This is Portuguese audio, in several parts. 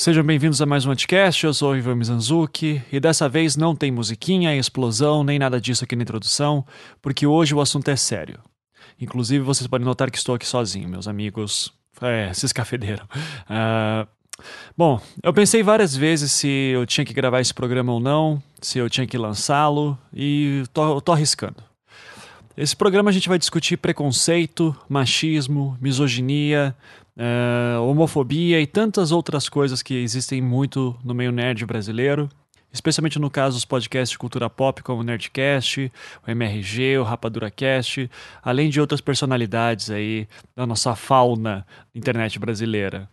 Sejam bem-vindos a mais um Anticast, eu sou o Ivan Mizanzuki e dessa vez não tem musiquinha, explosão, nem nada disso aqui na introdução, porque hoje o assunto é sério. Inclusive, vocês podem notar que estou aqui sozinho, meus amigos é, se escafederam. Uh, bom, eu pensei várias vezes se eu tinha que gravar esse programa ou não, se eu tinha que lançá-lo, e tô, tô arriscando. Esse programa a gente vai discutir preconceito, machismo, misoginia, uh, homofobia e tantas outras coisas que existem muito no meio nerd brasileiro, especialmente no caso dos podcasts de cultura pop como o Nerdcast, o MRG, o RapaduraCast, além de outras personalidades aí da nossa fauna internet brasileira.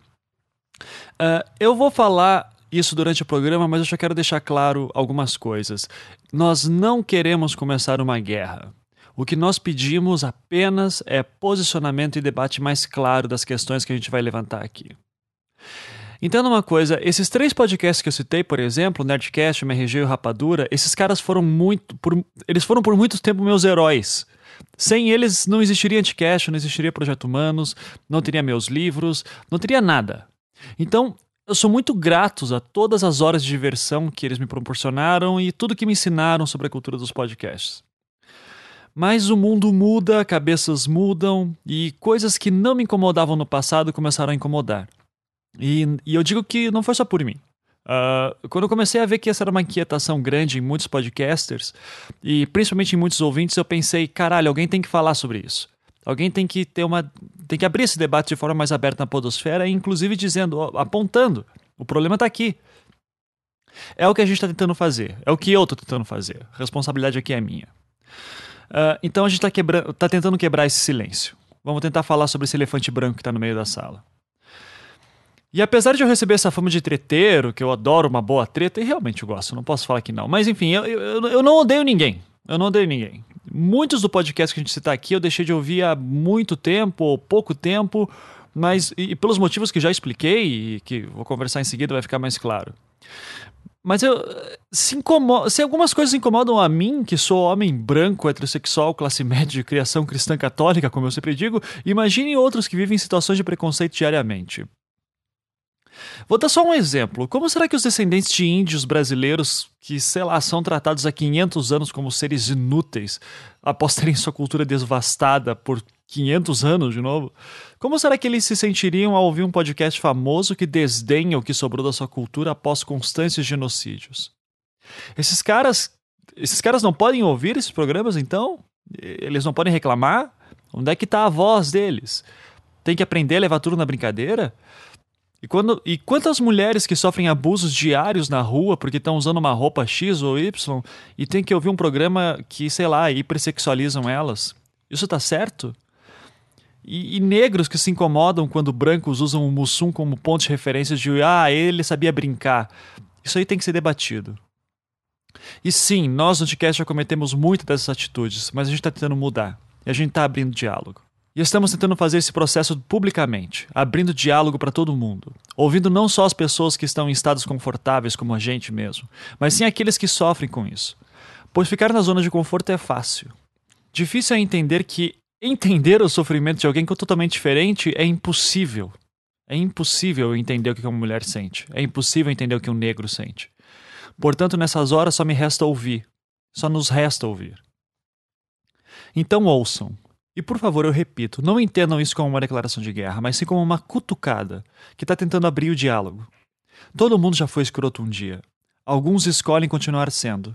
Uh, eu vou falar isso durante o programa, mas eu já quero deixar claro algumas coisas. Nós não queremos começar uma guerra. O que nós pedimos apenas é posicionamento e debate mais claro das questões que a gente vai levantar aqui. Entenda uma coisa, esses três podcasts que eu citei, por exemplo, Nerdcast, MRG e Rapadura, esses caras foram muito, por, eles foram por muito tempo meus heróis. Sem eles não existiria Anticast, não existiria Projeto Humanos, não teria meus livros, não teria nada. Então, eu sou muito grato a todas as horas de diversão que eles me proporcionaram e tudo que me ensinaram sobre a cultura dos podcasts. Mas o mundo muda, cabeças mudam e coisas que não me incomodavam no passado começaram a incomodar. E, e eu digo que não foi só por mim. Uh, quando eu comecei a ver que essa era uma inquietação grande em muitos podcasters, e principalmente em muitos ouvintes, eu pensei: caralho, alguém tem que falar sobre isso. Alguém tem que ter uma. tem que abrir esse debate de forma mais aberta na Podosfera, inclusive dizendo, apontando: o problema está aqui. É o que a gente está tentando fazer. É o que eu estou tentando fazer. A responsabilidade aqui é minha. Uh, então a gente está tá tentando quebrar esse silêncio. Vamos tentar falar sobre esse elefante branco que está no meio da sala. E apesar de eu receber essa fama de treteiro, que eu adoro uma boa treta, e realmente eu gosto, não posso falar que não. Mas enfim, eu, eu, eu não odeio ninguém. Eu não odeio ninguém. Muitos do podcast que a gente cita aqui eu deixei de ouvir há muito tempo, ou pouco tempo, mas e, e pelos motivos que já expliquei e que vou conversar em seguida vai ficar mais claro. Mas eu. Se, incomoda, se algumas coisas incomodam a mim, que sou homem branco, heterossexual, classe média, de criação cristã católica, como eu sempre digo, imagine outros que vivem em situações de preconceito diariamente. Vou dar só um exemplo. Como será que os descendentes de índios brasileiros, que, sei lá, são tratados há 500 anos como seres inúteis, após terem sua cultura devastada por 500 anos de novo, como será que eles se sentiriam ao ouvir um podcast famoso que desdenha o que sobrou da sua cultura após constantes genocídios? Esses caras, esses caras não podem ouvir esses programas então? Eles não podem reclamar? Onde é que está a voz deles? Tem que aprender a levar tudo na brincadeira? E, quando, e quantas mulheres que sofrem abusos diários na rua porque estão usando uma roupa X ou Y e tem que ouvir um programa que, sei lá, hipersexualizam elas? Isso tá certo? E, e, negros que se incomodam quando brancos usam o Mussum como ponto de referência de ah, ele sabia brincar. Isso aí tem que ser debatido. E sim, nós no podcast já cometemos muitas dessas atitudes, mas a gente está tentando mudar. E a gente está abrindo diálogo. E estamos tentando fazer esse processo publicamente, abrindo diálogo para todo mundo, ouvindo não só as pessoas que estão em estados confortáveis como a gente mesmo, mas sim aqueles que sofrem com isso. Pois ficar na zona de conforto é fácil. Difícil é entender que Entender o sofrimento de alguém que é totalmente diferente é impossível. É impossível entender o que uma mulher sente. É impossível entender o que um negro sente. Portanto, nessas horas só me resta ouvir. Só nos resta ouvir. Então ouçam. E por favor, eu repito, não entendam isso como uma declaração de guerra, mas sim como uma cutucada que está tentando abrir o diálogo. Todo mundo já foi escroto um dia. Alguns escolhem continuar sendo.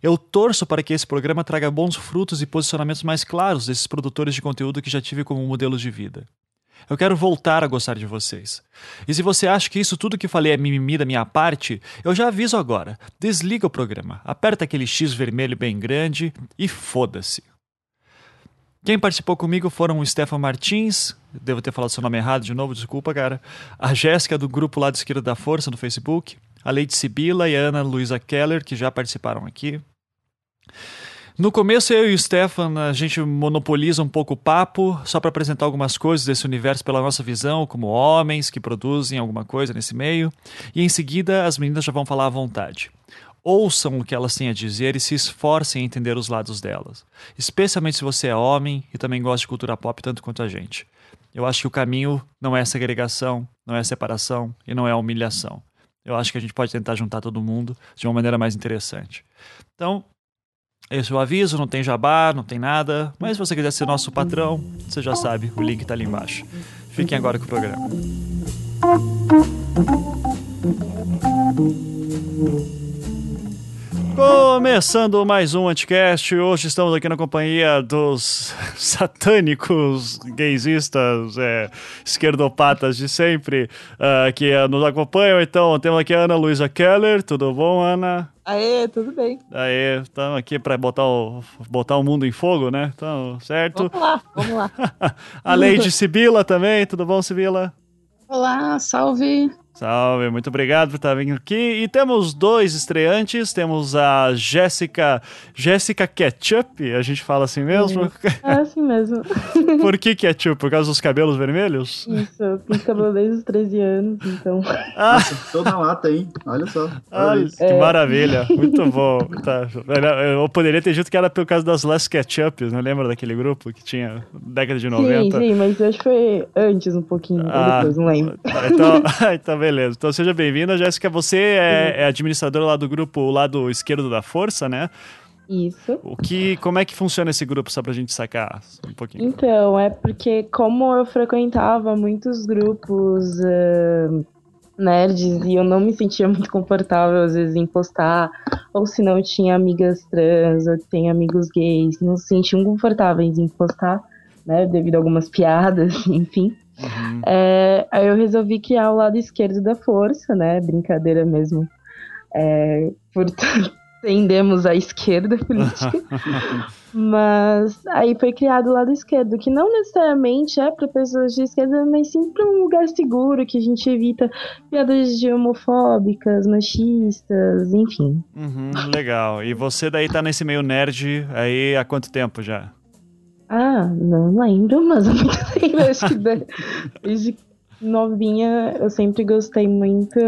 Eu torço para que esse programa traga bons frutos e posicionamentos mais claros desses produtores de conteúdo que já tive como modelo de vida. Eu quero voltar a gostar de vocês. E se você acha que isso tudo que falei é mimimi da minha parte, eu já aviso agora. Desliga o programa, aperta aquele X vermelho bem grande e foda-se. Quem participou comigo foram o Stefan Martins, devo ter falado seu nome errado de novo, desculpa, cara. A Jéssica do grupo Lado Esquerdo da Força no Facebook a Lady Sibila e a Ana Luisa Keller, que já participaram aqui. No começo, eu e o Stefan, a gente monopoliza um pouco o papo, só para apresentar algumas coisas desse universo pela nossa visão, como homens que produzem alguma coisa nesse meio. E em seguida, as meninas já vão falar à vontade. Ouçam o que elas têm a dizer e se esforcem em entender os lados delas. Especialmente se você é homem e também gosta de cultura pop tanto quanto a gente. Eu acho que o caminho não é segregação, não é separação e não é humilhação. Eu acho que a gente pode tentar juntar todo mundo de uma maneira mais interessante. Então, esse é o aviso, não tem jabá, não tem nada. Mas se você quiser ser nosso patrão, você já sabe, o link está ali embaixo. Fiquem agora com o programa. Começando mais um Anticast, hoje estamos aqui na companhia dos satânicos gaysistas, é, esquerdopatas de sempre, uh, que uh, nos acompanham. Então, temos aqui a Ana Luísa Keller, tudo bom, Ana? Aê, tudo bem. Aê, estamos aqui para botar o, botar o mundo em fogo, né? Então, certo? Vamos lá, vamos lá. a Lady Sibila também, tudo bom, Sibila? Olá, salve. Salve, muito obrigado por estar vindo aqui. E temos dois estreantes, temos a Jéssica, Jéssica Ketchup, a gente fala assim mesmo? É, assim mesmo. por que Ketchup? Por causa dos cabelos vermelhos? Isso, eu tenho cabelo desde os 13 anos, então... Ah. Nossa, toda lata, hein? Olha só. Olha que é. maravilha, muito bom. Tá. Eu poderia ter dito que era por causa das Last Ketchups, não lembra daquele grupo que tinha década de 90? Sim, sim, mas eu acho que foi antes um pouquinho, ah, depois, não lembro. Então, então beleza. Então seja bem-vinda, Jéssica. Você é, é, administradora lá do grupo lado esquerdo da Força, né? Isso. O que, como é que funciona esse grupo, só pra gente sacar um pouquinho? Então, é porque como eu frequentava muitos grupos uh, nerds e eu não me sentia muito confortável, às vezes, em postar, ou se não tinha amigas trans, ou tem amigos gays, não se sentiam confortáveis em postar, né, devido a algumas piadas, enfim. Uhum. É, aí eu resolvi criar o lado esquerdo da força, né? Brincadeira mesmo. É, portanto, tendemos à esquerda política. mas aí foi criado o lado esquerdo, que não necessariamente é para pessoas de esquerda, mas sim para um lugar seguro, que a gente evita piadas de homofóbicas, machistas, enfim. Uhum, legal. E você daí tá nesse meio nerd aí há quanto tempo já? Ah, não lembro, mas há muito tempo. Acho que desde novinha eu sempre gostei muito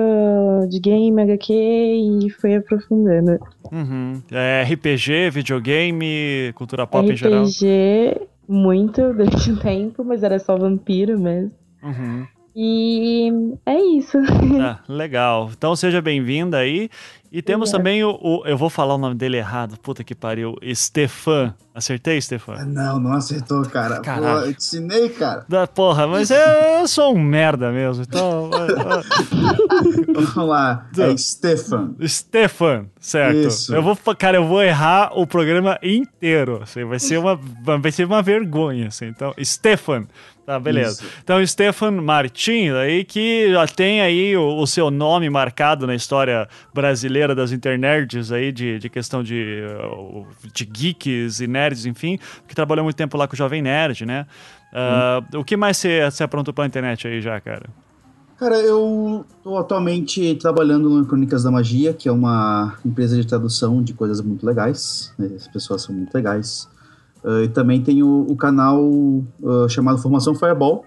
de game, HQ e fui aprofundando. Uhum. É, RPG, videogame, cultura pop RPG, em geral? RPG, muito, desde um tempo, mas era só vampiro mesmo. Uhum. E é isso. Ah, legal. Então seja bem-vinda aí. E temos também o, o, Eu vou falar o nome dele errado. Puta que pariu. Stefan. Acertei, Stefan? Ah, não, não acertou, cara. Caralho. Pô, eu te ensinei, cara. Da porra, mas eu, eu sou um merda mesmo. Então. Vamos lá. É Stefan. Stefan, certo. Isso. Eu vou, cara, eu vou errar o programa inteiro. Assim, vai, ser uma, vai ser uma vergonha. Assim. Então, Stefan. Tá, beleza. Isso. Então, Stefan Martins, aí que já tem aí o, o, seu nome marcado na história brasileira das internets aí, de, de questão de, de geeks e nerds, enfim, que trabalhou muito tempo lá com o Jovem Nerd, né? Uh, hum. O que mais você, você aprontou pra internet aí já, cara? Cara, eu tô atualmente trabalhando no Crônicas da Magia, que é uma empresa de tradução de coisas muito legais. As pessoas são muito legais. Uh, e também tem o, o canal uh, chamado Formação Fireball.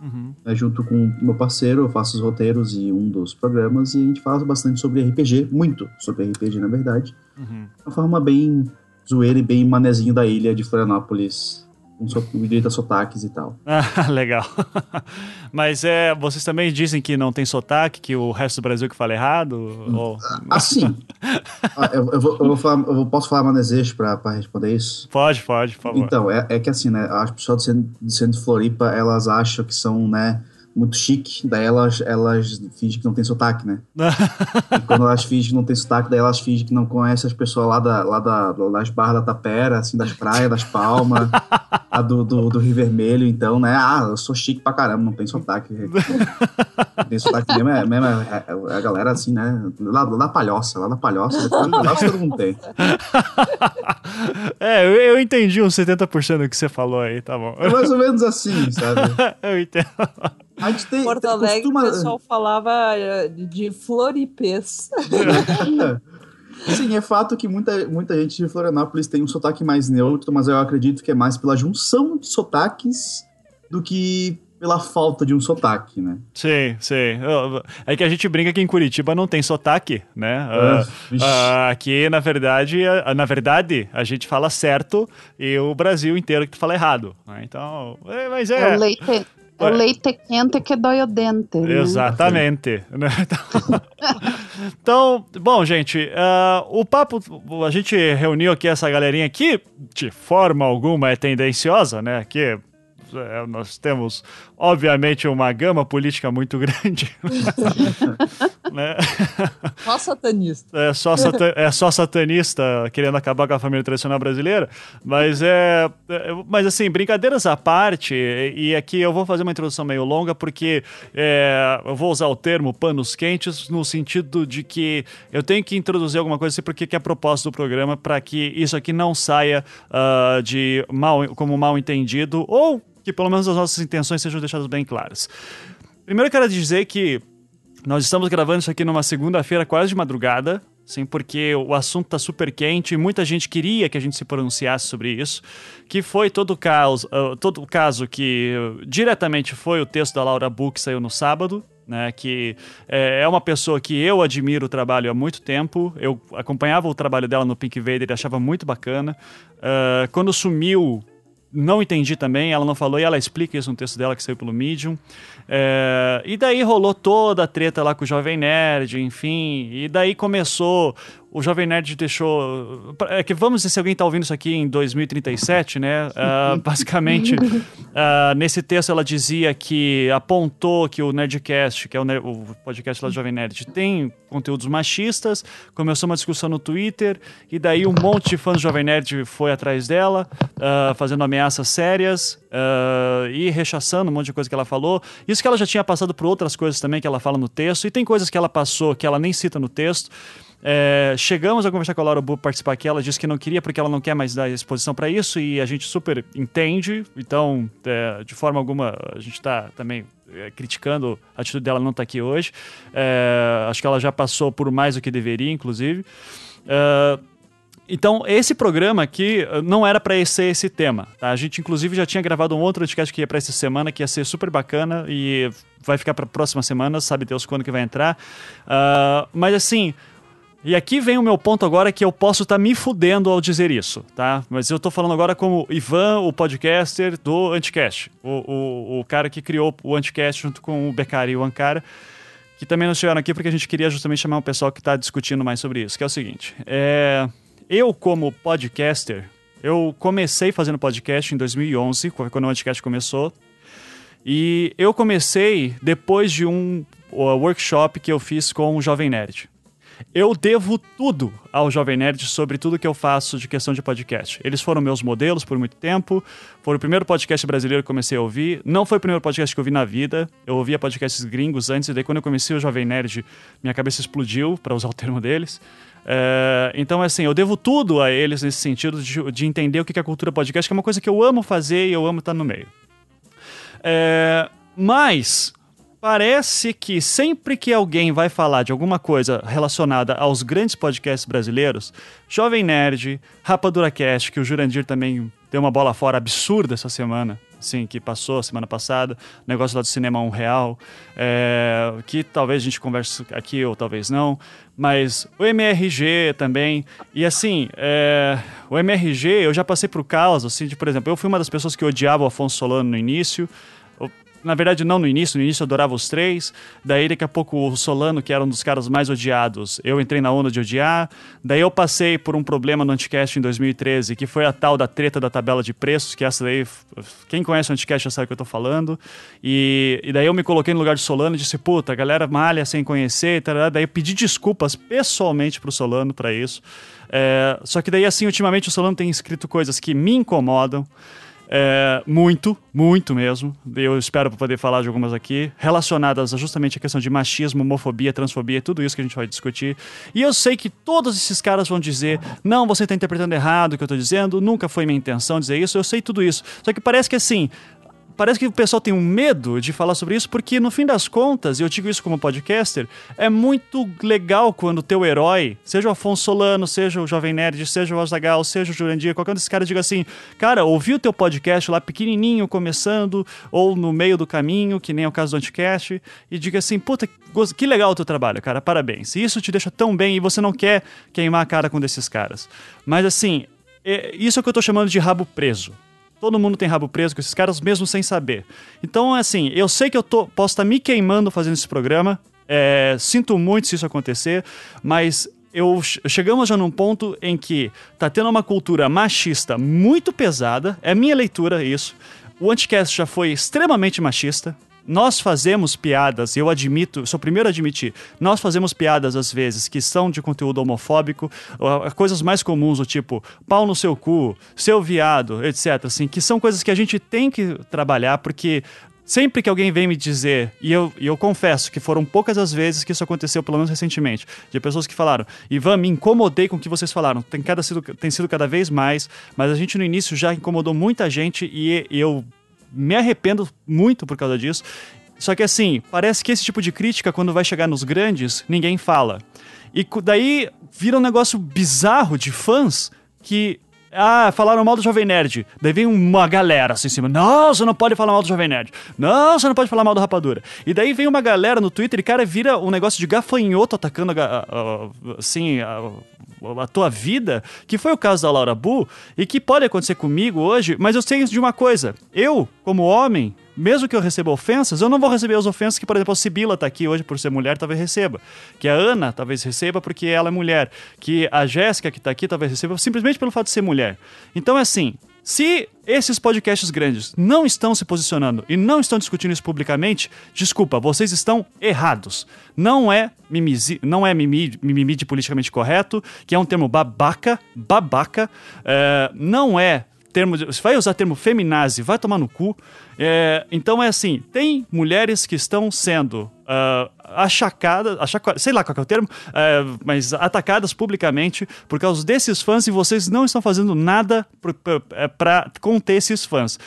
Uhum. Né, junto com meu parceiro, eu faço os roteiros e um dos programas, e a gente fala bastante sobre RPG, muito sobre RPG, na verdade. Uhum. Uma forma bem zoeira e bem manezinho da ilha de Florianópolis, com so, direito a sotaques e tal. Ah, legal. Mas é, vocês também dizem que não tem sotaque, que o resto do Brasil que fala errado? Ou... Assim, eu, eu, vou, eu, vou falar, eu posso falar manezejo para responder isso? Pode, pode, por favor. Então, é, é que assim, né, as pessoas do centro, do centro de Floripa, elas acham que são, né, muito chique, daí elas, elas fingem que não tem sotaque, né? e quando elas fingem que não tem sotaque, daí elas fingem que não conhecem as pessoas lá, da, lá da, das barras da Tapera, assim, das praias, das Palmas, a do, do, do, Rio Vermelho, então, né? Ah, eu sou chique pra caramba, não tem sotaque. Não tem sotaque mesmo, é, mesmo é, é, a galera assim, né? Lá, lá da palhoça, lá da palhoça, depois da palhoça todo mundo tem. É, eu, eu entendi uns 70% do que você falou aí, tá bom. É mais ou menos assim, sabe? eu entendo. A gente tem, Porto Alegre, costuma... o pessoal falava eh, de floripês. Sim, é fato que muita, muita gente de Florianópolis tem um sotaque mais neutro, mas eu acredito que é mais pela junção de sotaques do que pela falta de um sotaque, né? Sim, sim. É que a gente brinca que em Curitiba não tem sotaque, né? Uh, uh, aqui, na verdade, uh, na verdade, a gente fala certo e o Brasil inteiro que fala errado. Né? Então, é, mas é. É o leite, é quente que dói o dente. né? Exatamente. né? Então, então, bom, gente, uh, o papo, a gente reuniu aqui essa galerinha aqui, de forma alguma é tendenciosa, né? Que é, nós temos, obviamente, uma gama política muito grande. né? Só satanista. É só, satan é só satanista querendo acabar com a família tradicional brasileira. Mas é. é mas assim, brincadeiras à parte, e, aqui eu vou fazer uma introdução meio longa, porque é, eu vou usar o termo panos quentes no sentido de que eu tenho que introduzir alguma coisa assim, porque que é a proposta do programa, para que isso aqui não saia uh, de mal, como mal entendido, ou que pelo menos as nossas intenções sejam deixadas bem claras. Primeiro eu quero dizer que nós estamos gravando isso aqui numa segunda-feira, quase de madrugada, sim, porque o assunto está super quente e muita gente queria que a gente se pronunciasse sobre isso, que foi todo o caso, uh, todo o caso que uh, diretamente foi o texto da Laura Buch que saiu no sábado, né, que é, é uma pessoa que eu admiro o trabalho há muito tempo. Eu acompanhava o trabalho dela no Pink Vader e achava muito bacana. Uh, quando sumiu não entendi também, ela não falou e ela explica isso no texto dela que saiu pelo Medium. É, e daí rolou toda a treta lá com o Jovem Nerd, enfim, e daí começou. O Jovem Nerd deixou. É que vamos dizer se alguém está ouvindo isso aqui em 2037, né? Uh, basicamente, uh, nesse texto ela dizia que apontou que o Nerdcast, que é o, Nerd, o podcast lá do Jovem Nerd, tem conteúdos machistas. Começou uma discussão no Twitter, e daí um monte de fãs do Jovem Nerd foi atrás dela, uh, fazendo ameaças sérias e rechaçando um monte de coisa que ela falou. Isso que ela já tinha passado por outras coisas também que ela fala no texto, e tem coisas que ela passou que ela nem cita no texto. É, chegamos a conversar com a Laura Bu participar aqui. Ela disse que não queria porque ela não quer mais dar exposição para isso e a gente super entende. Então, é, de forma alguma, a gente está também é, criticando a atitude dela não estar tá aqui hoje. É, acho que ela já passou por mais do que deveria, inclusive. É, então, esse programa aqui não era para ser esse tema. Tá? A gente, inclusive, já tinha gravado um outro podcast que ia para essa semana, que ia ser super bacana e vai ficar para próxima semana, sabe Deus quando que vai entrar. Uh, mas assim, e aqui vem o meu ponto agora que eu posso estar tá me fudendo ao dizer isso, tá? Mas eu tô falando agora como Ivan, o podcaster do Anticast. O, o, o cara que criou o Anticast junto com o Becari e o Ankara. Que também nos chegaram aqui porque a gente queria justamente chamar um pessoal que está discutindo mais sobre isso. Que é o seguinte: é, eu, como podcaster, eu comecei fazendo podcast em 2011, quando o Anticast começou. E eu comecei depois de um workshop que eu fiz com o Jovem Nerd. Eu devo tudo ao Jovem Nerd sobre tudo que eu faço de questão de podcast. Eles foram meus modelos por muito tempo. Foi o primeiro podcast brasileiro que comecei a ouvir. Não foi o primeiro podcast que eu ouvi na vida. Eu ouvia podcasts gringos antes, e daí quando eu comecei o Jovem Nerd, minha cabeça explodiu, para usar o termo deles. É, então, assim, eu devo tudo a eles nesse sentido de, de entender o que é a cultura podcast, que é uma coisa que eu amo fazer e eu amo estar no meio. É, mas Parece que sempre que alguém vai falar de alguma coisa relacionada aos grandes podcasts brasileiros, Jovem Nerd, Rapadura Cast, que o Jurandir também deu uma bola fora absurda essa semana, sim, que passou semana passada, negócio lá do cinema um real, é, que talvez a gente converse aqui ou talvez não, mas o MRG também, e assim, é, o MRG eu já passei por causa, assim, de, por exemplo, eu fui uma das pessoas que odiava o Afonso Solano no início, na verdade, não no início, no início eu adorava os três. Daí, daqui a pouco, o Solano, que era um dos caras mais odiados, eu entrei na onda de odiar. Daí, eu passei por um problema no Anticast em 2013, que foi a tal da treta da tabela de preços, que essa daí, quem conhece o Anticast já sabe o que eu tô falando. E, e daí, eu me coloquei no lugar de Solano e disse: puta, a galera malha sem conhecer. Tarará. Daí, eu pedi desculpas pessoalmente pro Solano para isso. É, só que daí, assim, ultimamente, o Solano tem escrito coisas que me incomodam. É, muito, muito mesmo. Eu espero poder falar de algumas aqui, relacionadas justamente a questão de machismo, homofobia, transfobia, tudo isso que a gente vai discutir. E eu sei que todos esses caras vão dizer: não, você está interpretando errado o que eu estou dizendo, nunca foi minha intenção dizer isso, eu sei tudo isso. Só que parece que assim. Parece que o pessoal tem um medo de falar sobre isso, porque no fim das contas, e eu digo isso como podcaster, é muito legal quando o teu herói, seja o Afonso Solano, seja o Jovem Nerd, seja o Azagal, seja o Jurandir, qualquer um desses caras diga assim, cara, ouvi o teu podcast lá pequenininho, começando, ou no meio do caminho, que nem é o caso do Anticast, e diga assim, puta, que legal o teu trabalho, cara, parabéns. Isso te deixa tão bem e você não quer queimar a cara com desses caras. Mas assim, é, isso é o que eu tô chamando de rabo preso. Todo mundo tem rabo preso com esses caras, mesmo sem saber. Então, assim, eu sei que eu tô, posso estar tá me queimando fazendo esse programa. É, sinto muito se isso acontecer, mas eu chegamos já num ponto em que tá tendo uma cultura machista muito pesada. É minha leitura isso. O Anticast já foi extremamente machista nós fazemos piadas, eu admito, sou o primeiro a admitir, nós fazemos piadas às vezes que são de conteúdo homofóbico, coisas mais comuns, do tipo pau no seu cu, seu viado, etc. Assim, que são coisas que a gente tem que trabalhar porque sempre que alguém vem me dizer, e eu, e eu confesso que foram poucas as vezes que isso aconteceu, pelo menos recentemente, de pessoas que falaram, Ivan, me incomodei com o que vocês falaram, tem, cada sido, tem sido cada vez mais, mas a gente no início já incomodou muita gente e eu me arrependo muito por causa disso. Só que assim, parece que esse tipo de crítica, quando vai chegar nos grandes, ninguém fala. E daí vira um negócio bizarro de fãs que. Ah, falaram mal do Jovem Nerd. Daí vem uma galera assim em cima. Não, você não pode falar mal do Jovem Nerd. Não, você não pode falar mal do Rapadura. E daí vem uma galera no Twitter e, cara, vira um negócio de gafanhoto atacando, assim, a tua vida, que foi o caso da Laura Bu, e que pode acontecer comigo hoje, mas eu sei de uma coisa. Eu, como homem, mesmo que eu receba ofensas, eu não vou receber as ofensas que, por exemplo, a Sibila está aqui hoje por ser mulher, talvez receba. Que a Ana talvez receba porque ela é mulher. Que a Jéssica que está aqui talvez receba simplesmente pelo fato de ser mulher. Então é assim, se esses podcasts grandes não estão se posicionando e não estão discutindo isso publicamente, desculpa, vocês estão errados. Não é mimizi, não é mimimi, mimimi de politicamente correto, que é um termo babaca, babaca, é, não é termo, se vai usar termo feminazi, vai tomar no cu. É, então é assim, tem mulheres que estão sendo uh, achacadas, achaca, sei lá qual é o termo, uh, mas atacadas publicamente por causa desses fãs e vocês não estão fazendo nada para conter esses fãs.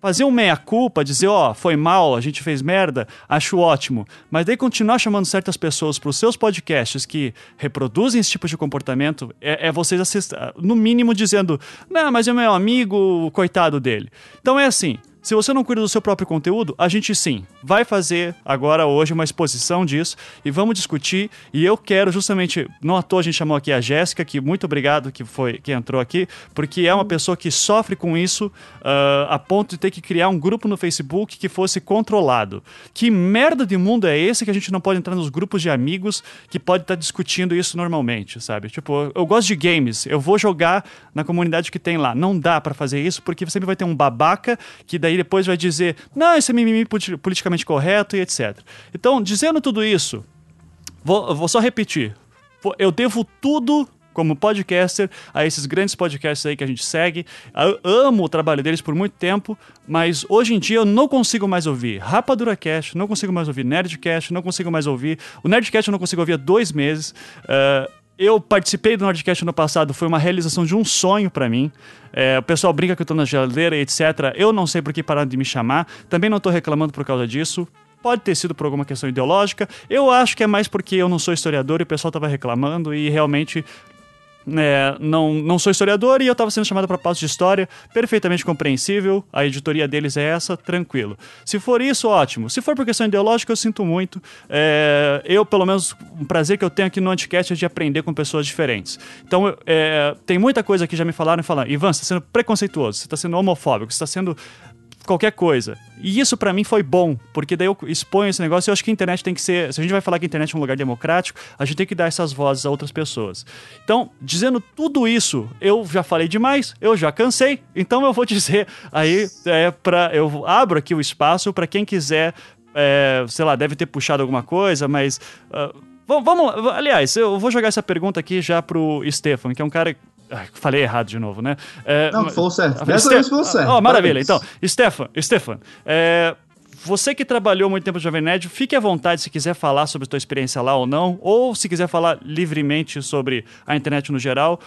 Fazer um meia-culpa, dizer, ó, oh, foi mal, a gente fez merda, acho ótimo. Mas daí continuar chamando certas pessoas para os seus podcasts que reproduzem esse tipo de comportamento, é, é vocês, assist... no mínimo, dizendo, não, mas é meu amigo, coitado dele. Então é assim, se você não cuida do seu próprio conteúdo, a gente sim vai fazer agora hoje uma exposição disso e vamos discutir. E eu quero justamente, não à toa a gente chamou aqui a Jéssica, que muito obrigado que foi que entrou aqui, porque é uma pessoa que sofre com isso uh, a ponto de ter que criar um grupo no Facebook que fosse controlado. Que merda de mundo é esse que a gente não pode entrar nos grupos de amigos que pode estar tá discutindo isso normalmente, sabe? Tipo, eu gosto de games, eu vou jogar na comunidade que tem lá. Não dá para fazer isso porque sempre vai ter um babaca que daí depois vai dizer, não, isso é mimimi politicamente correto e etc. Então, dizendo tudo isso, vou, vou só repetir. Eu devo tudo como podcaster a esses grandes podcasts aí que a gente segue. Eu amo o trabalho deles por muito tempo, mas hoje em dia eu não consigo mais ouvir Rapadura Cast, não consigo mais ouvir Nerdcast, não consigo mais ouvir. O Nerdcast eu não consigo ouvir há dois meses. Uh, eu participei do Nordcast no passado, foi uma realização de um sonho para mim. É, o pessoal brinca que eu tô na geladeira etc. Eu não sei por que pararam de me chamar. Também não tô reclamando por causa disso. Pode ter sido por alguma questão ideológica. Eu acho que é mais porque eu não sou historiador e o pessoal tava reclamando e realmente é, não, não sou historiador e eu estava sendo chamado para pauta de história, perfeitamente compreensível, a editoria deles é essa, tranquilo. Se for isso, ótimo. Se for por questão ideológica, eu sinto muito. É, eu, pelo menos, um prazer que eu tenho aqui no Anticast é de aprender com pessoas diferentes. Então, é, tem muita coisa que já me falaram e falaram, Ivan, você está sendo preconceituoso, você está sendo homofóbico, você está sendo qualquer coisa. E isso para mim foi bom, porque daí eu exponho esse negócio e eu acho que a internet tem que ser. Se a gente vai falar que a internet é um lugar democrático, a gente tem que dar essas vozes a outras pessoas. Então, dizendo tudo isso, eu já falei demais, eu já cansei, então eu vou dizer aí, é, pra, eu abro aqui o espaço para quem quiser, é, sei lá, deve ter puxado alguma coisa, mas. Uh, Vamos, aliás, eu vou jogar essa pergunta aqui já pro Stefan, que é um cara falei errado de novo, né? É, não, falou certo. Dessa vez falou certo. Oh, maravilha. Então, Stefan, Stefan é, você que trabalhou muito tempo no Jovem Nerd, fique à vontade se quiser falar sobre a sua experiência lá ou não, ou se quiser falar livremente sobre a internet no geral.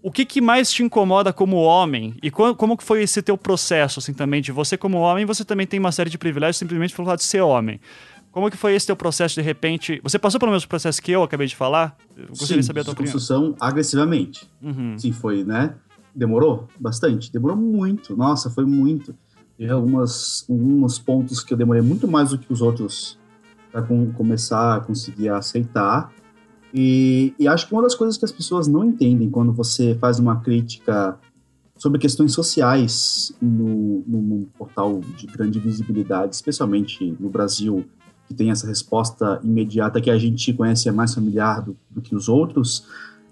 o que, que mais te incomoda como homem? E como, como que foi esse teu processo, assim, também, de você como homem, você também tem uma série de privilégios simplesmente pelo fato de ser homem. Como que foi esse teu processo, de repente... Você passou pelo mesmo processo que eu acabei de falar? Eu gostaria Sim, de saber a tua opinião. construção agressivamente. Uhum. Sim, foi, né? Demorou bastante. Demorou muito. Nossa, foi muito. Teve algumas, alguns pontos que eu demorei muito mais do que os outros para começar a conseguir aceitar. E, e acho que uma das coisas que as pessoas não entendem quando você faz uma crítica sobre questões sociais no, no, num portal de grande visibilidade, especialmente no Brasil, que tem essa resposta imediata que a gente conhece é mais familiar do, do que os outros,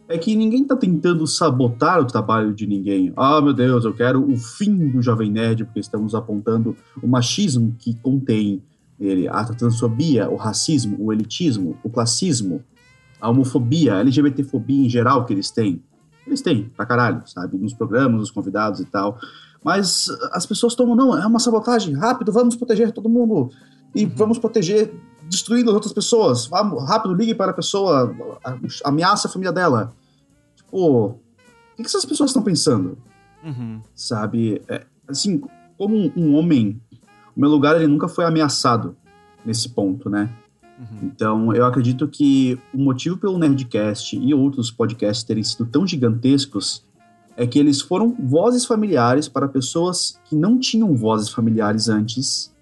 é que ninguém está tentando sabotar o trabalho de ninguém. Ah, meu Deus, eu quero o fim do Jovem Nerd, porque estamos apontando o machismo que contém ele, a transfobia, o racismo, o elitismo, o classismo, a homofobia, a LGBTfobia em geral que eles têm. Eles têm, pra caralho, sabe? Nos programas, nos convidados e tal. Mas as pessoas tomam, não, é uma sabotagem, rápido, vamos proteger todo mundo. E vamos proteger destruindo as outras pessoas. Vamos, rápido, ligue para a pessoa, ameaça a família dela. Tipo, o que que essas pessoas estão pensando? Uhum. sabe? É, assim, como um, um homem, o meu lugar ele nunca foi ameaçado nesse ponto, né? Uhum. Então, eu acredito que o motivo pelo Nerdcast e outros podcasts terem sido tão gigantescos é que eles foram vozes familiares para pessoas que não tinham vozes familiares antes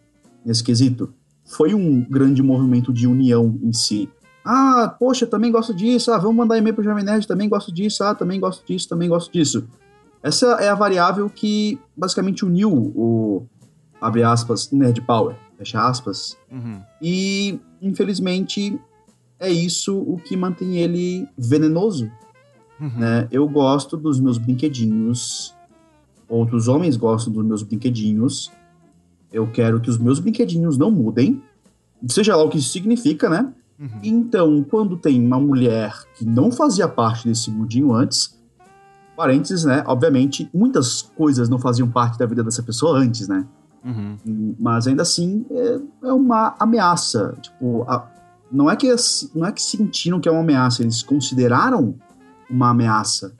nesse quesito. Foi um grande movimento de união em si. Ah, poxa, também gosto disso. Ah, vamos mandar e-mail pro Jovem Nerd, também gosto disso. Ah, também gosto disso, também gosto disso. Essa é a variável que basicamente uniu o, abre aspas, Nerd Power, fecha aspas, Uhum. e, infelizmente, é isso o que mantém ele venenoso. Uhum. Né? Eu gosto dos meus brinquedinhos, outros homens gostam dos meus brinquedinhos. Eu quero que os meus brinquedinhos não mudem, seja lá o que isso significa, né? Uhum. Então, quando tem uma mulher que não fazia parte desse mundinho antes, parênteses, né? Obviamente, muitas coisas não faziam parte da vida dessa pessoa antes, né? Uhum. mas ainda assim é, é uma ameaça. Tipo, a- não, é que, não é que sentiram que é uma ameaça, eles consideraram uma ameaça.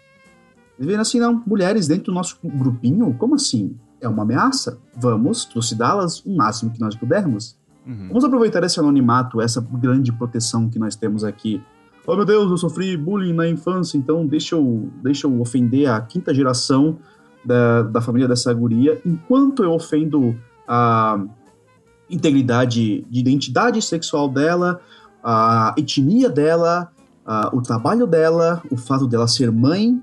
Eles viram assim, não, mulheres dentro do nosso grupinho, como assim? É uma ameaça? Vamos trucidá-las o máximo que nós pudermos. Uhum. Vamos aproveitar esse anonimato, essa grande proteção que nós temos aqui. Oh meu Deus, eu sofri bullying na infância, então deixa eu, deixa eu ofender a quinta geração da, da família dessa guria, enquanto eu ofendo a integridade de identidade sexual dela, a etnia dela, a- o trabalho dela, o fato dela ser mãe,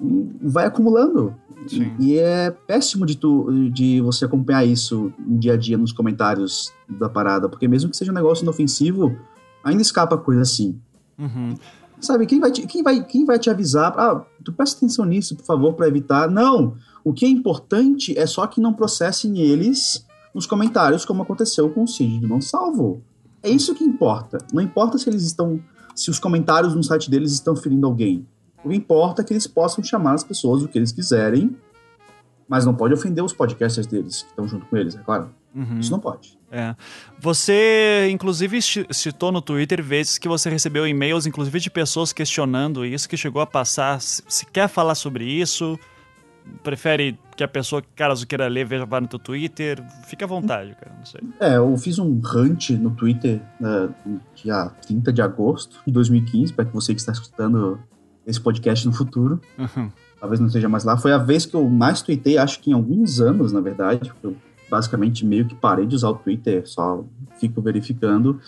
e vai acumulando. Sim. E é péssimo de, tu, de você acompanhar isso no dia a dia nos comentários da parada, porque mesmo que seja um negócio inofensivo, ainda escapa coisa assim. Uhum. Sabe, quem vai te, quem vai, quem vai te avisar? Ah, tu presta atenção nisso, por favor, para evitar. Não! O que é importante é só que não processem eles nos comentários, como aconteceu com o Cid do Não Salvo. É isso que importa. Não importa se eles estão. se os comentários no site deles estão ferindo alguém. O que importa é que eles possam chamar as pessoas o que eles quiserem, mas não pode ofender os podcasters deles, que estão junto com eles, é claro. Uhum. Isso não pode. É. Você, inclusive, ci- citou no Twitter vezes que você recebeu e-mails, inclusive, de pessoas questionando isso, que chegou a passar. Se, quer falar sobre isso, prefere que a pessoa, caso queira ler, veja lá no teu Twitter, fica à vontade, cara, não sei. É, eu fiz um rant no Twitter no dia 30 de agosto de 2015, para que você que está escutando esse podcast no futuro, Uhum. talvez não esteja mais lá. Foi a vez que eu mais tuitei, acho que em alguns anos, na verdade. Eu basicamente meio que parei de usar o Twitter, só fico verificando.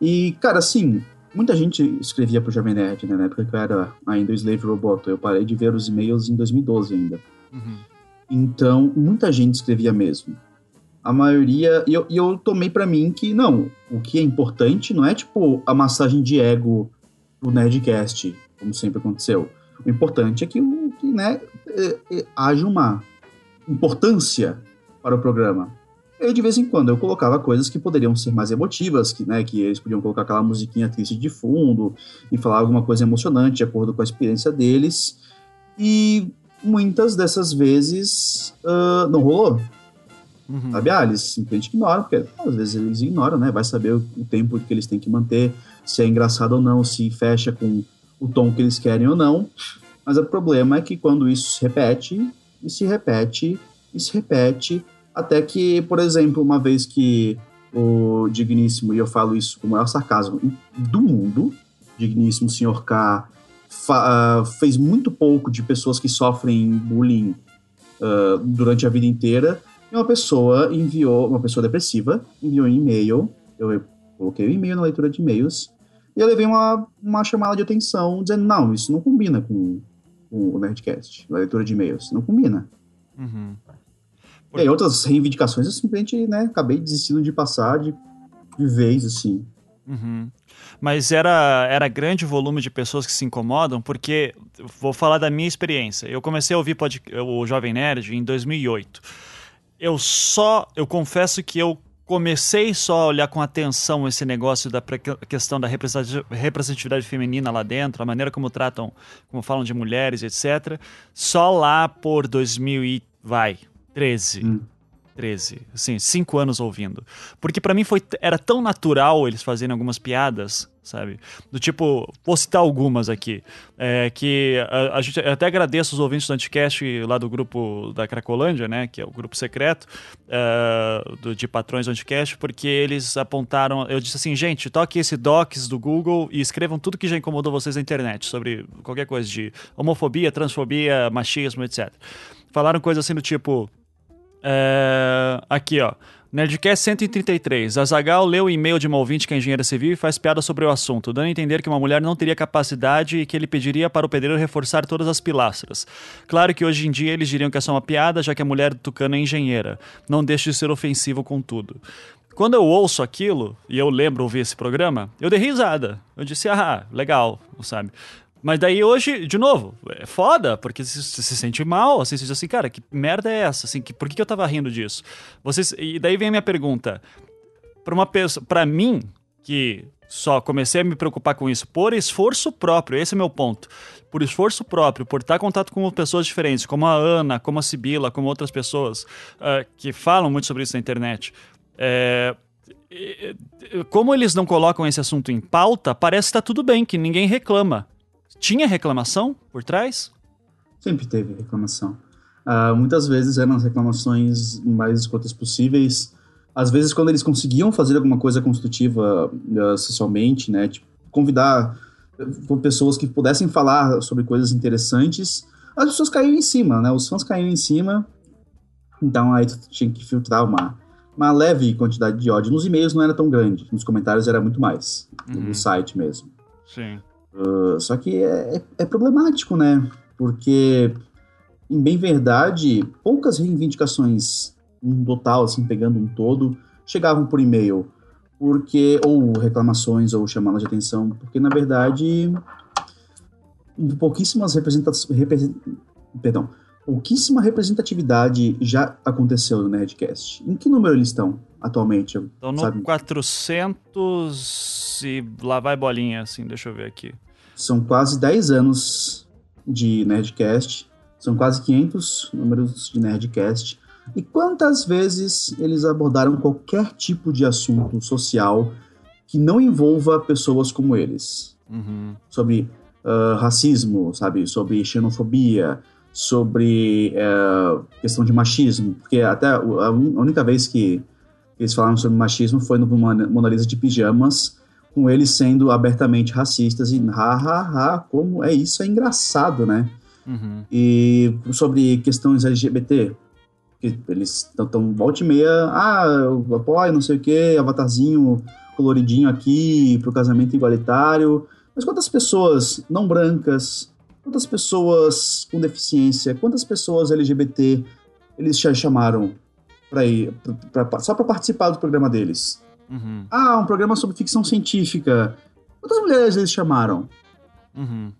E, cara, assim, muita gente escrevia pro Jovem Nerd, né, na época que eu era ainda o Slave Roboto. Eu parei de ver os e-mails em 2012 ainda. Uhum. Então, muita gente escrevia mesmo. A maioria. E eu, e eu tomei pra mim que, não, o que é importante não é tipo a massagem de ego do Nerdcast, como sempre aconteceu. O importante é que, que né, é- é- haja uma importância para o programa. E de vez em quando eu colocava coisas que poderiam ser mais emotivas, que, né, que eles podiam colocar aquela musiquinha triste de fundo e falar alguma coisa emocionante de acordo com a experiência deles. E muitas dessas vezes ah, não rolou, Uhum. sabe? Ah, eles simplesmente ignoram, porque às vezes eles ignoram, né? Vai saber o, o tempo que eles têm que manter, se é engraçado ou não, se fecha com o tom que eles querem ou não. Mas o problema é que quando isso se repete, e se repete, e se repete, até que, por exemplo, uma vez que o digníssimo, e eu falo isso com o maior sarcasmo do mundo, digníssimo senhor K uh, fez muito pouco de pessoas que sofrem bullying uh, durante a vida inteira, e uma pessoa enviou, uma pessoa depressiva, enviou um e-mail, eu coloquei o um e-mail na leitura de e-mails, e eu levei uma, uma chamada de atenção, dizendo, não, isso não combina com, com o Nerdcast, a leitura de e-mails, não combina. Uhum. E aí, outras reivindicações eu simplesmente, né, acabei desistindo de passar de, de vez, assim. Uhum. Mas era, era grande o volume de pessoas que se incomodam, porque vou falar da minha experiência. Eu comecei a ouvir pod, o Jovem Nerd em 2008. Eu só, eu confesso que eu comecei só a olhar com atenção esse negócio da questão da representatividade feminina lá dentro, a maneira como tratam, como falam de mulheres, etc. Só lá por 2000 e vai, 13. Hum. 13, assim, cinco anos ouvindo. Porque para mim foi, era tão natural eles fazerem algumas piadas, sabe? Do tipo, vou citar algumas aqui, é, que a, a gente até agradeço os ouvintes do Anticast lá do grupo da Cracolândia, né, que é o grupo secreto uh, do, de patrões do Anticast, porque eles apontaram, eu disse assim, gente, toque esse docs do Google e escrevam tudo que já incomodou vocês na internet, sobre qualquer coisa de homofobia, transfobia, machismo, etc. Falaram coisas assim do tipo é... Aqui, ó. Nerdcast 133. Azagal leu o e-mail de uma ouvinte que é engenheira civil e faz piada sobre o assunto, dando a entender que uma mulher não teria capacidade e que ele pediria para o pedreiro reforçar todas as pilastras. Claro que hoje em dia eles diriam que é só uma piada, já que a mulher do Tucano é engenheira. Não deixe de ser ofensivo com tudo. Quando eu ouço aquilo, e eu lembro ouvir esse programa, eu dei risada. Eu disse, ah, legal, sabe? Mas daí hoje, de novo, é foda, porque você se sente mal, assim, você diz assim, cara, que merda é essa? Assim, que, por que, eu tava rindo disso? Vocês, e daí vem a minha pergunta. Pra uma pessoa, pra mim, que só comecei a me preocupar com isso por esforço próprio, esse é meu ponto. Por esforço próprio, por estar em contato com pessoas diferentes, como a Ana, como a Sibila, como outras pessoas uh, que falam muito sobre isso na internet. É, como eles não colocam esse assunto em pauta, parece que está tudo bem, que ninguém reclama. Tinha reclamação por trás? Sempre teve reclamação. Uh, muitas vezes eram as reclamações mais escutas possíveis. Às vezes, quando eles conseguiam fazer alguma coisa construtiva uh, socialmente, né, tipo, convidar uh, pessoas que pudessem falar sobre coisas interessantes, as pessoas caíam em cima, né? Os fãs caíam em cima. Então aí tu tinha que filtrar uma, uma leve quantidade de ódio. Nos e-mails não era tão grande, nos comentários era muito mais, uhum. no site mesmo. Sim. Uh, só que é, é, é, problemático, né? Porque, em bem verdade, poucas reivindicações, um total, assim, pegando um todo, chegavam por e-mail. Porque, ou reclamações, ou chamadas de atenção, porque, na verdade, pouquíssimas representações. Represent, perdão. Pouquíssima representatividade já aconteceu no Nerdcast. Em que número eles estão atualmente? Estão no sabe? 400 e lá vai bolinha, assim, deixa eu ver aqui. São quase 10 anos de Nerdcast, são quase 500 números de Nerdcast. E quantas vezes eles abordaram qualquer tipo de assunto social que não envolva pessoas como eles? Uhum. Sobre uh, racismo, sabe? Sobre xenofobia, sobre uh, questão de machismo. Porque até a única vez que eles falaram sobre machismo foi no Mona Lisa de Pijamas, com eles sendo abertamente racistas e ha, ha, ha, como é isso, é engraçado, né? Uhum. E sobre questões LGBT, que eles estão volta e meia, ah, eu apoio, não sei o que, avatarzinho coloridinho aqui pro casamento igualitário. Mas quantas pessoas não brancas, quantas pessoas com deficiência, quantas pessoas LGBT eles já chamaram para ir, pra, pra, só para participar do programa deles? Uhum. Ah, um programa sobre ficção científica. Quantas mulheres eles chamaram? Uhum.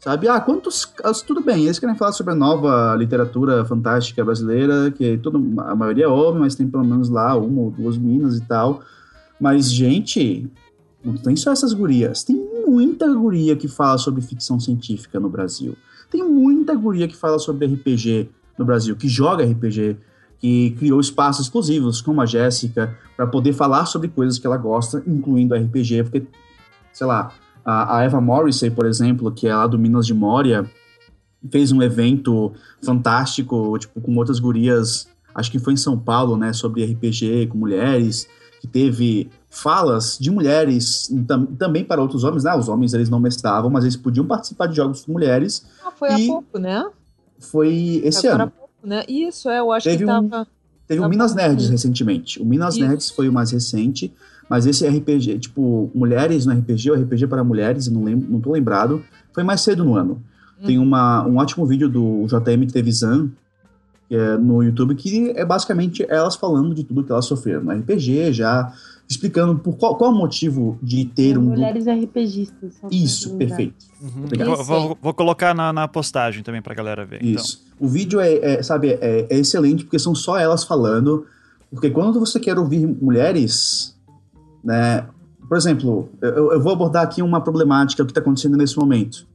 Sabe? Ah, quantos. Tudo bem, eles querem falar sobre a nova literatura fantástica brasileira, que tudo, a maioria é homem, mas tem pelo menos lá uma ou duas minas e tal. Mas, gente, não tem só essas gurias. Tem muita guria que fala sobre ficção científica no Brasil. Tem muita guria que fala sobre RPG no Brasil, que joga RPG que criou espaços exclusivos, como a Jéssica, para poder falar sobre coisas que ela gosta, incluindo RPG, porque, sei lá, a, a Eva Morrissey, por exemplo, que é lá do Minas de Moria, fez um evento fantástico, tipo, com outras gurias, acho que foi em São Paulo, né, sobre RPG com mulheres, que teve falas de mulheres tam, também para outros homens, né? Os homens eles não mestravam, mas eles podiam participar de jogos com mulheres. Ah, foi E- há pouco, né? Foi esse Agora ano. Né? Isso, é, eu acho Teve que um- tava. Teve o Tá Minas. Nerds recentemente. O Minas Isso. Nerds foi o mais recente, mas esse RPG, tipo, mulheres no RPG, ou RPG para mulheres, não lembro, não tô lembrado, foi mais cedo no ano. Hum. Tem uma, um ótimo vídeo do JM Trevisan, que é no YouTube, que é basicamente elas falando de tudo que elas sofreram no RPG, já explicando por qual, qual o motivo de ter um grupo. Mulheres RPGistas. Isso, perfeito. Uhum. Obrigado. Vou, vou- vou colocar na, na postagem também pra galera ver. então. Isso. O vídeo é, é, sabe, é, é excelente porque são só elas falando. Porque quando você quer ouvir mulheres, né? Por exemplo, eu, eu vou abordar aqui uma problemática que está acontecendo nesse momento.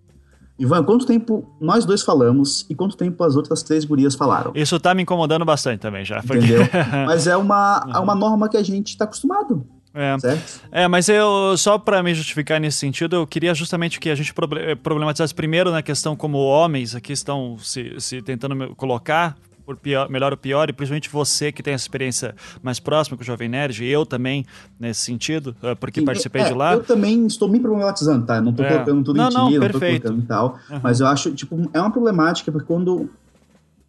Ivan, quanto tempo nós dois falamos e quanto tempo as outras três gurias falaram? Isso tá me incomodando bastante também já. porque- Entendeu? Mas é uma, é uma norma que a gente está acostumado, É. certo? É, mas eu, só pra me justificar nesse sentido, eu queria justamente que a gente proble- problematizasse primeiro na questão como homens aqui estão se, se tentando colocar, por pior- melhor ou pior, e principalmente você que tem essa experiência mais próxima com o Jovem Nerd, e eu também nesse sentido, eh, porque E- participei é, de lá. Eu também estou me problematizando, tá? Não estou É. colocando tudo Não, em ti, não, não, colocando e tal. Aham. Mas eu acho, tipo, é uma problemática porque quando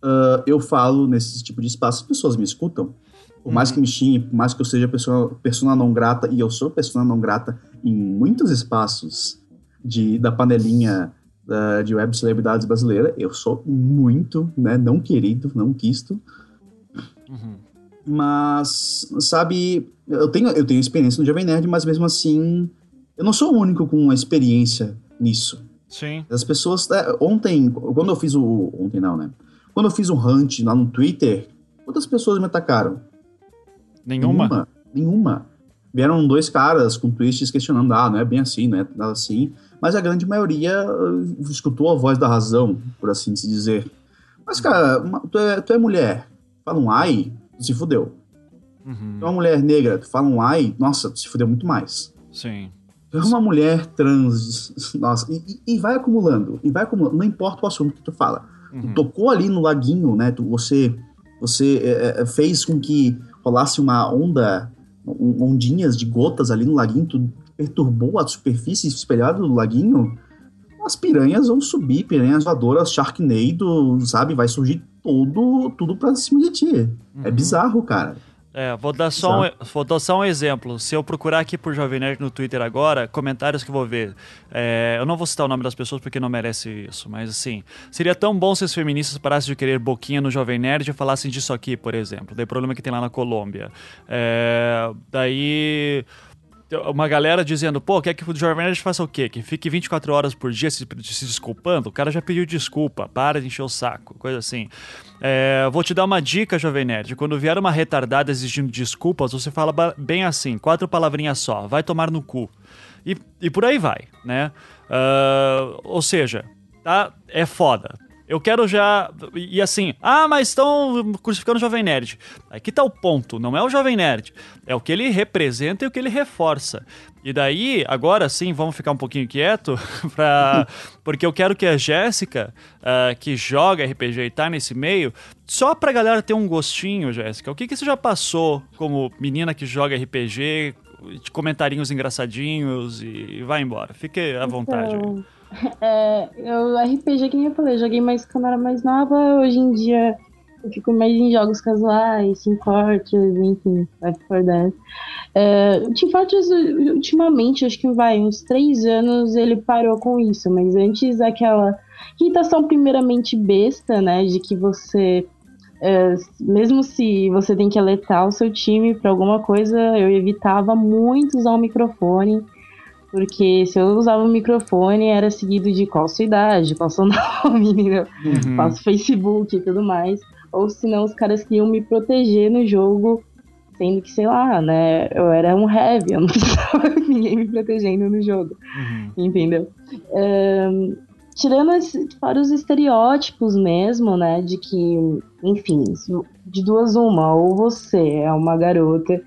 ah, eu falo nesse tipo de espaço, as pessoas me escutam. Por mais Uhum. que me xingue, por mais que eu seja pessoa, persona não grata, e eu sou persona não grata em muitos espaços de, da panelinha ah, de web celebridades brasileira, eu sou muito, né, não querido, não quisto. Uhum. Mas, sabe, eu tenho, eu tenho experiência no Jovem Nerd, mas mesmo assim, eu não sou o único com uma experiência nisso. Sim. As pessoas. é, ontem, quando eu fiz o. Ontem não, né? Quando eu fiz o hunt lá no Twitter, quantas pessoas me atacaram? Nenhuma? Nenhuma. Nenhuma. Vieram dois caras com tweets questionando, ah, não é bem assim, não é assim. Mas a grande maioria uh, escutou a voz da razão, por assim se dizer. Mas, cara, uma- tu é, tu é mulher, fala um ai, tu se fudeu. Uhum. Tu é uma mulher negra, tu fala um ai, nossa, tu se fudeu muito mais. Sim. Tu é uma mulher trans, nossa, e, e- vai acumulando, e vai acumulando, não importa o assunto que tu fala. Uhum. Tu tocou ali no laguinho, né? Tu, você você é, fez com que rolasse uma onda, ondinhas de gotas ali no laguinho, tu perturbou a superfície espelhada do laguinho. As piranhas vão subir, piranhas voadoras, Sharknado, sabe? Vai surgir todo, tudo pra cima de ti. É Uhum. bizarro, cara. É, vou dar, só um, vou dar só um exemplo. Se eu procurar aqui por Jovem Nerd no Twitter agora, comentários que eu vou ver. É, eu não vou citar o nome das pessoas porque não merece isso, mas assim, seria tão bom se as feministas parassem de querer boquinha no Jovem Nerd e falassem disso aqui, por exemplo. Daí problema que tem lá na Colômbia. É, daí uma galera dizendo, pô, quer que o Jovem Nerd faça o quê? Que fique 24 horas por dia se, se desculpando? O cara já pediu desculpa, para de encher o saco, coisa assim. É, vou te dar uma dica, Jovem Nerd. Quando vier uma retardada exigindo desculpas, você fala bem assim, quatro palavrinhas só, vai tomar no cu. E, e por aí vai, né? Ah, ou seja, tá? É foda. Eu quero já. E assim, ah, mas estão crucificando o Jovem Nerd. Aqui tá o ponto, não é o Jovem Nerd. É o que ele representa e o que ele reforça. E daí, agora sim, vamos ficar um pouquinho quieto, pra, porque eu quero que a Jéssica, ah, que joga RPG e tá nesse meio, só pra galera ter um gostinho, Jéssica, o que, que você já passou como menina que joga RPG, de comentarinhos engraçadinhos e vai embora? Fique à vontade. aí. É, eu RPG, que nem eu falei, joguei mais quando era mais nova, hoje em dia eu fico mais em jogos casuais, Team Fortress, enfim, Left 4 Dead. É, o Team Fortress, ultimamente, acho que vai, uns três anos ele parou com isso, mas antes aquela irritação primeiramente besta, né, de que você, é, mesmo se você tem que alertar o seu time pra alguma coisa, eu evitava muito usar o microfone, porque se eu usava o microfone, era seguido de qual sua idade, qual seu nome, entendeu? Uhum. Qual seu Facebook e tudo mais. Ou senão os caras queriam me proteger no jogo, sendo que, sei lá, né? Eu era um heavy, eu não precisava de ninguém me protegendo no jogo, Uhum. entendeu? Ahn, tirando esse, fora os estereótipos mesmo, né? De que, enfim, de duas uma, ou você é uma garota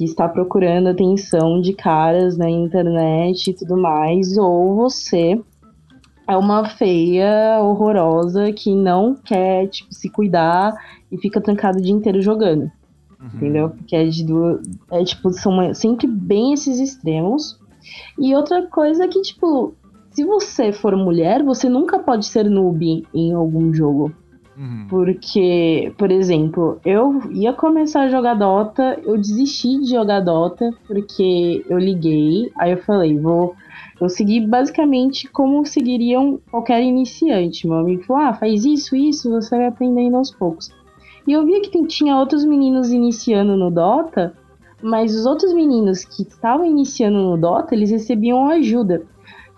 que está procurando atenção de caras na internet e tudo mais, ou você é uma feia horrorosa que não quer, tipo, se cuidar e fica trancada o dia inteiro jogando. Entendeu? Porque é de duas. É, tipo, são sempre bem esses extremos. E outra coisa é que, tipo, se você for mulher, você nunca pode ser noob em algum jogo. Uhum. Porque, por exemplo, eu ia começar a jogar Dota, eu desisti de jogar Dota porque eu liguei, aí eu falei, vou. Eu segui basicamente como seguiriam qualquer iniciante. Meu amigo falou: ah, faz isso, isso, você vai aprendendo aos poucos. E eu via que tem- tinha outros meninos iniciando no Dota, mas os outros meninos que estavam iniciando no Dota, eles recebiam ajuda.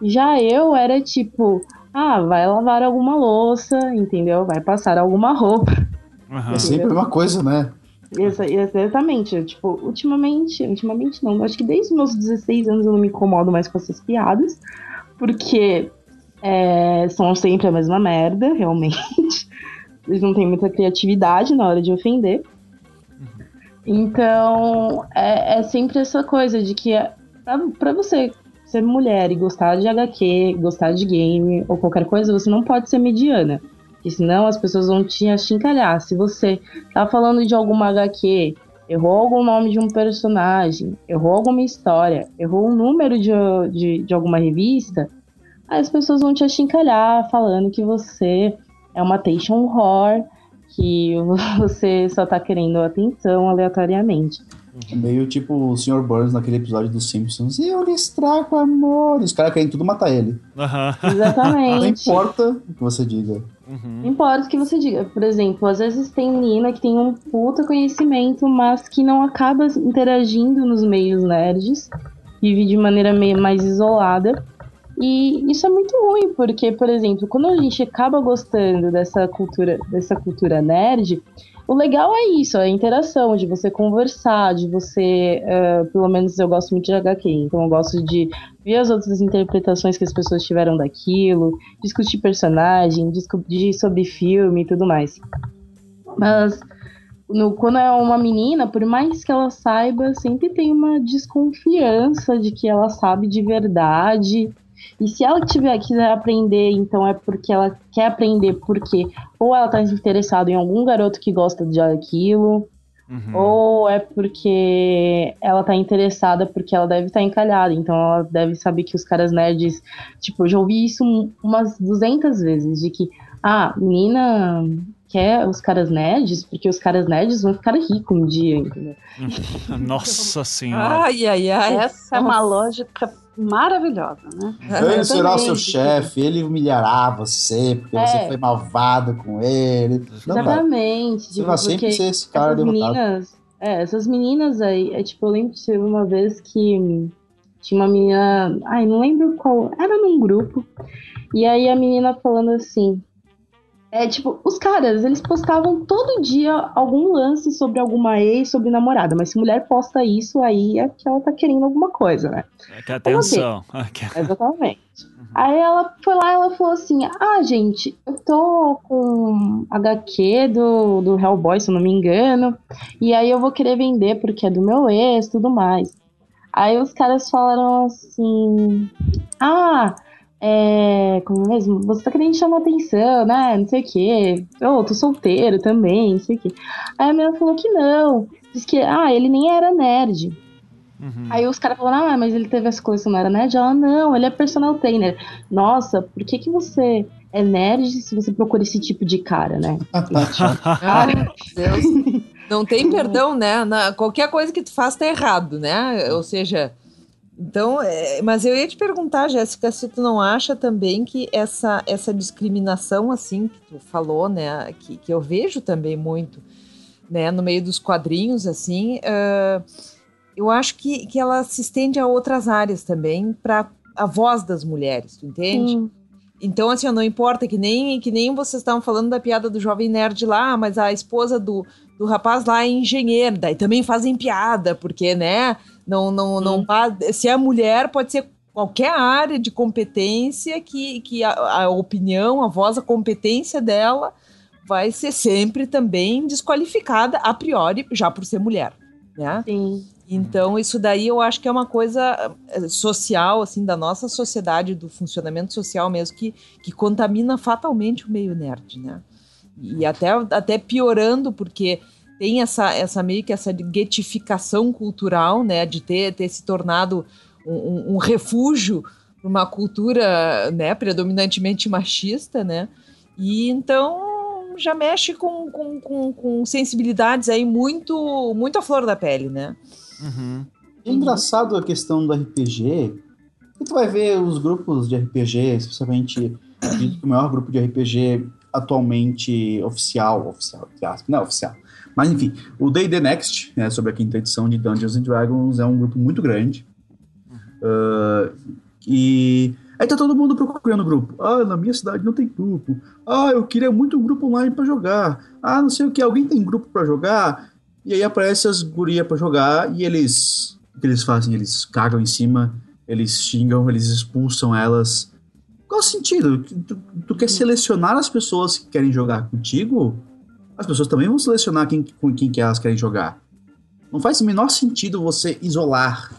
Já eu era tipo, ah, vai lavar alguma louça, entendeu? Vai passar alguma roupa. Aham. É sempre uma coisa, né? Exa- exatamente. Tipo, ultimamente, ultimamente não, acho que desde os meus 16 anos eu não me incomodo mais com essas piadas, porque é, são sempre a mesma merda, realmente. Eles não têm muita criatividade na hora de ofender. Então, é, é sempre essa coisa de que é- pra você ser mulher e gostar de HQ, gostar de game ou qualquer coisa, você não pode ser mediana. Porque senão as pessoas vão te achincalhar. Se você tá falando de alguma HQ, errou algum nome de um personagem, errou alguma história, errou um número de, de, de alguma revista, aí as pessoas vão te achincalhar falando que você é uma attention whore, que você só tá querendo atenção aleatoriamente. Meio tipo o Sr. Burns naquele episódio dos Simpsons. Eu lhe estrago amor. Os caras querem tudo matar ele. Não Exatamente. importa o que você diga. Uhum. Não importa o que você diga. Por exemplo, às vezes tem menina que tem um puta conhecimento, mas que não acaba interagindo nos meios nerds, vive de maneira meio mais isolada. E isso é muito ruim, porque, por exemplo, quando a gente acaba gostando dessa cultura, dessa cultura nerd, o legal é isso, a interação, de você conversar, de você. eh, pelo menos eu gosto muito de HQ, então eu gosto de ver as outras interpretações que as pessoas tiveram daquilo, discutir personagem, discutir sobre filme e tudo mais. Mas no- quando é uma menina, por mais que ela saiba, sempre tem uma desconfiança de que ela sabe de verdade. E se ela tiver, quiser aprender, então é porque ela quer aprender porque ou ela tá interessada em algum garoto que gosta de aquilo, Uhum. ou é porque ela tá interessada porque ela deve estar encalhada, então ela deve saber que os caras nerds, tipo, eu já ouvi isso um- umas 200 vezes, de que, ah, menina quer os caras nerds porque os caras nerds vão ficar ricos um dia, entendeu? Nossa senhora. Ai, ai, ai. Essa é uma lógica maravilhosa, né? Ele será o seu chefe, ele humilhará você, porque É. você foi malvado com ele. Não, Exatamente. você tipo, vai sempre ser esse cara essas derrotado. meninas, é, essas meninas aí, é tipo, eu lembro que teve uma vez que tinha uma menina, ai, não lembro qual, era num grupo, e aí a menina falando assim, é tipo, os caras, eles postavam todo dia algum lance sobre alguma ex, sobre namorada, mas se mulher posta isso, aí é que ela tá querendo alguma coisa, né? É que atenção. Que- Exatamente. Aí ela foi lá ela falou assim: Ah, gente, eu tô com HQ do, do Hellboy, se eu não me engano. E aí eu vou querer vender porque é do meu ex tudo mais. Aí os caras falaram assim: Ah, é. Como mesmo? Você tá querendo chamar atenção, né? Não sei o quê. Eu tô solteiro também, não sei o quê. Aí a menina falou que não. Diz que, ah, ele nem era nerd. Uhum. Aí os caras falaram, ah, mas ele teve essa coleção, não era nerd? Ela, não, ele é personal trainer. Nossa, por que que você é nerd se você procura esse tipo de cara, né? Ai, meu Deus. Não tem perdão, né? Na- qualquer coisa que tu faz tá errado, né? Ou seja, então, é, mas eu ia te perguntar, Jéssica, se tu não acha também que essa, essa discriminação, assim, que tu falou, né, que, que eu vejo também muito, né, no meio dos quadrinhos, assim, ah, eu acho que, que ela se estende a outras áreas também, para a voz das mulheres, tu entende? Sim. Então, assim, não importa, que nem, que nem vocês estavam falando da piada do jovem nerd lá, mas a esposa do, do rapaz lá é engenheiro, daí também fazem piada, porque, né, não, não, não, pa- se é mulher, pode ser qualquer área de competência que, que a, a opinião, a voz, a competência dela vai ser sempre também desqualificada, a priori, já por ser mulher. né? Sim. Então, isso daí eu acho que é uma coisa eh, social, assim, da nossa sociedade, do funcionamento social mesmo, que, que contamina fatalmente o meio nerd, né? E até, até piorando, porque tem essa, essa meio que essa guetificação cultural, né? De ter, ter se tornado um, um- refúgio para uma cultura, né? Predominantemente machista, né? E então já mexe com, com, com, com sensibilidades aí muito, muito à flor da pele, né? Uhum. É engraçado a questão do RPG. E tu vai ver os grupos de RPG, especialmente acredito que o maior grupo de RPG atualmente oficial, oficial, não é oficial. Mas enfim, o D&D Next, né, sobre a quinta edição de Dungeons and Dragons, é um grupo muito grande. Ah, e aí tá todo mundo procurando grupo. Ah, na minha cidade não tem grupo. Ah, eu queria muito um grupo online pra jogar. Ah, não sei o que, alguém tem grupo pra jogar? E aí aparece as gurias pra jogar e eles. O que eles fazem? Eles cagam em cima, eles xingam, eles expulsam elas. Qual o sentido? Tu, tu quer selecionar as pessoas que querem jogar contigo? As pessoas também vão selecionar quem, com quem que elas querem jogar. Não faz o menor sentido você isolar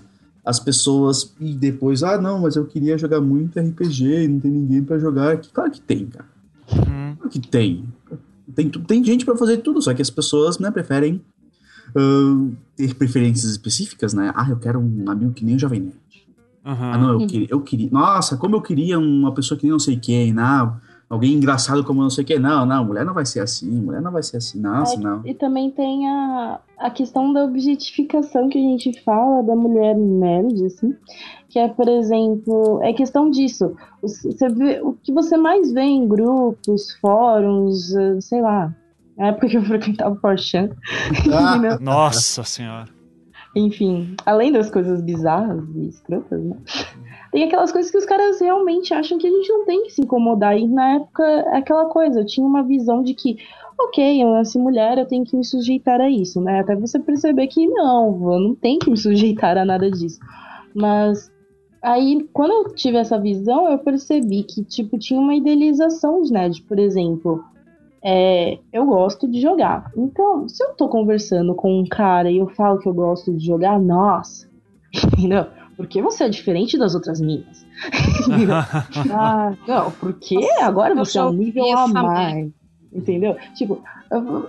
as pessoas e depois, ah, não, mas eu queria jogar muito RPG e não tem ninguém pra jogar. Claro que tem, cara. Uhum. Claro que tem. Tem, tem gente pra fazer tudo, só que as pessoas, né, preferem ah, ter preferências específicas, né? Ah, eu quero um amigo que nem o Jovem Nerd. Ah, Uhum. não, eu queria, eu queria. Nossa, como eu queria uma pessoa que nem não sei quem, não. Alguém engraçado como não sei quem. Não, não, mulher não vai ser assim, mulher não vai ser assim. Nossa, não. E também tem a, a questão da objetificação que a gente fala da mulher nerd, assim, que é, por exemplo, é questão disso. Você vê, o que você mais vê em grupos, fóruns, eh, sei lá, na época que eu frequentava o Porchan, Ah, entendeu? Nossa senhora. Enfim, além das coisas bizarras e escrotas, né? Tem aquelas coisas que os caras realmente acham que a gente não tem que se incomodar. E na época, é aquela coisa, eu tinha uma visão de que, ok, eu nasci mulher, eu tenho que me sujeitar a isso, né? Até você perceber que não, eu não tenho que me sujeitar a nada disso. Mas aí, quando eu tive essa visão, eu percebi que, tipo, tinha uma idealização de nerd, por exemplo. É, eu gosto de jogar. Então, se eu tô conversando com um cara e eu falo que eu gosto de jogar, nossa, entendeu? Porque você é diferente das outras minas. ah, não, porque agora você é um nível a mais. Entendeu? Tipo,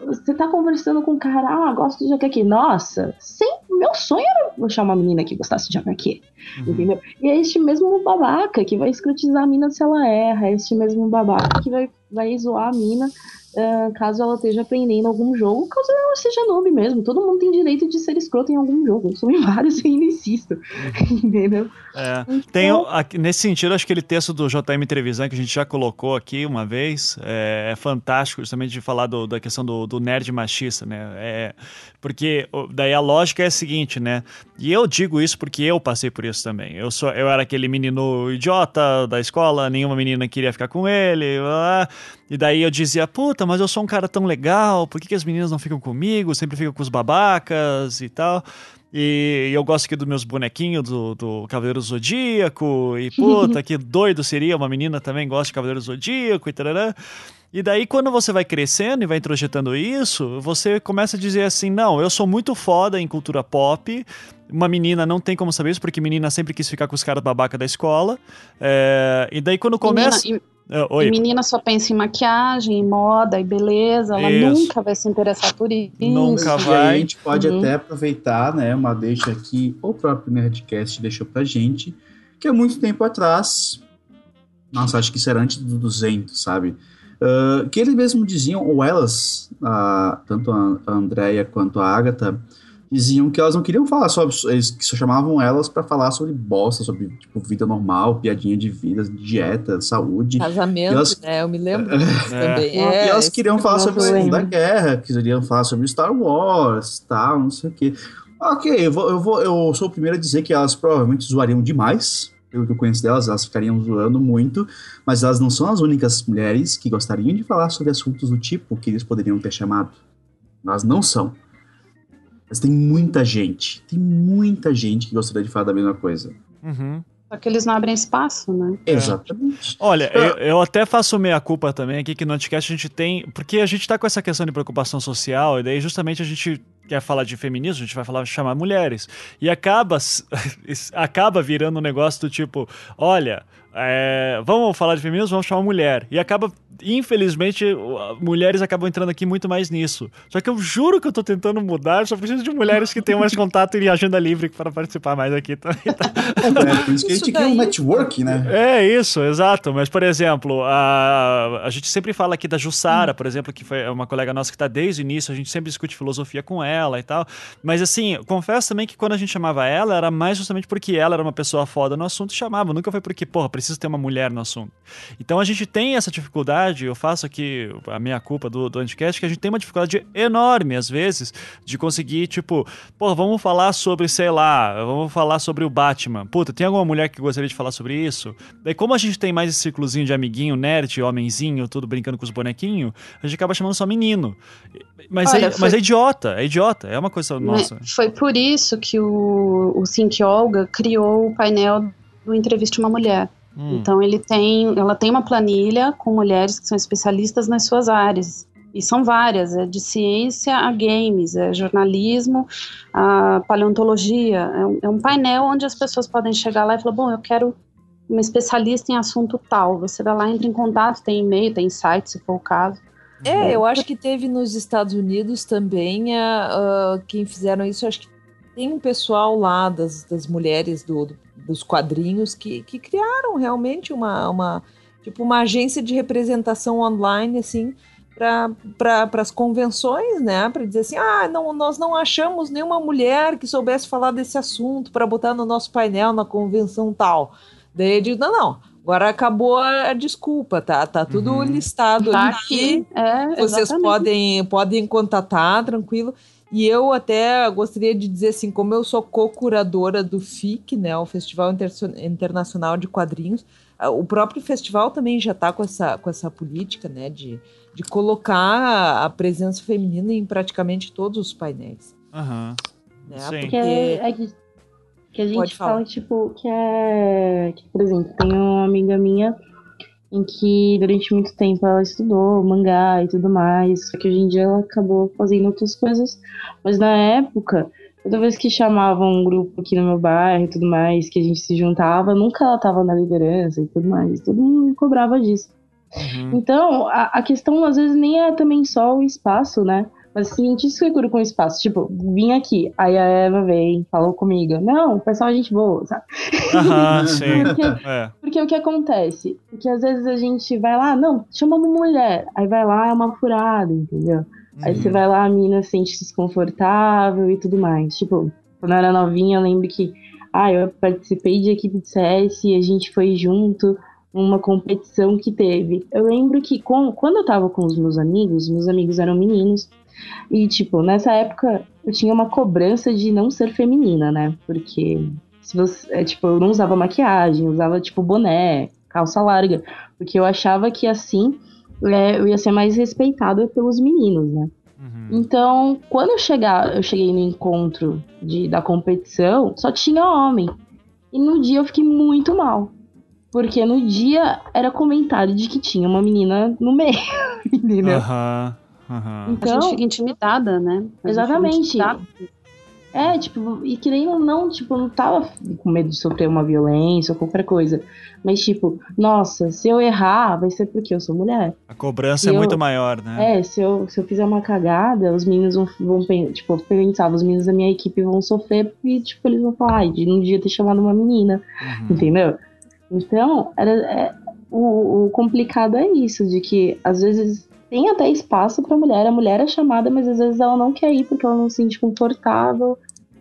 você tá conversando com um cara, ah, gosto de aqui. Nossa, sempre, meu sonho era achar uma menina que gostasse de jogar aqui. Entendeu? E é este mesmo babaca que vai escrotizar a mina se ela erra. É este mesmo babaca que vai, vai zoar a mina ah, caso ela esteja aprendendo algum jogo, caso ela seja noob mesmo. Todo mundo tem direito de ser escroto em algum jogo. Eu sou em vários e ainda insisto. Entendeu? É. Então, Tem, aqui- nesse sentido, acho que aquele texto do JM Trevisan que a gente já colocou aqui uma vez é, é fantástico, justamente de falar do- da questão do, do nerd machista, né? É, porque daí a lógica é a seguinte, né? E eu digo isso porque eu passei por isso também. Eu, sou, eu era aquele menino idiota da escola, nenhuma menina queria ficar com ele, blá, blá. E daí eu dizia, puta, mas eu sou um cara tão legal, por que, que as meninas não ficam comigo? Sempre ficam com os babacas e tal. E eu gosto aqui dos meus bonequinhos do, do Cavaleiro Zodíaco. E puta, que doido seria uma menina também gosta de Cavaleiro Zodíaco e tarará. E daí, quando você vai crescendo e vai introjetando isso, você começa a dizer assim: não, eu sou muito foda em cultura pop. Uma menina não tem como saber isso, porque menina sempre quis ficar com os caras babaca da escola. É, e daí, quando começa. Menina, e, oi. e menina só pensa em maquiagem, em moda e beleza. Ela Isso. nunca vai se interessar por isso. Nunca E aí vai. a gente pode Uhum. até aproveitar, né, uma deixa que o próprio Nerdcast deixou pra gente, que há muito tempo atrás, nossa, acho que isso era antes do 200, sabe? Ah, que eles mesmos diziam, ou elas, ah, tanto a a Andrea quanto a Agatha, diziam que elas não queriam falar sobre, eles que só chamavam elas pra falar sobre bosta, sobre tipo, vida normal, piadinha de vida, dieta, saúde. Casamento, elas- né? Eu me lembro disso É. também. e É, elas esse queriam falar sobre a. Segunda Guerra, queriam falar sobre Star Wars, tal, não sei o quê. Ok, eu, vou, eu, vou, eu sou o primeiro a dizer que elas provavelmente zoariam demais. Pelo que eu conheço delas, elas ficariam zoando muito, mas elas não são as únicas mulheres que gostariam de falar sobre assuntos do tipo que eles poderiam ter chamado. Elas não são. Mas tem muita gente, tem muita gente que gostaria de falar da mesma coisa. Uhum. Só que eles não abrem espaço, né? Exatamente. Olha, eu, eu até faço meia culpa também aqui que no Anticast a gente tem. Porque a gente tá com essa questão de preocupação social, e daí justamente a gente quer falar de feminismo, a gente vai falar chamar mulheres. E acaba, acaba virando um negócio do tipo, olha, é, vamos falar de feminismo, vamos chamar mulher. E acaba infelizmente, mulheres acabam entrando aqui muito mais nisso. Só que eu juro que eu tô tentando mudar, só preciso de mulheres que tenham mais contato e agenda livre para participar mais aqui também. Tá? É, por isso que a gente quer um network, né? É isso, exato. Mas, por exemplo, a, a gente sempre fala aqui da Jussara, hum. por exemplo, que foi uma colega nossa que tá desde o início, a gente sempre discute filosofia com ela e tal. Mas, assim, confesso também que quando a gente chamava ela, era mais justamente porque ela era uma pessoa foda no assunto e chamava. Nunca foi porque, porra, precisa ter uma mulher no assunto. Então a gente tem essa dificuldade dificuldade, eu faço aqui a minha culpa do, do Anticast, que a gente tem uma dificuldade enorme, às vezes, de conseguir, tipo, pô, vamos falar sobre, sei lá, vamos falar sobre o Batman. Puta, tem alguma mulher que gostaria de falar sobre isso? Daí, como a gente tem mais esse ciclozinho de amiguinho, nerd, homenzinho, tudo brincando com os bonequinhos, a gente acaba chamando só menino. Mas, Olha, é, foi... mas é idiota, é idiota, é uma coisa nossa. Foi por isso que o, o Think Olga criou o painel do Entrevista uma Mulher. Hum. Então ele tem, ela tem uma planilha com mulheres que são especialistas nas suas áreas. E são várias, é de ciência a games, é jornalismo, a paleontologia. É um, é um painel onde as pessoas podem chegar lá e falar, bom, eu quero uma especialista em assunto tal. Você vai lá, entra em contato, tem e-mail, tem site, se for o caso. É, eu acho que teve nos Estados Unidos também, uh, quem fizeram isso, acho que tem um pessoal lá das, das mulheres do, do dos quadrinhos que, que criaram realmente uma, uma, tipo, uma agência de representação online, assim, para as convenções, né? Para dizer assim, ah, não, nós não achamos nenhuma mulher que soubesse falar desse assunto para botar no nosso painel na convenção tal. Daí eu digo, não, não, agora acabou a, a desculpa, tá? Tá tudo uhum. listado tá aqui. É, Vocês podem, podem contatar, tranquilo. E eu até gostaria de dizer assim, como eu sou co-curadora do FIC, né, o Festival Inter Internacional de Quadrinhos, o próprio festival também já está com essa, com essa política, né, de, de colocar a presença feminina em praticamente todos os painéis. Aham. Uhum. Né, Sim. Porque... É, é que a gente fala, tipo, que é. Que, por exemplo, tem uma amiga minha em que durante muito tempo ela estudou mangá e tudo mais, só que hoje em dia ela acabou fazendo outras coisas, mas na época, toda vez que chamavam um grupo aqui no meu bairro e tudo mais, que a gente se juntava, nunca ela tava na liderança e tudo mais, todo mundo cobrava disso. Uhum. Então, a, a questão às vezes nem é também só o espaço, né? Mas assim, isso seguro com espaço. Tipo, vim aqui, aí a Eva veio, falou comigo. Não, o pessoal é gente boa, sabe? Aham, sim. porque, é. porque o que acontece? Porque às vezes a gente vai lá, não, chama uma mulher. Aí vai lá, é uma furada, entendeu? Uhum. Aí você vai lá, a mina sente desconfortável e tudo mais. Tipo, quando eu era novinha, eu lembro que, ah, eu participei de equipe de CS e a gente foi junto uma competição que teve. Eu lembro que com, quando eu tava com os meus amigos, meus amigos eram meninos, e, tipo, nessa época eu tinha uma cobrança de não ser feminina, né? Porque se você, é, tipo, eu não usava maquiagem, usava, tipo, boné, calça larga, porque eu achava que assim é, eu ia ser mais respeitada pelos meninos, né? Uhum. Então, quando eu chegar, eu cheguei no encontro de, da competição, só tinha homem. E no dia eu fiquei muito mal. Porque no dia era comentário de que tinha uma menina no meio, entendeu? Aham. Uhum. Uhum. Então, a gente fica intimidada, né? Exatamente. É, tipo, e que nem não, tipo, não tava com medo de sofrer uma violência ou qualquer coisa. Mas, tipo, nossa, se eu errar, vai ser porque eu sou mulher. A cobrança se é eu, muito maior, né? É, se eu, se eu fizer uma cagada, os meninos vão, vão tipo, eu pensava, os meninos da minha equipe vão sofrer e, tipo, eles vão falar, ai, de não devia ter chamado uma menina, uhum. entendeu? Então, era, é, o, o complicado é isso, de que, às vezes, tem até espaço para mulher. A mulher é chamada, mas às vezes ela não quer ir porque ela não se sente confortável,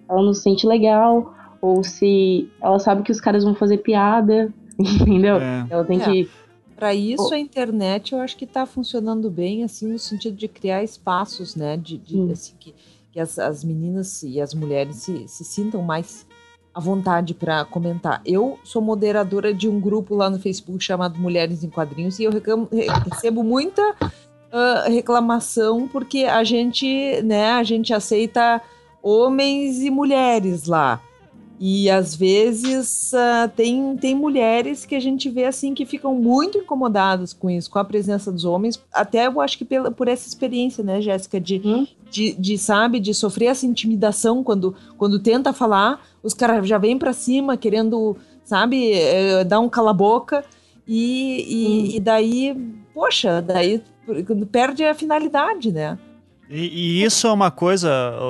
ela não se sente legal, ou se ela sabe que os caras vão fazer piada, entendeu? É. Ela tem é. que. Para isso, a internet eu acho que está funcionando bem, assim, no sentido de criar espaços, né? De, de assim, que, que as, as, meninas e as mulheres se, se sintam mais à vontade para comentar. Eu sou moderadora de um grupo lá no Facebook chamado Mulheres em Quadrinhos e eu recebo muita uh, reclamação porque a gente, né, a gente aceita homens e mulheres lá. E às vezes uh, tem, tem mulheres que a gente vê assim que ficam muito incomodadas com isso, com a presença dos homens. Até eu acho que pela, por essa experiência, né, Jéssica, de, hum? de, de, sabe, de sofrer essa intimidação quando, quando tenta falar, os caras já vêm para cima querendo, sabe, eh, dar um cala-boca. E, e, hum. e daí, poxa, daí perde a finalidade, né? E, e, isso é uma coisa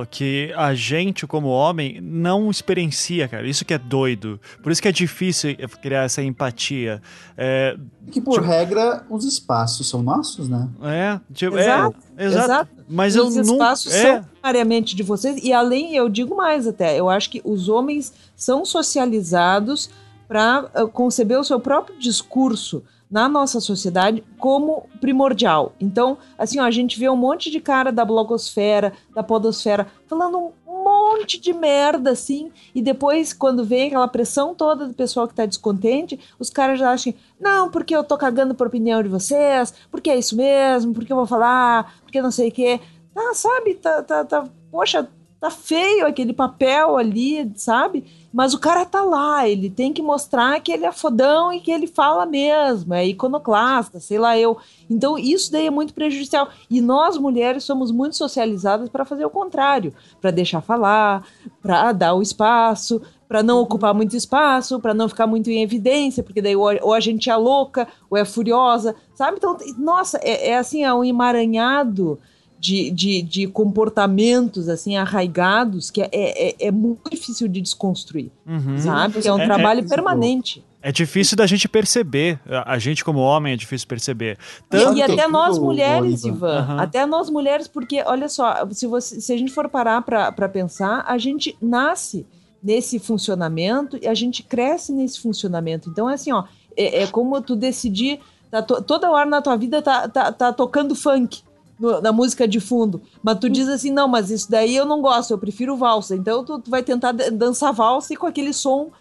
que a gente, como homem, não experiencia, cara. Isso que é doido. Por isso que é difícil criar essa empatia. É, que, por tipo, regra, os espaços são nossos, né? É, tipo, exato, é, exato. exato. Mas os eu espaços não, é. são primariamente de vocês. E além, eu digo mais até, eu acho que os homens são socializados para uh, conceber o seu próprio discurso na nossa sociedade como primordial. Então, assim, ó, a gente vê um monte de cara da blogosfera, da podosfera, falando um monte de merda, assim, e depois, quando vem aquela pressão toda do pessoal que tá descontente, os caras já acham, não, porque eu tô cagando por opinião de vocês, porque é isso mesmo, porque eu vou falar, porque não sei o quê. Ah, sabe, tá, tá, tá, poxa, tá feio aquele papel ali, sabe? Mas o cara tá lá, ele tem que mostrar que ele é fodão e que ele fala mesmo, é iconoclasta, sei lá eu. Então isso daí é muito prejudicial. E nós mulheres somos muito socializadas para fazer o contrário, para deixar falar, para dar o espaço, para não ocupar muito espaço, para não ficar muito em evidência, porque daí ou a gente é louca ou é furiosa, sabe? Então, nossa, é, é assim, é um emaranhado de, de, de comportamentos assim arraigados que é, é, é muito difícil de desconstruir, uhum. sabe? Que é um é, trabalho é, permanente. É difícil da gente perceber. A gente, como homem, é difícil perceber. Tanto... E até nós mulheres, Ivan. Uhum. Até nós mulheres, porque, olha só, se, você, se a gente for parar para pensar, a gente nasce nesse funcionamento e a gente cresce nesse funcionamento. Então, é assim, ó, é, é como tu decidir. Tá to, toda hora na tua vida tá, tá, tá tocando funk no, na música de fundo. Mas tu diz assim, não, mas isso daí eu não gosto, eu prefiro valsa. Então tu, tu vai tentar dançar valsa e com aquele som,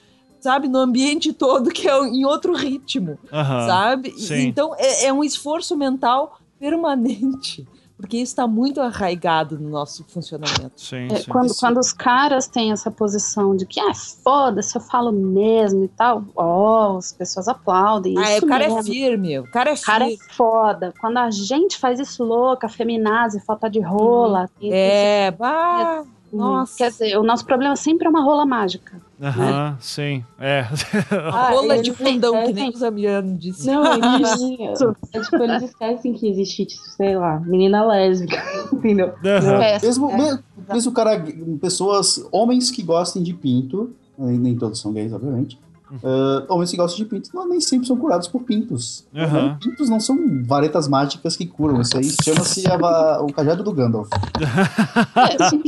sabe, no ambiente todo, que é em outro ritmo, uhum, sabe? Sim. Então é, é um esforço mental permanente porque isso está muito arraigado no nosso funcionamento. Sim, é, sim. Quando, quando os caras têm essa posição de que, ah, foda-se, eu falo mesmo e tal, ó, oh, as pessoas aplaudem. Ah, isso o cara é mesmo. é firme, o cara é firme. O cara é foda. Quando a gente faz isso louca, feminazi, falta de rola. Uhum. É, bah, nossa. Quer dizer, o nosso problema sempre é uma rola mágica. Aham, uhum, sim. É. A rola de fundão, que nem os Amiano disse. Não, isso. é, tipo, eles esquecem que existe, tipo, sei lá, menina lésbica, entendeu? Uhum. Mesmo, mesmo, mesmo cara, pessoas, homens que gostem de pinto, nem todos são gays, obviamente, Uh, homens que gostam de pintos não, nem sempre são curados por pintos. Uhum. Pintos não são varetas mágicas que curam. Isso aí chama-se o cajado do Gandalf.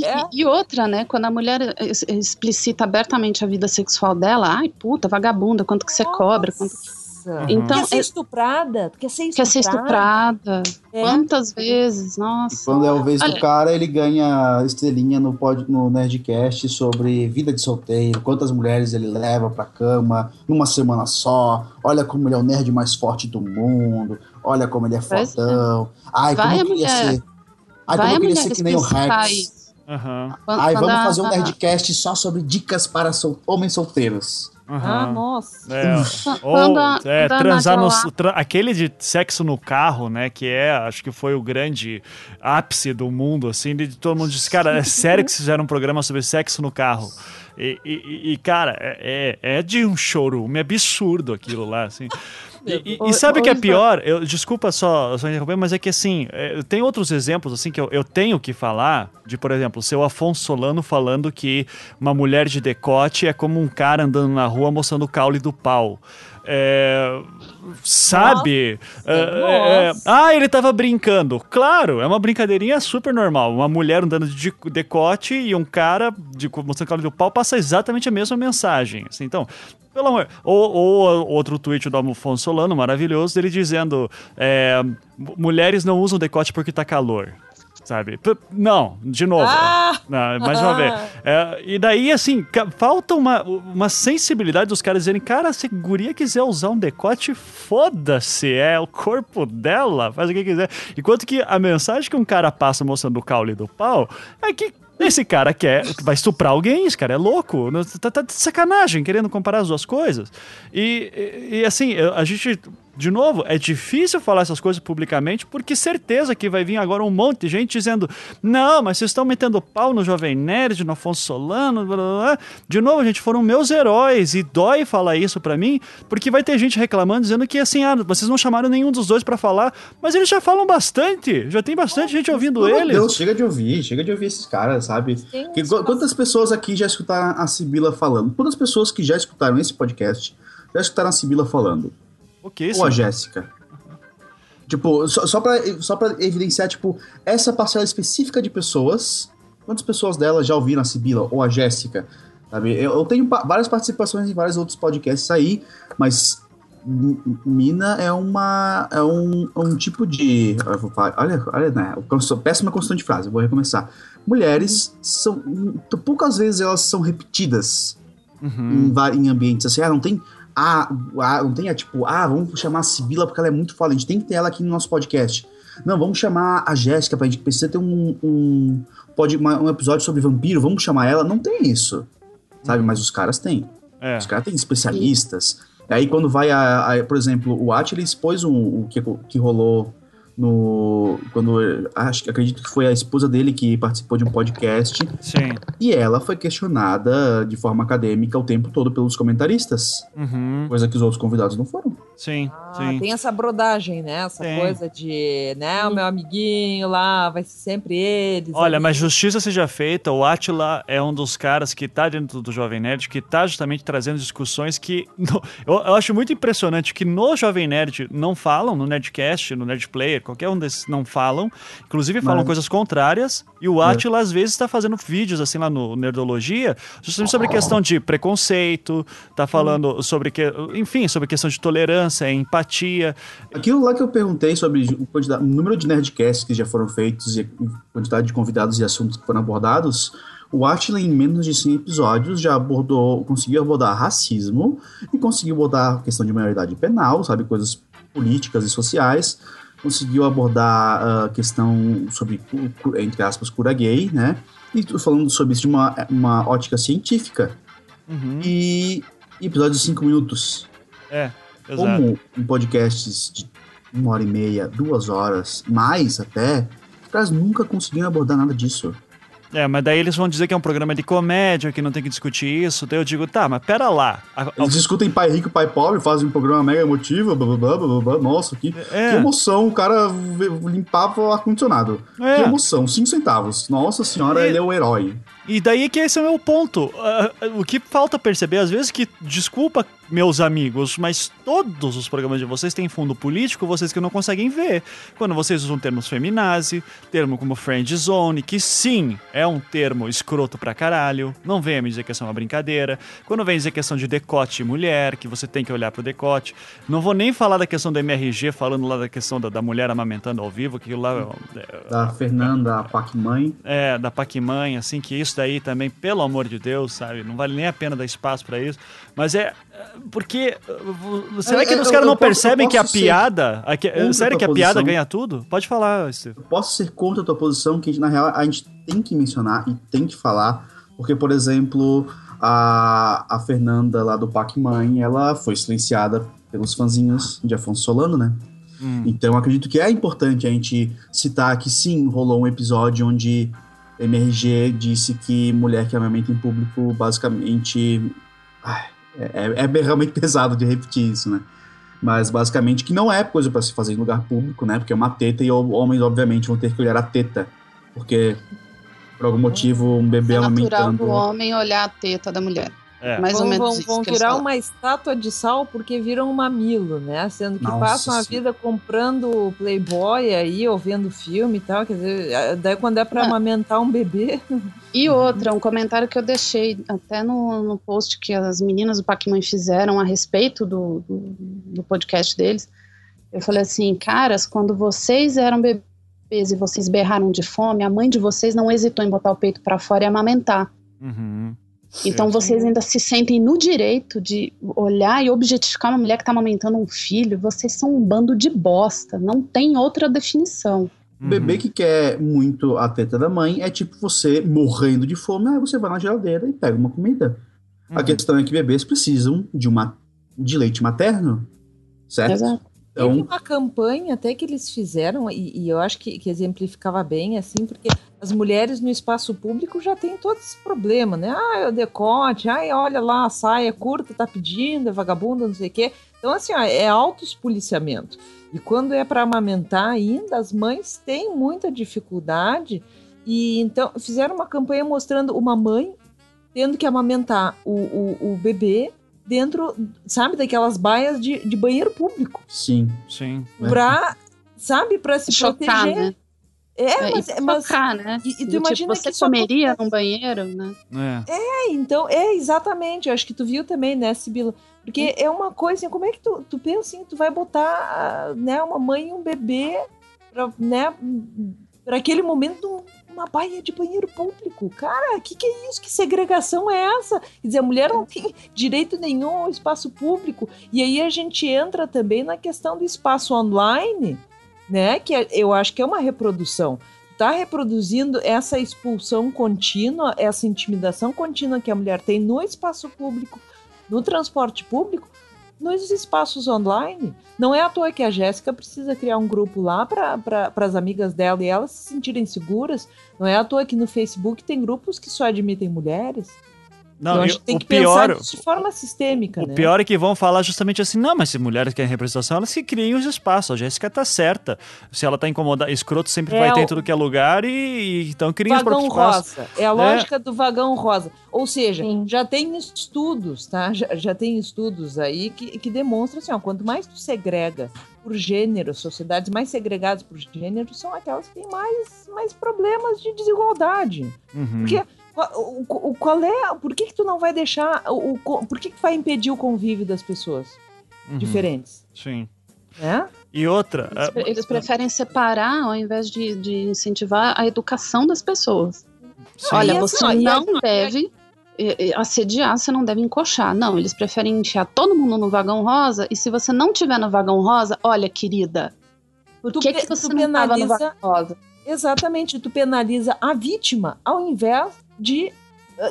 É, e outra, né? Quando a mulher explicita abertamente a vida sexual dela, ai, puta, vagabunda, quanto que você cobra, quanto que Uhum. Então, quer ser estuprada? Quer ser estuprada? Quer ser estuprada. É. Quantas vezes? Nossa. E quando é o vez Olha. do cara, ele ganha estrelinha no, pod, no Nerdcast sobre vida de solteiro, quantas mulheres ele leva pra cama numa semana só. Olha como ele é o nerd mais forte do mundo. Olha como ele é, é. fodão. Ai, Vai como eu queria mulher. ser. Ai, Vai como eu queria ser que nem o Rex. Uhum. Aí vamos fazer um Nerdcast só sobre dicas para sol homens solteiros. Uhum. Ah, nossa. É, ou, é, transar no, tra, aquele de sexo no carro, né? Que é, acho que foi o grande ápice do mundo, assim, de todo mundo disse, cara, é sério que fizeram um programa sobre sexo no carro? E, e, e cara, é, é, é de um chorume absurdo aquilo lá, assim. E, e, sabe o que é pior? Eu, desculpa só, só interromper, mas é que assim, é, tem outros exemplos assim que eu, eu tenho que falar, de por exemplo, o seu Afonso Solano falando que uma mulher de decote é como um cara andando na rua mostrando o caule do pau. É, sabe? É, é, ah, ele tava brincando. Claro, é uma brincadeirinha super normal. Uma mulher andando de decote e um cara de, mostrando caule do pau passa exatamente a mesma mensagem. Assim, então, pelo amor. Ou, ou outro tweet do Afonso Solano, maravilhoso, dele dizendo: é, mulheres não usam decote porque tá calor sabe? Não, de novo. Ah! Não, mais uma vez. É, e daí, assim, falta uma, uma sensibilidade dos caras dizerem, cara, se a guria quiser usar um decote, foda-se, é o corpo dela, faz o que quiser. Enquanto que a mensagem que um cara passa mostrando o caule do pau é que Esse cara quer, vai estuprar alguém, esse cara é louco, tá, tá de sacanagem, querendo comparar as duas coisas. E, e, e assim, a gente de novo, é difícil falar essas coisas publicamente, porque certeza que vai vir agora um monte de gente dizendo: não, mas vocês estão metendo pau no Jovem Nerd, no Afonso Solano, blá, blá, blá. De novo, gente, foram meus heróis, e dói falar isso para mim, porque vai ter gente reclamando, dizendo que assim, ah, vocês não chamaram nenhum dos dois para falar, mas eles já falam bastante, já tem bastante gente ouvindo Meu eles. Deus, chega de ouvir, chega de ouvir esses caras, sabe? Que, quantas pessoas aqui já escutaram a Sibila falando? Quantas pessoas que já escutaram esse podcast já escutaram a Sibila falando? Ou a Jéssica. Tipo, só, só, pra, só pra evidenciar, tipo, essa parcela específica de pessoas, quantas pessoas delas já ouviram a Sibila ou a Jéssica? Sabe? Eu, eu tenho várias participações em vários outros podcasts aí, mas Mina é uma é um, um tipo de olha olha né péssima construção de frase vou recomeçar mulheres são poucas vezes elas são repetidas uhum. em, em ambientes assim ah, não tem ah, ah, não tem, tipo, ah, vamos chamar a Sibila porque ela é muito foda, a gente tem que ter ela aqui no nosso podcast. Não, vamos chamar a Jéssica, a gente precisa ter um, um, pode, uma, um episódio sobre vampiro, vamos chamar ela. Não tem isso, sabe? Mas os caras têm. É. Os caras têm especialistas. Aí quando vai, a, a, por exemplo, o Atila expôs um, o que, que rolou no quando acho acredito que foi a esposa dele que participou de um podcast. Sim. E ela foi questionada de forma acadêmica o tempo todo pelos comentaristas, uhum. coisa que os outros convidados não foram. Sim, ah, sim. Tem essa brodagem, né? Essa tem. coisa de, né, o meu amiguinho lá, vai ser sempre ele. Olha, mas justiça seja feita, o Atila é um dos caras que tá dentro do Jovem Nerd, que tá justamente trazendo discussões que. No, eu, eu, acho muito impressionante que no Jovem Nerd não falam, no Nerdcast, no Nerd Player, qualquer um desses não falam. Inclusive falam mas... coisas contrárias. E o Atila, é. às vezes, está fazendo vídeos assim lá no Nerdologia, justamente sobre questão de preconceito, tá falando sobre que. Enfim, sobre questão de tolerância tolerância, é empatia. Aquilo lá que eu perguntei sobre o, o número de nerdcasts que já foram feitos e a quantidade de convidados e assuntos que foram abordados, o Atila, em menos de 100 episódios, já abordou, conseguiu abordar racismo e conseguiu abordar a questão de maioridade penal, sabe, coisas políticas e sociais, conseguiu abordar a uh, questão sobre, entre aspas, cura gay, né, e falando sobre isso de uma, uma ótica científica. Uhum. E episódios de 5 minutos. É. Exato. Como em podcasts de uma hora e meia, duas horas, mais até, os caras nunca conseguiram abordar nada disso. É, mas daí eles vão dizer que é um programa de comédia, que não tem que discutir isso. Daí eu digo, tá, mas pera lá. Eles discutem pai rico, pai pobre, fazem um programa mega emotivo, blá, blá, blá, blá, Nossa, que, é. que emoção. O cara limpava o ar-condicionado. É. Que emoção, cinco centavos. Nossa senhora, e... ele é o herói. E daí que esse é o meu ponto. Uh, o que falta perceber, às vezes, que, desculpa, meus amigos, mas todos os programas de vocês têm fundo político, vocês que não conseguem ver. Quando vocês usam termos feminazi, termo como friend zone, que sim, é um termo escroto pra caralho, não venha me dizer que é uma brincadeira. Quando vem dizer questão de decote mulher, que você tem que olhar pro decote. Não vou nem falar da questão do MRG, falando lá da questão da, da mulher amamentando ao vivo, que lá... É, da Fernanda, a Pac-Mãe. É, da Pac-Mãe, assim, que isso isso daí também, pelo amor de Deus, sabe? Não vale nem a pena dar espaço para isso. Mas é. Porque. Será é, que os caras não posso, percebem que a piada. A, sério que a piada ganha tudo? Pode falar, Steve. Eu posso ser contra a tua posição, que na real a gente tem que mencionar e tem que falar. Porque, por exemplo, a, a Fernanda lá do Pac-Man, ela foi silenciada pelos fãzinhos de Afonso Solano, né? Hum. Então acredito que é importante a gente citar que sim, rolou um episódio onde MRG disse que mulher que amamenta em público, basicamente. Ai, é, é, é realmente pesado de repetir isso, né? Mas basicamente que não é coisa para se fazer em lugar público, né? Porque é uma teta e homens, obviamente, vão ter que olhar a teta. Porque, por algum motivo, um bebê é amamentando. É natural do homem olhar a teta da mulher. É. Mais vão, ou menos vão, isso vão virar uma estátua de sal porque viram um mamilo, né? Sendo que Nossa passam a vida comprando Playboy aí, ou vendo filme e tal. Quer dizer, daí quando é para ah. amamentar um bebê. E outra, um comentário que eu deixei até no, no post que as meninas do Pac-Man fizeram a respeito do, do, do podcast deles. Eu falei assim, caras, quando vocês eram bebês e vocês berraram de fome, a mãe de vocês não hesitou em botar o peito para fora e amamentar. Uhum. Então vocês ainda se sentem no direito de olhar e objetificar uma mulher que está amamentando um filho. Vocês são um bando de bosta. Não tem outra definição. Bebê Uhum. que quer muito a teta da mãe é tipo você morrendo de fome, aí você vai na geladeira e pega uma comida. A Uhum. questão é que bebês precisam de uma de leite materno, certo? Exato. Teve Então, uma campanha até que eles fizeram, e, e eu acho que, que exemplificava bem, assim, porque as mulheres no espaço público já têm todo esse problema, né? Ah, é o decote, ai, olha lá, a saia curta, tá pedindo, é vagabunda, não sei o quê. Então, assim, ó, é altos policiamento. E quando é para amamentar ainda, as mães têm muita dificuldade. E então fizeram uma campanha mostrando uma mãe tendo que amamentar o, o, o bebê dentro, sabe, daquelas baias de, de banheiro público. sim. Sim. É. Pra, sabe, pra se Chocar, proteger. né? É, É, mas, e mas chocar, né? e- e tu Do imagina tipo, você comeria num banheiro, né? É. É, então, é exatamente. Eu acho que tu viu também, né, Sibila? Porque é uma coisa, assim, como é que tu, tu pensa assim, tu vai botar, ah, né, uma mãe e um bebê pra, né, para aquele momento uma baia de banheiro público. Cara, que que é isso? Que segregação é essa? Quer dizer, a mulher não tem direito nenhum ao espaço público. E aí a gente entra também na questão do espaço online, né, que é- eu acho que é uma reprodução está reproduzindo essa expulsão contínua, essa intimidação contínua que a mulher tem no espaço público, no transporte público, nos espaços online. Não é à toa que a Jéssica precisa criar um grupo lá para as amigas dela e elas se sentirem seguras. Não é à toa que no Facebook tem grupos que só admitem mulheres. Não, eu e acho que tem o que pior, pensar de forma sistêmica, o né? pior é que vão falar justamente assim, não, mas se mulheres querem representação, elas que criem os espaços. A Jéssica tá certa. Se ela tá incomodada, escroto sempre É, vai ter em o- tudo que é lugar e, e então criem os Vagão próprios espaços. rosa. É a lógica do vagão rosa. Ou seja, Sim. já tem estudos, tá? Já, já tem estudos aí que, que demonstram assim, ó, quanto mais tu segrega por gênero, sociedades mais segregadas por gênero são aquelas que têm mais, mais problemas de desigualdade. Uhum. Porque qual- o, o- qual é, por que que tu não vai deixar, o, o- por que que tu vai impedir o convívio das pessoas Uhum. diferentes, Sim. né? E outra. Eles, pre- eles preferem separar ao invés de, de incentivar a educação das pessoas. sim. Olha, assim, você não assim, ó, deve assediar, você não deve encoxar. Não, eles preferem enfiar todo mundo no vagão rosa e se você não tiver no vagão rosa, olha, querida, por Tu que, que você tu não estava no penaliza- vagão rosa? Exatamente, tu penaliza a vítima ao invés de,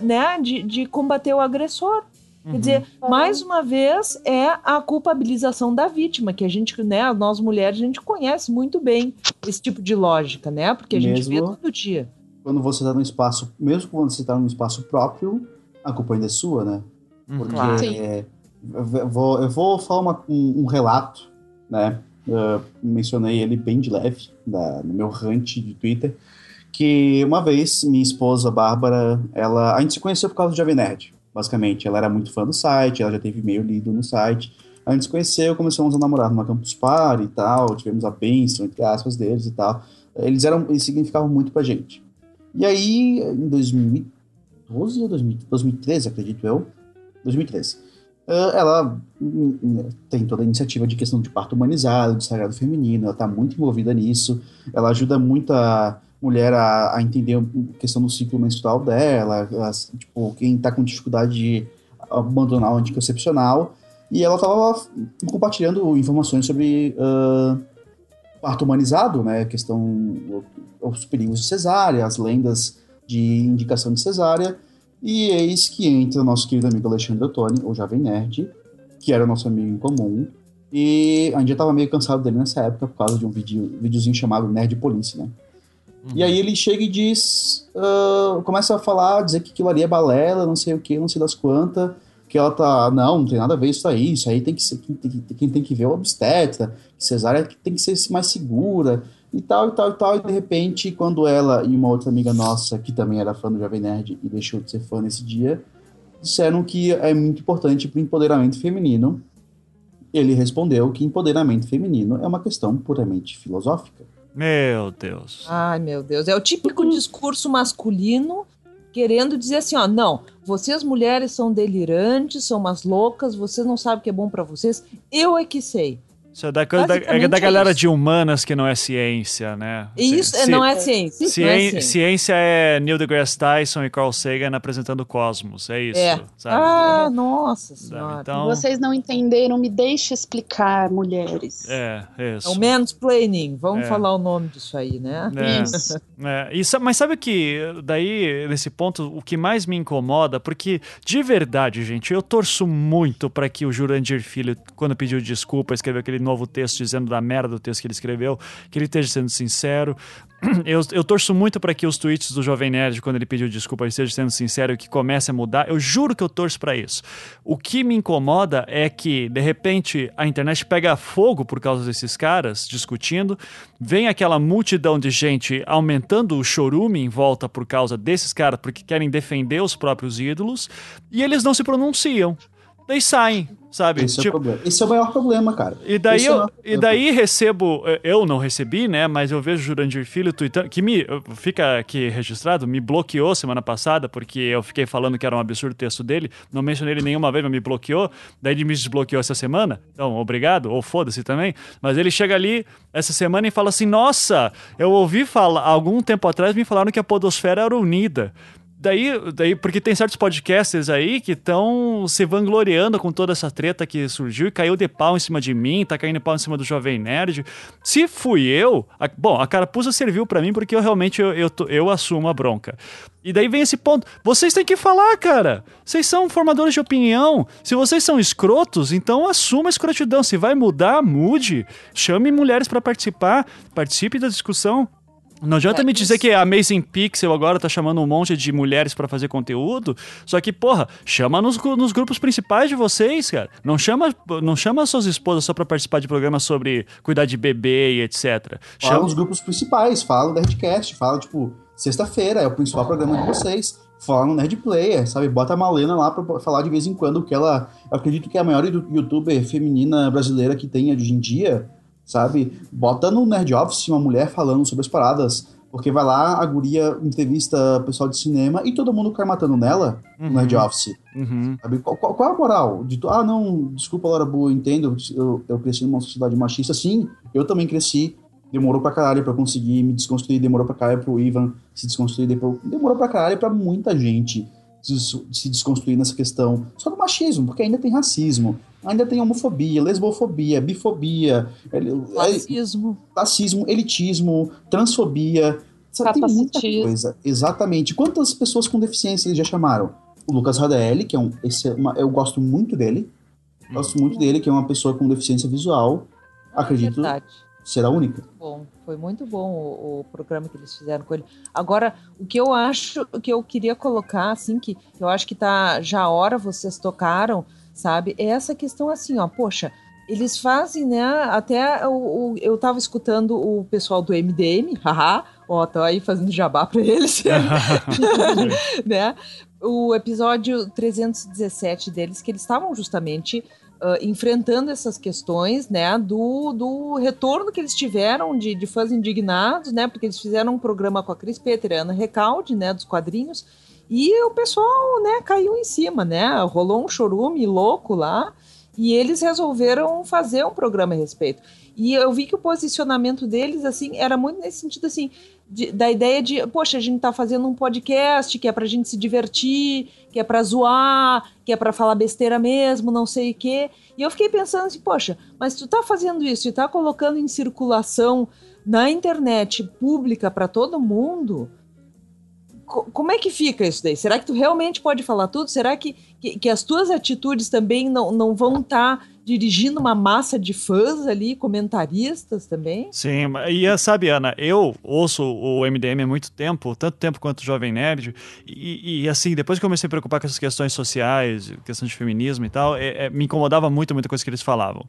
né, de, de combater o agressor. Quer Uhum. dizer, mais uma vez é a culpabilização da vítima, que a gente, né, nós mulheres, a gente conhece muito bem esse tipo de lógica, né? Porque a gente vê Mesmo- todo dia. quando você tá no espaço, mesmo quando você tá no espaço próprio, a culpa ainda é sua, né? Uhum. Porque Claro. É, eu vou, eu vou falar uma- um, um relato, né? Eu mencionei ele bem de leve da- no meu rant de Twitter, que uma vez minha esposa, Bárbara, ela, a gente se conheceu por causa do Jovem Nerd, basicamente. Ela era muito fã do site, ela já teve e-mail lido no site. A gente se conheceu, começamos a namorar numa campus party e tal, tivemos a bênção, entre aspas, deles e tal. Eles eram, eles significavam muito pra gente. E aí, em 2012 ou 2000 2013, acredito eu, 2013, ah, ela hum, hum, tem toda a iniciativa de questão de parto humanizado, de sagrado feminino, ela está muito envolvida nisso, ela ajuda muito a mulher a, a entender a questão do ciclo menstrual dela, tipo, quem está com dificuldade de abandonar o anticoncepcional, e ela estava compartilhando informações sobre ah, parto humanizado, né, questão, os perigos de cesárea, as lendas de indicação de cesárea, e eis que entra o nosso querido amigo Alexandre Ottoni, o Jovem Nerd, que era nosso amigo em comum, e a gente já tava meio cansado dele nessa época por causa de um vídeo, videozinho chamado Nerd Police, né? E aí ele chega e diz, ah, começa a falar, dizer que aquilo ali é balela, não sei o que, não sei das quantas, que ela tá, não, não tem nada a ver isso aí, isso aí tem que ser, quem tem que, quem tem que ver é o obstetra, que cesárea tem que ser mais segura, e tal, e tal, e tal, e de repente, quando ela e uma outra amiga nossa, que também era fã do Jovem Nerd e deixou de ser fã nesse dia, disseram que é muito importante para o empoderamento feminino, ele respondeu que empoderamento feminino é uma questão puramente filosófica. Meu Deus. Ai, meu Deus. É o típico discurso masculino querendo dizer assim, ó, não, vocês mulheres são delirantes, são umas loucas, vocês não sabem o que é bom pra vocês, eu é que sei. Isso é da, da, é da galera é de humanas que não é ciência, né? Isso, Ci, não é ciência. Ciência, é ciência. ciência é Neil deGrasse Tyson e Carl Sagan apresentando o Cosmos, é isso. É. Sabe? Ah, nossa senhora. Então... Vocês não entenderam, me deixe explicar, mulheres. É, isso. É o mansplaining, vamos é. falar o nome disso aí, né? É. Isso. É. Isso, mas sabe que, daí, nesse ponto, o que mais me incomoda, porque, de verdade, gente, eu torço muito para que o Jurandir Filho, quando pediu desculpa, escreveu aquele novo texto dizendo da merda do texto que ele escreveu, que ele esteja sendo sincero. Eu, eu torço muito para que os tweets do Jovem Nerd, quando ele pediu desculpa, esteja sendo sincero e que comece a mudar. Eu juro que eu torço para isso. O que me incomoda é que, de repente, a internet pega fogo por causa desses caras discutindo, vem aquela multidão de gente aumentando o chorume em volta por causa desses caras, porque querem defender os próprios ídolos, e eles não se pronunciam. Daí saem, sabe? Esse, tipo, é, o tipo, problema. Esse é o maior problema, cara. E daí, é eu, e daí recebo, eh, eu não recebi, né? Mas eu vejo o Jurandir Filho tweetando, que me, fica aqui registrado, me bloqueou semana passada, porque eu fiquei falando que era um absurdo o texto dele, não mencionei ele nenhuma vez, mas me bloqueou, daí ele me desbloqueou essa semana, então obrigado, ou foda-se também, mas ele chega ali essa semana e fala assim, nossa, eu ouvi falar, algum tempo atrás me falaram que a podosfera era unida. Daí, daí, porque tem certos podcasters aí que estão se vangloriando com toda essa treta que surgiu e caiu de pau em cima de mim, tá caindo de pau em cima do Jovem Nerd. Se fui eu, a, bom, a carapuça serviu para mim porque eu realmente eu, eu, eu, assumo a bronca. E daí vem esse ponto. Vocês têm que falar, cara. Vocês são formadores de opinião. Se vocês são escrotos, então assuma a escrotidão. Se vai mudar, mude. Chame mulheres para participar. Participe da discussão. Não adianta é, me dizer que a Amazing Pixel agora tá chamando um monte de mulheres para fazer conteúdo, só que, porra, chama nos, nos grupos principais de vocês, cara. Não chama, não chama suas esposas só para participar de programas sobre cuidar de bebê e etc. Fala chama... nos grupos principais, fala da Redcast, fala, tipo, sexta-feira é o principal programa de vocês. Fala no Nerd Player, sabe? Bota a Malena lá pra falar de vez em quando que ela. Eu acredito que é a maior youtuber feminina brasileira que tem hoje em dia sabe? Bota no Nerd Office uma mulher falando sobre as paradas, porque vai lá, a guria entrevista pessoal de cinema e todo mundo cai matando nela uhum. no Nerd Office. Uhum. Sabe? Qual, qual, qual, é a moral? De, ah, não, desculpa, Laura Boa, entendo, eu, eu cresci numa sociedade machista, sim, eu também cresci, demorou pra caralho pra conseguir me desconstruir, demorou pra caralho pro Ivan se desconstruir, demorou pra caralho pra muita gente se desconstruir nessa questão só do machismo, porque ainda tem racismo, ainda tem homofobia, lesbofobia, bifobia, racismo, racismo elitismo, transfobia. Sabe, tem muita coisa. Exatamente. Quantas pessoas com deficiência eles já chamaram? O Lucas Radelli, que é um. Esse é uma, eu gosto muito dele. Gosto muito dele, que é uma pessoa com deficiência visual. Acredito. Verdade será única. Bom, foi muito bom o, o, programa que eles fizeram com ele. Agora, o que eu acho, o que eu queria colocar, assim, que eu acho que tá já a hora vocês tocaram, sabe? É essa questão assim, ó, poxa, eles fazem, né? Até o, eu tava escutando o pessoal do MDM, haha, ó, tô aí fazendo jabá para eles, né? O episódio 317 deles, que eles estavam justamente uh, enfrentando essas questões, né, do, do retorno que eles tiveram de, de fãs indignados, né, porque eles fizeram um programa com a Cris Peter e a Ana Recalde, né, dos quadrinhos, e o pessoal, né, caiu em cima, né, rolou um chorume louco lá, e eles resolveram fazer um programa a respeito. E eu vi que o posicionamento deles, assim, era muito nesse sentido, assim, de, da ideia de, poxa, a gente tá fazendo um podcast que é pra gente se divertir, que é pra zoar, que é pra falar besteira mesmo, não sei o quê. E eu fiquei pensando assim, poxa, mas tu tá fazendo isso e tá colocando em circulação na internet pública para todo mundo, como é que fica isso daí? Será que tu realmente pode falar tudo? Será que, que, que as tuas atitudes também não, não vão estar tá dirigindo uma massa de fãs ali, comentaristas também? Sim, e sabe, Ana, eu ouço o MDM há muito tempo, tanto tempo quanto o Jovem Nerd, e, e assim, depois que comecei a preocupar com essas questões sociais, questão de feminismo e tal, é, é, me incomodava muito muita coisa que eles falavam.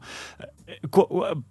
É,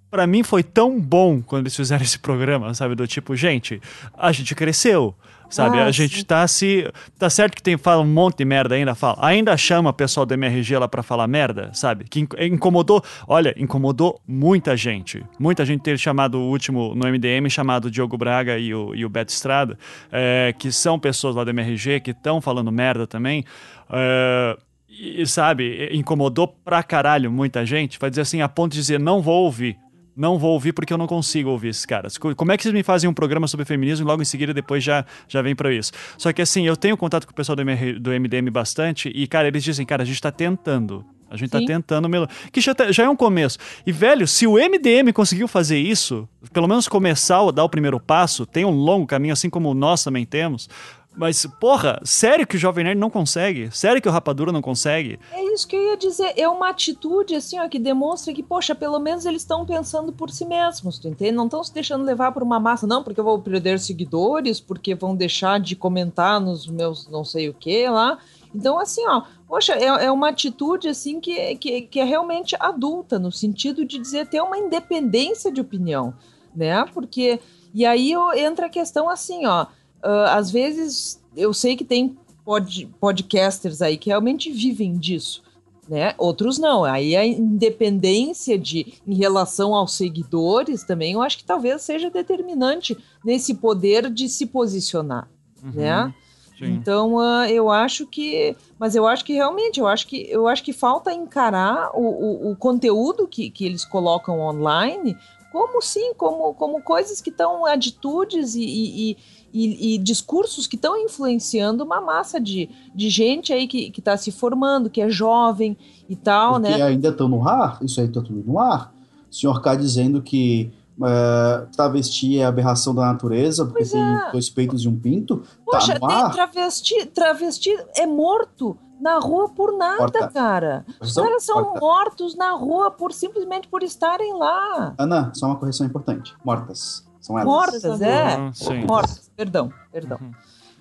Para mim foi tão bom quando eles fizeram esse programa, sabe, do tipo, gente, a gente cresceu, Sabe, ah, a gente sim. tá se. Tá certo que tem fala um monte de merda ainda, fala. Ainda chama o pessoal do MRG lá pra falar merda, sabe? Que incomodou. Olha, incomodou muita gente. Muita gente ter chamado o último no MDM, chamado Diogo Braga e o, e o Beto Estrada, é, que são pessoas lá do MRG que estão falando merda também. É, e, sabe, incomodou pra caralho muita gente. Vai dizer assim, a ponto de dizer, não vou ouvir não vou ouvir porque eu não consigo ouvir esses caras. Como é que vocês me fazem um programa sobre feminismo e logo em seguida depois já, já vem para isso? Só que assim, eu tenho contato com o pessoal do, MR, do MDM bastante e, cara, eles dizem, cara, a gente tá tentando. A gente tá Sim. tá tentando. Melo... Que já, tá, já é um começo. E, velho, se o MDM conseguiu fazer isso, pelo menos começar a dar o primeiro passo, tem um longo caminho, assim como nós também temos. Mas, porra, sério que o Jovem Nerd não consegue? Sério que o Rapadura não consegue? É isso que eu ia dizer. É uma atitude, assim, ó, que demonstra que, poxa, pelo menos eles estão pensando por si mesmos, tu entende? Não estão se deixando levar por uma massa, não, porque eu vou perder seguidores, porque vão deixar de comentar nos meus não sei o que lá. Então, assim, ó, poxa, é, é uma atitude, assim, que, que, que é realmente adulta, no sentido de dizer ter uma independência de opinião, né? Porque. E aí entra a questão assim, ó. Ah, às vezes eu sei que tem pod, podcasters aí que realmente vivem disso, né? Outros não. Aí a independência de em relação aos seguidores também, eu acho que talvez seja determinante nesse poder de se posicionar, né? Sim. Então, ah, eu acho que. Mas eu acho que realmente, eu acho que, eu acho que falta encarar o, o, o conteúdo que, que eles colocam online como sim, como, como coisas que estão, atitudes e, e, e, e- discursos que estão influenciando uma massa de, de gente aí que está se formando, que é jovem e tal, Porque né? ainda estão no ar, isso aí está tudo no ar. O senhor K dizendo que é, travesti é aberração da natureza, porque Pois tem é. dois peitos e um pinto. Poxa, tá tem ar. travesti, travesti é morto na rua por nada, Corta. cara. Os caras são Corta. mortos na rua por simplesmente por estarem lá. Ana, só uma correção importante. Mortas. São elas. Mortas, é. Ah, sim. Mortas, perdão, perdão. Uhum.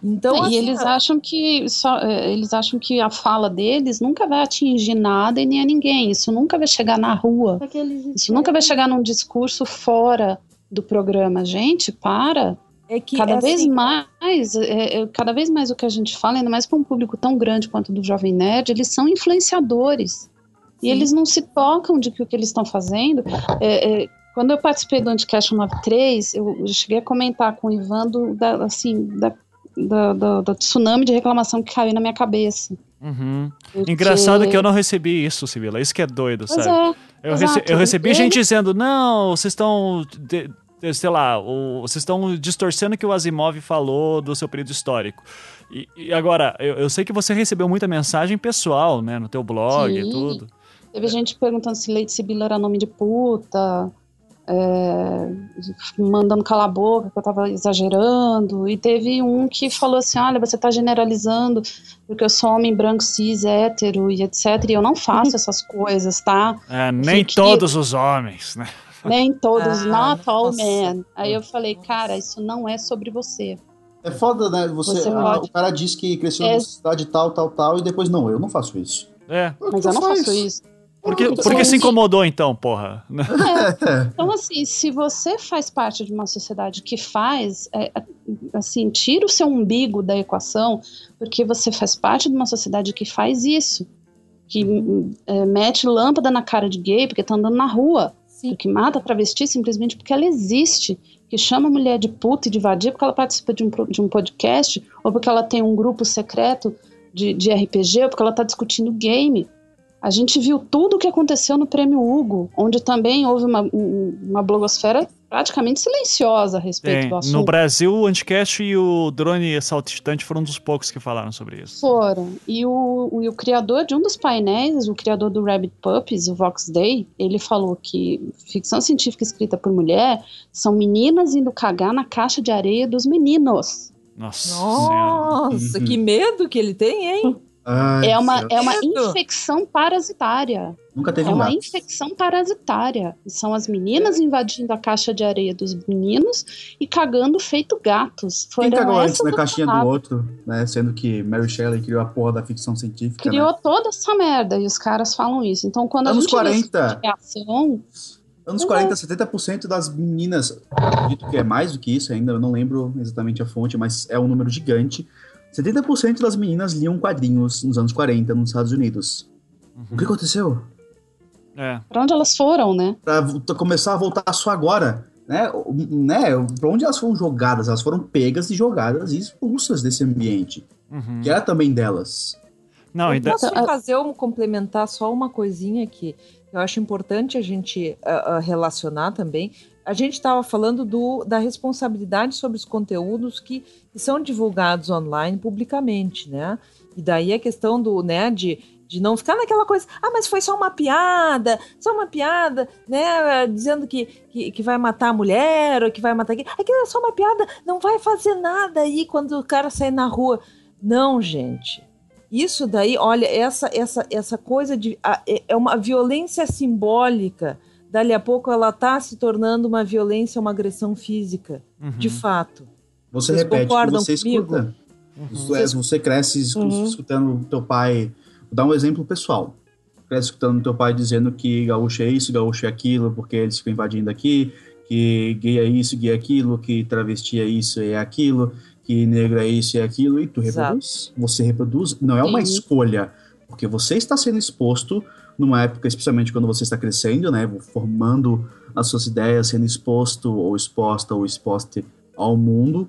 Então, e assim, eles acham que só, eh, eles acham que a fala deles nunca vai atingir nada e nem a ninguém. Isso nunca vai chegar na rua. Isso nunca vai chegar num discurso fora do programa. Gente, para. é que Cada é vez assim, mais, é, é, cada vez mais o que a gente fala, ainda mais para um público tão grande quanto o do Jovem Nerd, eles são influenciadores. E Sim. eles não se tocam de que o que eles estão fazendo. É, é, quando eu participei do Anticast 93, eu, cheguei a comentar com o Ivan do, da, assim, da, da, da- da tsunami de reclamação que caiu na minha cabeça. Uhum. Porque- Engraçado que eu não recebi isso, Sibila. Isso que é doido, Pois sabe? é, Eu, rece- eu recebi Ele- gente dizendo, não, vocês estão, sei lá, o- vocês estão distorcendo o que o Asimov falou do seu período histórico. E, e agora, eu, eu sei que você recebeu muita mensagem pessoal, né, no teu blog e Sim. tudo. Teve gente perguntando se Leite Sibila era nome de puta, é, mandando calar a boca, que eu tava exagerando. E teve um que falou assim: olha, você tá generalizando, porque eu sou homem branco, cis, hétero e etc. E eu não faço essas coisas, tá? É, nem Fique- todos os homens, né? Nem todos, Ah, not all nossa. men. Aí eu falei, cara, isso não é sobre você. É foda, né? Você, Você ah, O cara diz que cresceu É. numa cidade tal, tal, tal, e depois, não, eu não faço isso. É. Mas eu não faço isso. Porque, Porque se você- incomodou então, porra. Então, assim, se você faz parte de uma sociedade que faz, é, assim, tira o seu umbigo da equação, porque você faz parte de uma sociedade que faz isso. Que é, mete lâmpada na cara de gay porque tá andando na rua. Sim. Que mata travesti simplesmente porque ela existe. Que chama a mulher de puta e de vadia porque ela participa de um, de um podcast, ou porque ela tem um grupo secreto de, de RPG, ou porque ela tá discutindo game. A gente viu tudo o que aconteceu no Prêmio Hugo, onde também houve uma, um- uma blogosfera praticamente silenciosa a respeito do assunto. No Brasil, o Anticast e o Drone Saltitante foram um dos poucos que falaram sobre isso. Foram. E o, o, e o criador de um dos painéis, o criador do Rabbit Puppies, o Vox Day, ele falou que ficção científica escrita por mulher são meninas indo cagar na caixa de areia dos meninos. Nossa. Nossa, que medo que ele tem, hein? Ai, É uma, é uma infecção parasitária. Nunca teve É um uma gato. infecção parasitária. São as meninas invadindo a caixa de areia dos meninos e cagando feito gatos. Quem Foram cagou antes na caixinha do outro, né? Sendo que Mary Shelley criou a porra da ficção científica, Criou né? toda essa merda e os caras falam isso. Então, quando Anos a gente vê esse 40. tipo de reação, Anos Uhum. 40, 70% das meninas, acredito que é mais do que isso ainda, eu não lembro exatamente a fonte, mas é um número gigante. 70% das meninas liam quadrinhos nos anos 40 nos Estados Unidos. O que aconteceu? É. pra onde elas foram, né? Pra começar a voltar só agora, né? Né? Pra onde elas foram jogadas? Elas foram pegas e jogadas e expulsas desse ambiente, Uhum. que era também delas. Não, eu e da- posso Então, fazer um complementar só uma coisinha aqui. eu acho importante a gente uh, uh, relacionar também. A gente estava falando do, da responsabilidade sobre os conteúdos que, são divulgados online publicamente, né? E daí a questão do, né, de, de não ficar naquela coisa, ah, mas foi só uma piada, só uma piada, né? Dizendo que, que, que vai matar a mulher ou que vai matar. Aquilo é só uma piada, não vai fazer nada aí quando o cara sair na rua. Não, gente. Isso daí, olha, essa essa essa coisa de é, é uma violência simbólica. Dali a pouco ela está se tornando uma violência, uma agressão física, uhum. de fato. Você Vocês repete, concordam você comigo? escuta. Uhum. Você, você cresce uhum. escutando teu pai. Vou dar um exemplo pessoal. Cresce escutando teu pai dizendo que gaúcho é isso, gaúcho é aquilo, porque eles ficam invadindo aqui, que gay é isso, gay é aquilo, que travesti é isso, é aquilo, que negro é isso e é aquilo, e tu reproduz. Exato. Você reproduz, não é uma Sim. escolha, porque você está sendo exposto numa época, especialmente quando você está crescendo, né, formando as suas ideias, sendo exposto ou exposta ou exposta ao mundo,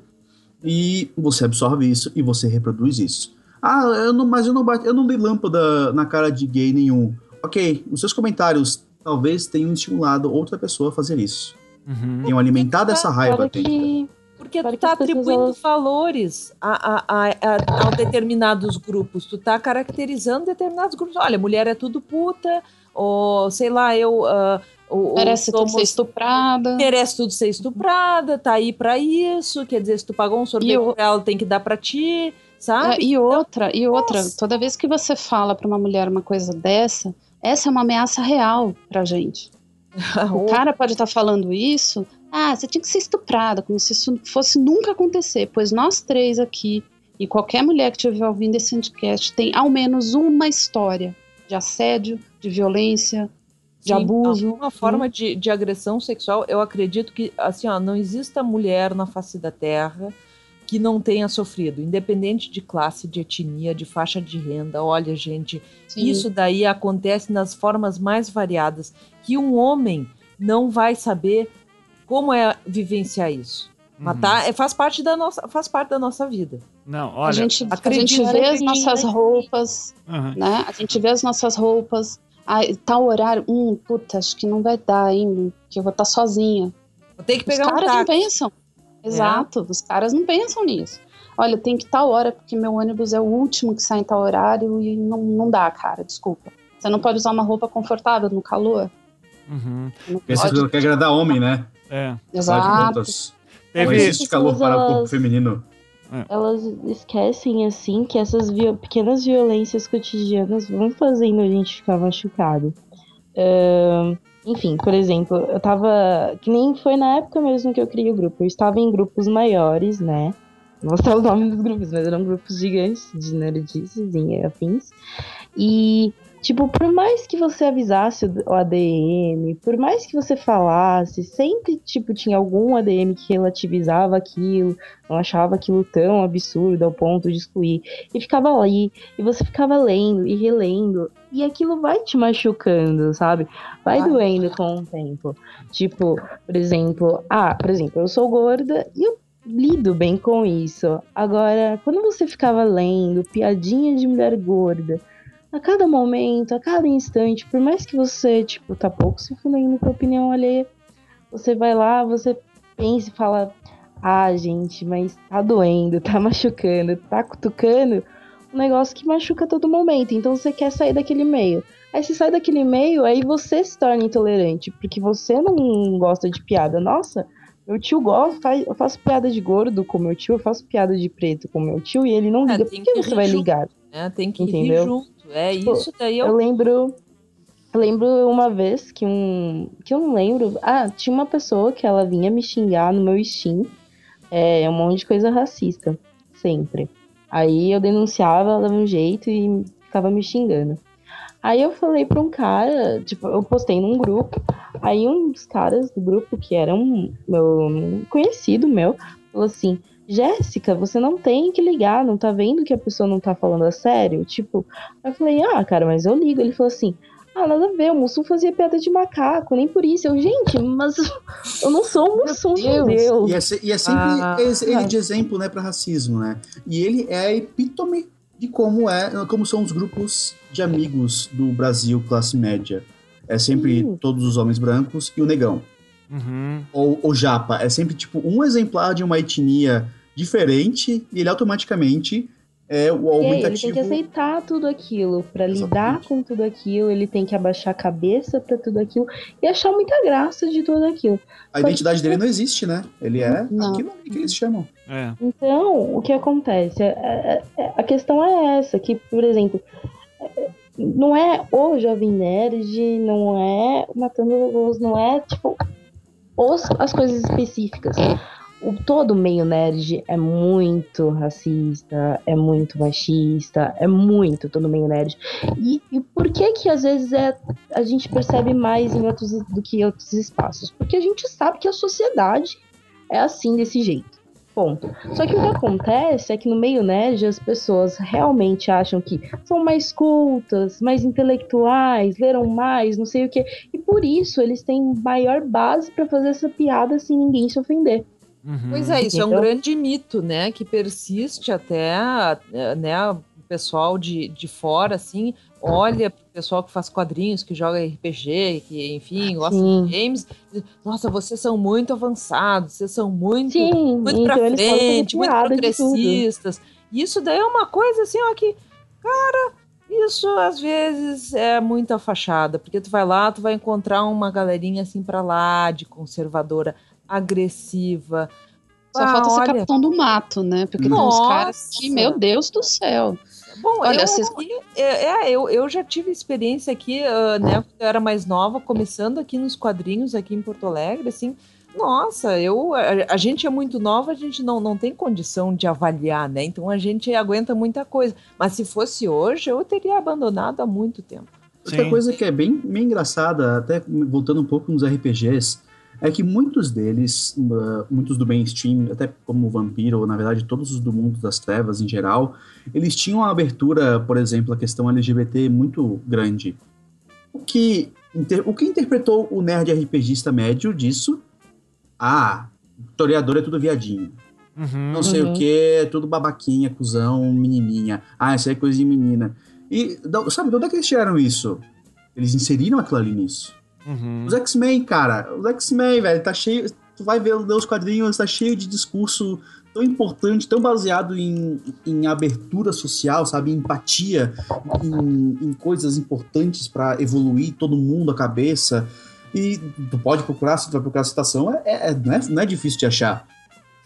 e você absorve isso e você reproduz isso. Ah, eu não, mas eu não, bate, eu não dei lâmpada na cara de gay nenhum. Ok, os seus comentários talvez tenham estimulado outra pessoa a fazer isso. Uhum. Tenham alimentado essa raiva. Que porque tu tá atribuindo elas... valores a, a, a, a, determinados grupos. Tu tá caracterizando determinados grupos. Olha, mulher é tudo puta, ou sei lá, eu. Uh, merece tudo ser estuprada. Merece tudo ser estuprada, tá aí pra isso. Quer dizer, se tu pagou um sorteio eu... pra ela, tem que dar pra ti, sabe? É, e outra, e outra, Nossa. toda vez que você fala pra uma mulher uma coisa dessa, essa é uma ameaça real pra gente. o cara pode estar tá falando isso, ah, você tinha que ser estuprada, como se isso fosse nunca acontecer, pois nós três aqui e qualquer mulher que estiver ouvindo esse podcast tem ao menos uma história de assédio, de violência, de Sim, abuso. Uma forma de, de agressão sexual, eu acredito que assim, ó, não exista mulher na face da terra que não tenha sofrido, independente de classe, de etnia, de faixa de renda. Olha, gente, Sim. isso daí acontece nas formas mais variadas, que um homem não vai saber como é vivenciar isso? Uhum. Matar é, faz parte da nossa faz parte da nossa vida. Não, olha, a gente, a gente vê as nossas roupas, uhum. né? A gente vê as nossas roupas. Ah, tal horário, hum, puta, acho que não vai dar ainda, que eu vou estar sozinha. Vou ter que pegar os caras um não pensam. É. Exato, é. os caras não pensam nisso. Olha, tem que tal hora, porque meu ônibus é o último que sai em tal horário e não, não dá, cara, desculpa. Você não pode usar uma roupa confortável no calor. Uhum. Porque você quer agradar homem, né? É. Exato. Teve... Não existe calor para o corpo feminino. É. Elas esquecem, assim, que essas vi pequenas violências cotidianas vão fazendo a gente ficar machucado. Uh, enfim, por exemplo, eu tava. Que nem foi na época mesmo que eu criei o grupo. Eu estava em grupos maiores, né? Não vou citar o nome dos grupos, mas eram grupos gigantes de nerdices e afins. E Tipo, por mais que você avisasse o ADM, por mais que você falasse, sempre, tipo, tinha algum ADM que relativizava aquilo, não achava aquilo tão absurdo ao ponto de excluir. E ficava ali, e você ficava lendo e relendo, e aquilo vai te machucando, sabe? Vai Ai. doendo com o tempo. Tipo, por exemplo, ah, por exemplo, eu sou gorda e eu lido bem com isso. Agora, quando você ficava lendo piadinha de mulher gorda, a cada momento, a cada instante, por mais que você, tipo, tá pouco se fudendo com a opinião alheia, você vai lá, você pensa e fala, ah, gente, mas tá doendo, tá machucando, tá cutucando, um negócio que machuca a todo momento, então você quer sair daquele meio. Aí você sai daquele meio, aí você se torna intolerante, porque você não gosta de piada. Nossa, meu tio gosta, eu faço piada de gordo com meu tio, eu faço piada de preto com meu tio, e ele não é, liga. É, Por que, você vai ligar? É, tem que Entendeu? É tipo, isso daí eu... eu lembro eu lembro uma vez que um. Que eu não lembro. Ah, tinha uma pessoa que ela vinha me xingar no meu Steam. É, um monte de coisa racista. Sempre. Aí eu denunciava, ela dava um jeito e ficava me xingando. Aí eu falei pra um cara, tipo, eu postei num grupo. Aí um dos caras do grupo, que era um meu um conhecido meu, falou assim: Jéssica, você não tem que ligar, não tá vendo que a pessoa não tá falando a sério? Tipo, eu falei, ah, cara, mas eu ligo. Ele falou assim, ah, nada a ver, o Mussum fazia piada de macaco, nem por isso. Eu, gente, mas eu não sou o Mussum, meu Deus. Deus. E, é, e é sempre ah, ele é. de exemplo, né, para racismo, né? E ele é a epítome de como é, como são os grupos de amigos do Brasil classe média. é sempre Sim. todos os homens brancos e o negão. Uhum. Ou o japa, é sempre tipo um exemplar de uma etnia diferente e ele automaticamente é o E aí, ele aumentativo. tem que aceitar tudo aquilo. Pra lidar com tudo aquilo, ele tem que abaixar a cabeça pra tudo aquilo e achar muita graça de tudo aquilo. A identidade dele não existe, né? Ele é Não. aquilo ali que eles chamam. É. Então, o que acontece? É- é- é- a questão é essa, que, por exemplo, é- não é o Jovem Nerd, não é o Matando Robôs, não é, tipo, os- as coisas específicas. O, todo meio nerd é muito racista, é muito machista, é muito todo meio nerd. E, e por que que às vezes é, a gente percebe mais em outros do que em outros espaços? Porque a gente sabe que a sociedade é assim, desse jeito. Ponto. Só que o que acontece é que no meio nerd as pessoas realmente acham que são mais cultas, mais intelectuais, leram mais, não sei o que. E por isso eles têm maior base pra fazer essa piada sem ninguém se ofender. Uhum. Pois é, isso é um grande mito, né? Que persiste até, eh, né? O pessoal de, de fora, assim, olha pro pessoal que faz quadrinhos, que joga RPG, que, enfim, gosta Sim. de games. diz, Nossa, vocês são muito avançados, vocês são muito, Sim, muito pra então fazer frente, muito progressistas. E isso daí é uma coisa, assim, ó, que, cara, isso às vezes é muita fachada, porque tu vai lá, tu vai encontrar uma galerinha assim pra lá, de conservadora, agressiva. Só Ah, falta ser olha, capitão do mato, né? Porque tem uns caras que, Nossa. meu Deus do céu. Bom, Olha, eu, vocês- aqui, é, é, eu, eu já tive experiência aqui, ah, né, quando eu era mais nova, começando aqui nos quadrinhos aqui em Porto Alegre, assim, nossa, eu, a, a gente é muito nova, a gente não, não tem condição de avaliar, né, então a gente aguenta muita coisa, mas se fosse hoje, eu teria abandonado há muito tempo. Outra Sim. coisa que é bem, bem engraçada, até voltando um pouco nos RPGs, é que muitos deles, muitos do mainstream, até como o Vampiro, ou na verdade todos os do mundo das trevas em geral, eles tinham uma abertura, por exemplo, a questão LGBT muito grande. O que, o que interpretou o nerd RPGista médio disso? Ah, historiador é tudo viadinho. Uhum. Não sei Uhum. o que, tudo babaquinha, cuzão, menininha. Ah, isso aí é coisa de menina. E, sabe, de onde é que eles tiraram isso? Eles inseriram aquilo ali nisso. Uhum. Os X-Men, cara, os X-Men, velho, tá cheio. Tu vai ver os quadrinhos, tá cheio de discurso tão importante, tão baseado em, em abertura social, sabe? Em empatia, em, em coisas importantes pra evoluir todo mundo a cabeça. E tu pode procurar, se tu vai procurar citação, é, é- não, é, não é difícil de achar.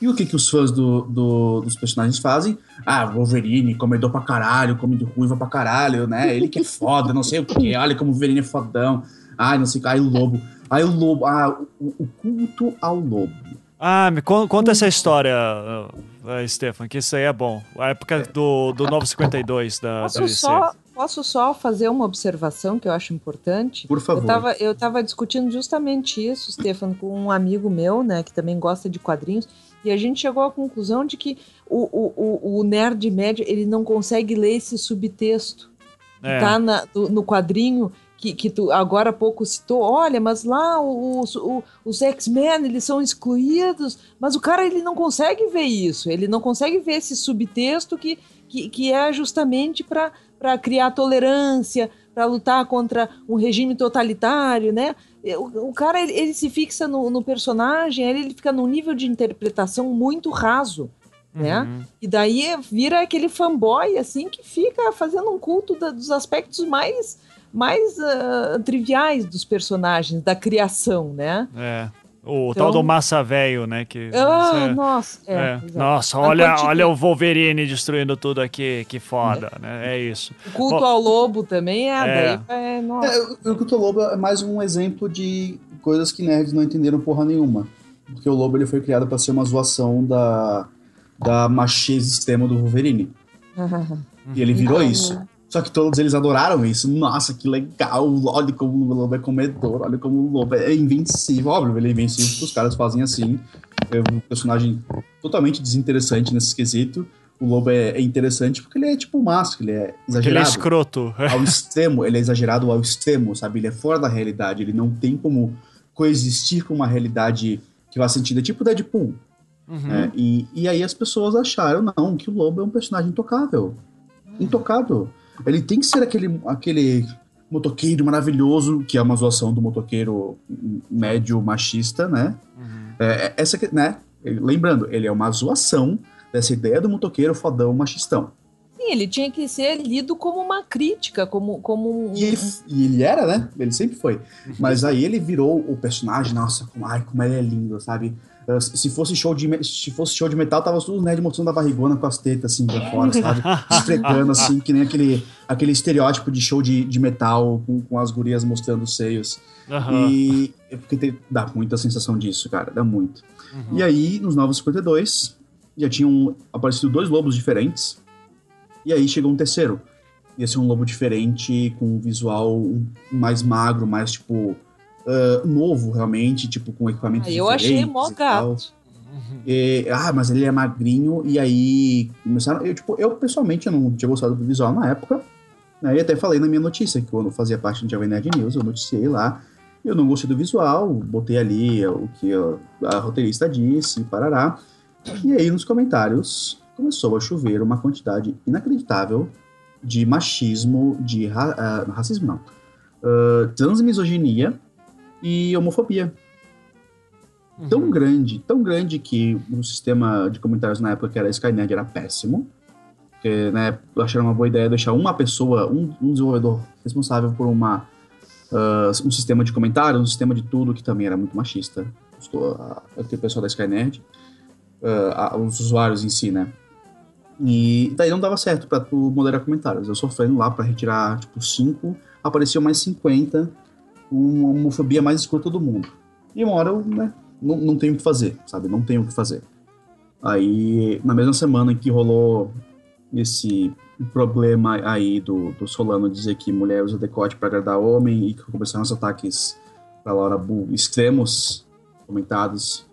E o que, que os fãs do, do- dos personagens fazem? Ah, Wolverine, comedor pra caralho, come de ruiva pra caralho, né? Ele que é foda, não sei o que, olha como o Wolverine é fodão. Ai, não sei o que, ai, o lobo. Ai, o lobo, ah, o, o culto ao lobo. Ah, me con- conta essa história, uh, Stefan, que isso aí é bom. A época do, do Novo 52 da Posso DC. só, posso só fazer uma observação que eu acho importante? Por favor. Eu tava, eu tava discutindo justamente isso, Stefan, com um amigo meu, né, que também gosta de quadrinhos, e a gente chegou à conclusão de que o, o, o, o nerd médio, ele não consegue ler esse subtexto que É. tá na- no, no quadrinho que, que tu agora há pouco citou, olha, mas lá os, o- os X-Men, eles são excluídos, mas o cara, ele não consegue ver isso, ele não consegue ver esse subtexto que, que, que é justamente para criar tolerância, para lutar contra um regime totalitário, né? O, o cara, ele, ele se fixa no, no personagem, ele, ele fica num nível de interpretação muito raso, né? Uhum. E daí vira aquele fanboy, assim, que fica fazendo um culto da- dos aspectos mais, mais ah, triviais dos personagens, da criação, né? É. O Então- tal do massa velho, né? Que, Ah, é- nossa, é, é. Nossa, olha, quantidade- olha o Wolverine destruindo tudo aqui, que foda, né? É isso. O culto Bom, ao lobo também é, É. daí é, nossa. É, o- o culto ao lobo é mais um exemplo de coisas que nerds não entenderam porra nenhuma. Porque o lobo ele foi criado pra ser uma zoação da, da macheza extrema do Wolverine. E ele virou isso. Só que todos eles adoraram isso. Nossa, que legal. Olha como o lobo é comedor. Olha como o lobo é invencível. Óbvio, ele é invencível porque os caras fazem assim. É um personagem totalmente desinteressante nesse quesito. O lobo é, é interessante porque ele é tipo máscara, ele é Ele é exagerado escroto. ao extremo, ele é exagerado ao extremo, sabe? Ele é fora da realidade, ele não tem como coexistir com uma realidade que faz sentido. É tipo Deadpool. Uhum. né? E, e aí as pessoas acharam, não, que o Lobo é um personagem intocável. Intocável. Ele tem que ser aquele, aquele motoqueiro maravilhoso, que é uma zoação do motoqueiro médio machista, né? Uhum. É, essa, né? Lembrando, ele é uma zoação dessa ideia do motoqueiro fodão machistão. Sim, ele tinha que ser lido como uma crítica, como, como um... E ele, e ele era, né? Ele sempre foi. Mas aí ele virou o personagem, nossa, como, ai, como ele é lindo, sabe? Se fosse show de se fosse show de metal, tava todos os nerds mostrando a barrigona com as tetas assim pra fora, sabe? Esfregando assim, que nem aquele, aquele estereótipo de show de, de metal com, com as gurias mostrando os seios. Aham. E porque tem- dá muita sensação disso, cara, dá muito. Uhum. E aí, nos Novos 52, já tinham aparecido dois lobos diferentes. E aí chegou um terceiro. Ia ser um lobo diferente, com um visual mais magro, mais tipo. Ah, novo, realmente, tipo, com equipamentos Ah, eu achei mó gato. E, ah, mas ele é magrinho, e aí começaram. Eu, tipo, eu pessoalmente eu não tinha gostado do visual na época. Né, e até falei na minha notícia, que quando eu fazia parte do Jovem Nerd News, eu noticiei lá. Eu não gostei do visual, botei ali o que a, roteirista disse, parará. E aí nos comentários começou a chover uma quantidade inacreditável de machismo, de ra- ah, racismo não, ah, transmisoginia e homofobia tão grande, tão grande que o sistema de comentários na época que era Skynet era péssimo. Porque, né, acharam uma boa ideia deixar uma pessoa, um, um desenvolvedor responsável por uma, ah, um sistema de comentários, um sistema de tudo que também era muito machista. Estou- a- Aquele pessoal da Skynet, a- os usuários em si, né? E daí não dava certo pra tu moderar comentários. Eu sofrendo lá pra retirar, tipo, 5, apareceu mais 50, uma homofobia mais escrota do mundo. E uma hora eu, né, não, não tenho o que fazer, sabe? Não tenho o que fazer. Aí, na mesma semana que rolou esse problema aí do, do Solano dizer que mulher usa decote pra agradar homem e que começaram os ataques da Laura Bull extremos comentados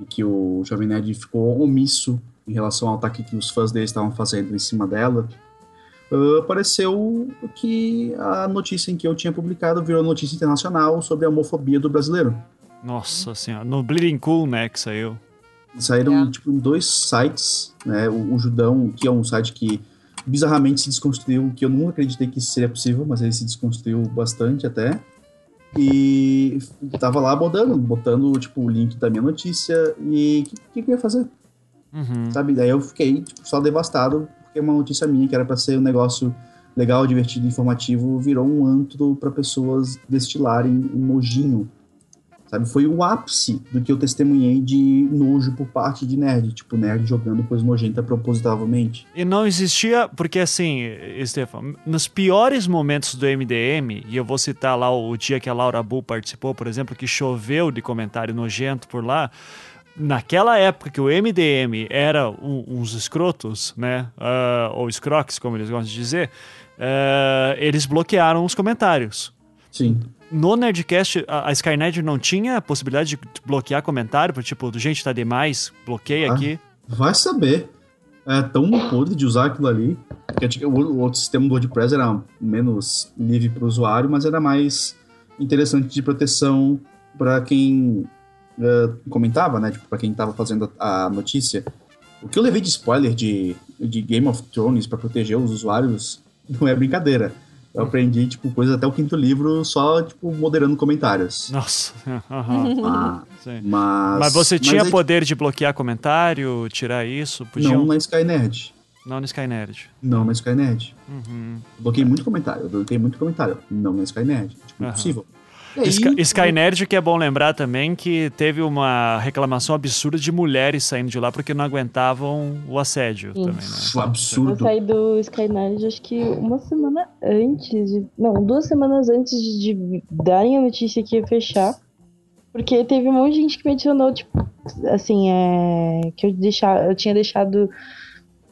e que o Jovem Nerd ficou omisso em relação ao ataque que os fãs dele estavam fazendo em cima dela, ah, apareceu que a notícia em que eu tinha publicado virou notícia internacional sobre a homofobia do brasileiro. Nossa senhora. No Bleeding Cool, né, que saiu. Saíram, É. tipo, em dois sites, né? O, o Judão, que é um site que bizarramente se desconstruiu, que eu nunca acreditei que isso seria possível, mas ele se desconstruiu bastante até. E tava lá botando, botando, tipo, o link da minha notícia e o que, que, que eu ia fazer, Uhum. sabe? Daí eu fiquei, tipo, só devastado, porque uma notícia minha, que era pra ser um negócio legal, divertido, informativo, virou um antro pra pessoas destilarem um nojinho Sabe? Foi o ápice do que eu testemunhei de nojo por parte de nerd. Tipo, nerd jogando coisa nojenta propositavelmente. E não existia, porque assim, Stefan, nos piores momentos do MDM, e eu vou citar lá o dia que a Laura Bull participou, por exemplo, que choveu de comentário nojento por lá. Naquela época que o MDM era um- uns escrotos, né? ah, ou escroques, como eles gostam de dizer, ah, eles bloquearam os comentários. Sim. No Nerdcast, a, a Skynet não tinha a possibilidade de bloquear comentário, tipo, gente tá demais, bloqueia Ah. aqui. Vai saber. É tão podre de usar aquilo ali. Porque o outro sistema do WordPress era menos livre para o usuário, mas era mais interessante de proteção para quem eh, comentava, né? Tipo, para quem estava fazendo a, a notícia. O que eu levei de spoiler de, de Game of Thrones para proteger os usuários não é brincadeira. Eu aprendi, tipo, coisas até o quinto livro só, tipo, moderando comentários. Nossa. aham, Ah, sim. mas... Mas você tinha aí, poder de bloquear comentário, tirar isso? Podia Não na Skynet. não no Skynet. Não na Skynet. Uhum. Bloqueei muito comentário, eu bloqueei muito comentário. Não na Skynet. Tipo, Aham. impossível. E aí, Sky, Skynerd, que é bom lembrar também que teve uma reclamação absurda de mulheres saindo de lá porque não aguentavam o assédio Sim. também, né? Eu absurdo. saí do Skynerd acho que uma semana antes de. Não, duas semanas antes de, de darem a notícia que ia fechar. Porque teve um monte de gente que me adicionou, tipo, assim, é. Que eu, deixar, eu tinha deixado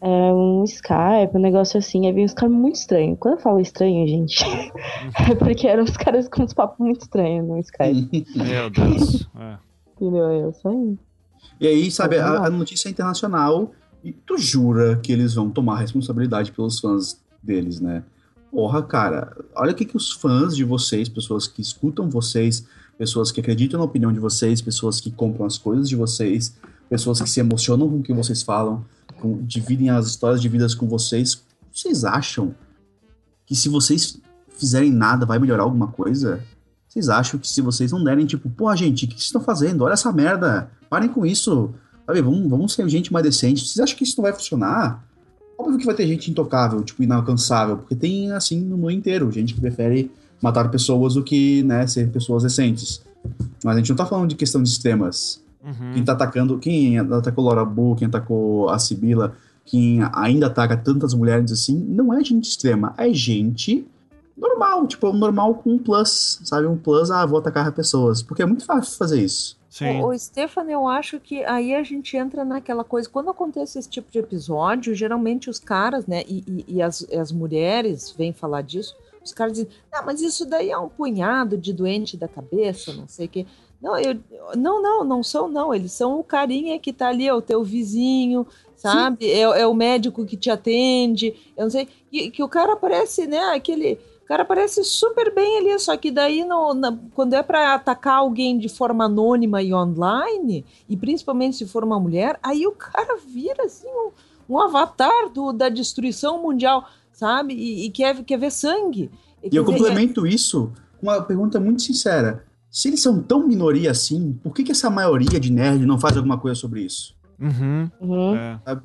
é, um Skype, um negócio assim. Aí veio uns caras muito estranhos. Quando eu falo estranho, gente, é porque eram uns caras com uns papos muito estranhos no Skype. Meu Deus. É. Entendeu? Aí Eu saí. E aí, sabe, a, a notícia é internacional e tu jura que eles vão tomar responsabilidade pelos fãs deles, né? Porra, cara, olha o que, que os fãs de vocês, pessoas que escutam vocês, pessoas que acreditam na opinião de vocês, pessoas que compram as coisas de vocês, pessoas que se emocionam com o que vocês falam, dividem as histórias de vidas com vocês, vocês acham que se vocês fizerem nada, vai melhorar alguma coisa? Vocês acham que se vocês não derem, tipo, pô, gente, o que vocês estão fazendo? Olha essa merda, parem com isso. Sabe, vamos, vamos ser gente mais decente. Vocês acham que isso não vai funcionar? Óbvio que vai ter gente intocável, tipo, inalcançável, porque tem, assim, no mundo inteiro, gente que prefere matar pessoas do que, né, ser pessoas decentes. Mas a gente não tá falando de questão de sistemas. Uhum. Quem tá atacando, quem atacou Laura Bull, quem atacou a Sibila, quem ainda ataca tantas mulheres assim, não é gente extrema, é gente normal, tipo, um normal com um plus, sabe? Um plus, ah, vou atacar pessoas. Porque é muito fácil fazer isso. Sim. O, o Stefano, eu acho que aí a gente entra naquela coisa. Quando acontece esse tipo de episódio, geralmente os caras, né, e, e, e as, as mulheres vêm falar disso, os caras dizem, ah, mas isso daí é um punhado de doente da cabeça, não sei o quê. Não, eu, não, não, não são, não. Eles são o carinha que tá ali, é o teu vizinho, sabe? É, é, o médico que te atende. Eu não sei. Que, que o cara parece, né? Aquele. O cara parece super bem ali, só que daí no, na, quando é para atacar alguém de forma anônima e online, e principalmente se for uma mulher, aí o cara vira assim um, um avatar do, da destruição mundial, sabe? E, e quer, quer ver sangue. E eu complemento isso com uma pergunta muito sincera. Se eles são tão minoria assim, por que, que essa maioria de nerd não faz alguma coisa sobre isso? Uhum. Uhum. É. Sabe?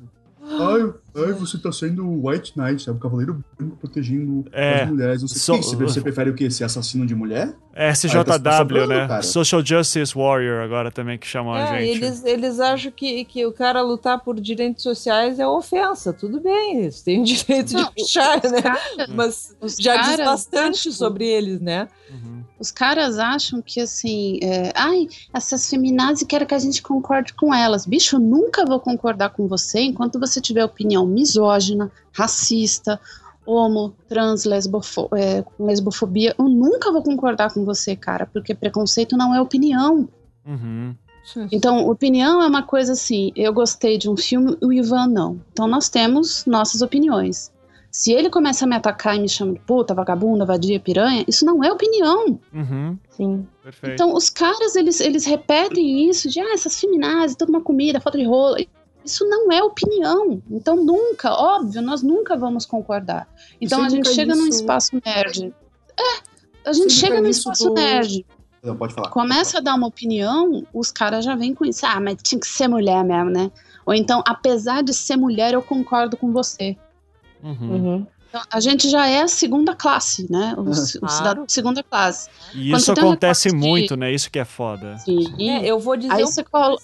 Ai, ai, você tá sendo o White Knight, sabe? O Cavaleiro Branco protegendo É. as mulheres. Não sei So-. Você, prefere o quê? Ser assassino de mulher? SJW, Aí tá né? cara. Social Justice Warrior, agora também que chamam a É, gente. eles, eles acham que, que o cara lutar por direitos sociais é ofensa. Tudo bem, eles têm o direito Não, de puxar, né? caras- Mas já diz caras bastante acham- sobre eles, né? Uhum. Os caras acham que assim, é, ai, essas feminazes querem que a gente concorde com elas. Bicho, eu nunca vou concordar com você enquanto você tiver opinião misógina, racista, homo, trans, lesbofo é, com lesbofobia. Eu nunca vou concordar com você, cara, porque preconceito não é opinião. Uhum. Então, opinião é uma coisa assim, eu gostei de um filme, o Ivan não. Então nós temos nossas opiniões. Se ele começa a me atacar e me chama de puta, vagabunda, vadia, piranha, isso não é opinião. Uhum. Sim. Perfeito. Então, os caras, eles, eles repetem isso de, ah, essas feminazes, toda uma comida, foto de rola. Isso não é opinião. Então, nunca, óbvio, nós nunca vamos concordar. Então, a gente chega num nisso- espaço nerd. É, a gente Sempre chega num espaço do- nerd. Não, pode falar. Começa a dar uma opinião, os caras já vêm com isso. Ah, mas tinha que ser mulher mesmo, né? Ou então, apesar de ser mulher, eu concordo com você. Uhum. Uhum. Então, a gente já é a segunda classe, né? O, o Claro. cidadão de segunda classe. E Quando isso acontece recorte de- muito, né? Isso que é foda. Sim. É, eu vou dizer Aí um você, colo-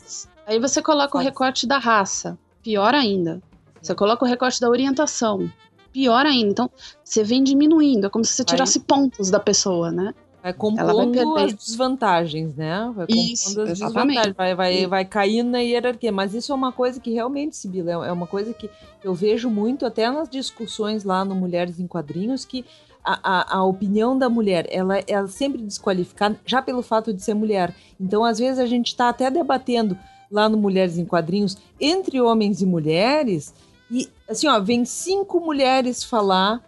aí você coloca o recorte da raça. Pior ainda. Você coloca o recorte da orientação. Pior ainda. Então, você vem diminuindo. É como se você Aí- tirasse pontos da pessoa, né? Vai compondo as desvantagens, né? Vai Isso, compondo as exatamente. desvantagens, vai, vai, vai cair na hierarquia. Mas isso é uma coisa que realmente, Sibila, é é uma coisa que eu vejo muito até nas discussões lá no Mulheres em Quadrinhos, que a, a, a opinião da mulher, ela é sempre desqualificada já pelo fato de ser mulher. Então, às vezes, a gente está até debatendo lá no Mulheres em Quadrinhos entre homens e mulheres, e assim, ó, vem cinco mulheres falar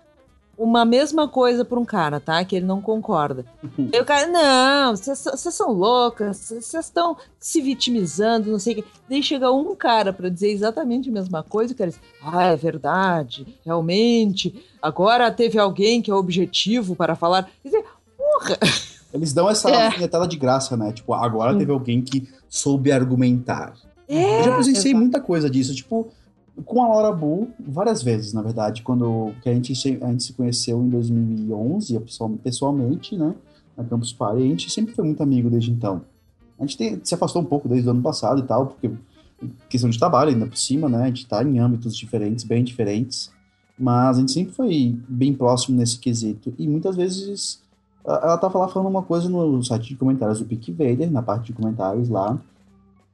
uma mesma coisa para um cara, tá? Que ele não concorda. Aí o cara, não, vocês são loucas, vocês estão se vitimizando, não sei o quê. Daí chega um cara para dizer exatamente a mesma coisa, e o cara diz, ah, é verdade, realmente, agora teve alguém que é objetivo para falar. Quer dizer, porra! Eles dão essa É. alfinetada de graça, né? Tipo, agora teve alguém que soube argumentar. É, eu já presenciei muita coisa disso, tipo, com a Laura Bull, várias vezes, na verdade, quando que a, gente, a gente se conheceu em 2011, pessoal- pessoalmente, né, na Campus Party, a gente sempre foi muito amigo desde então. A gente tem- se afastou um pouco desde o ano passado e tal, porque questão de trabalho ainda por cima, né, a gente tá em âmbitos diferentes, bem diferentes, mas a gente sempre foi bem próximo nesse quesito, e muitas vezes ela tava lá falando uma coisa no site de comentários do Pick Vader, na parte de comentários lá,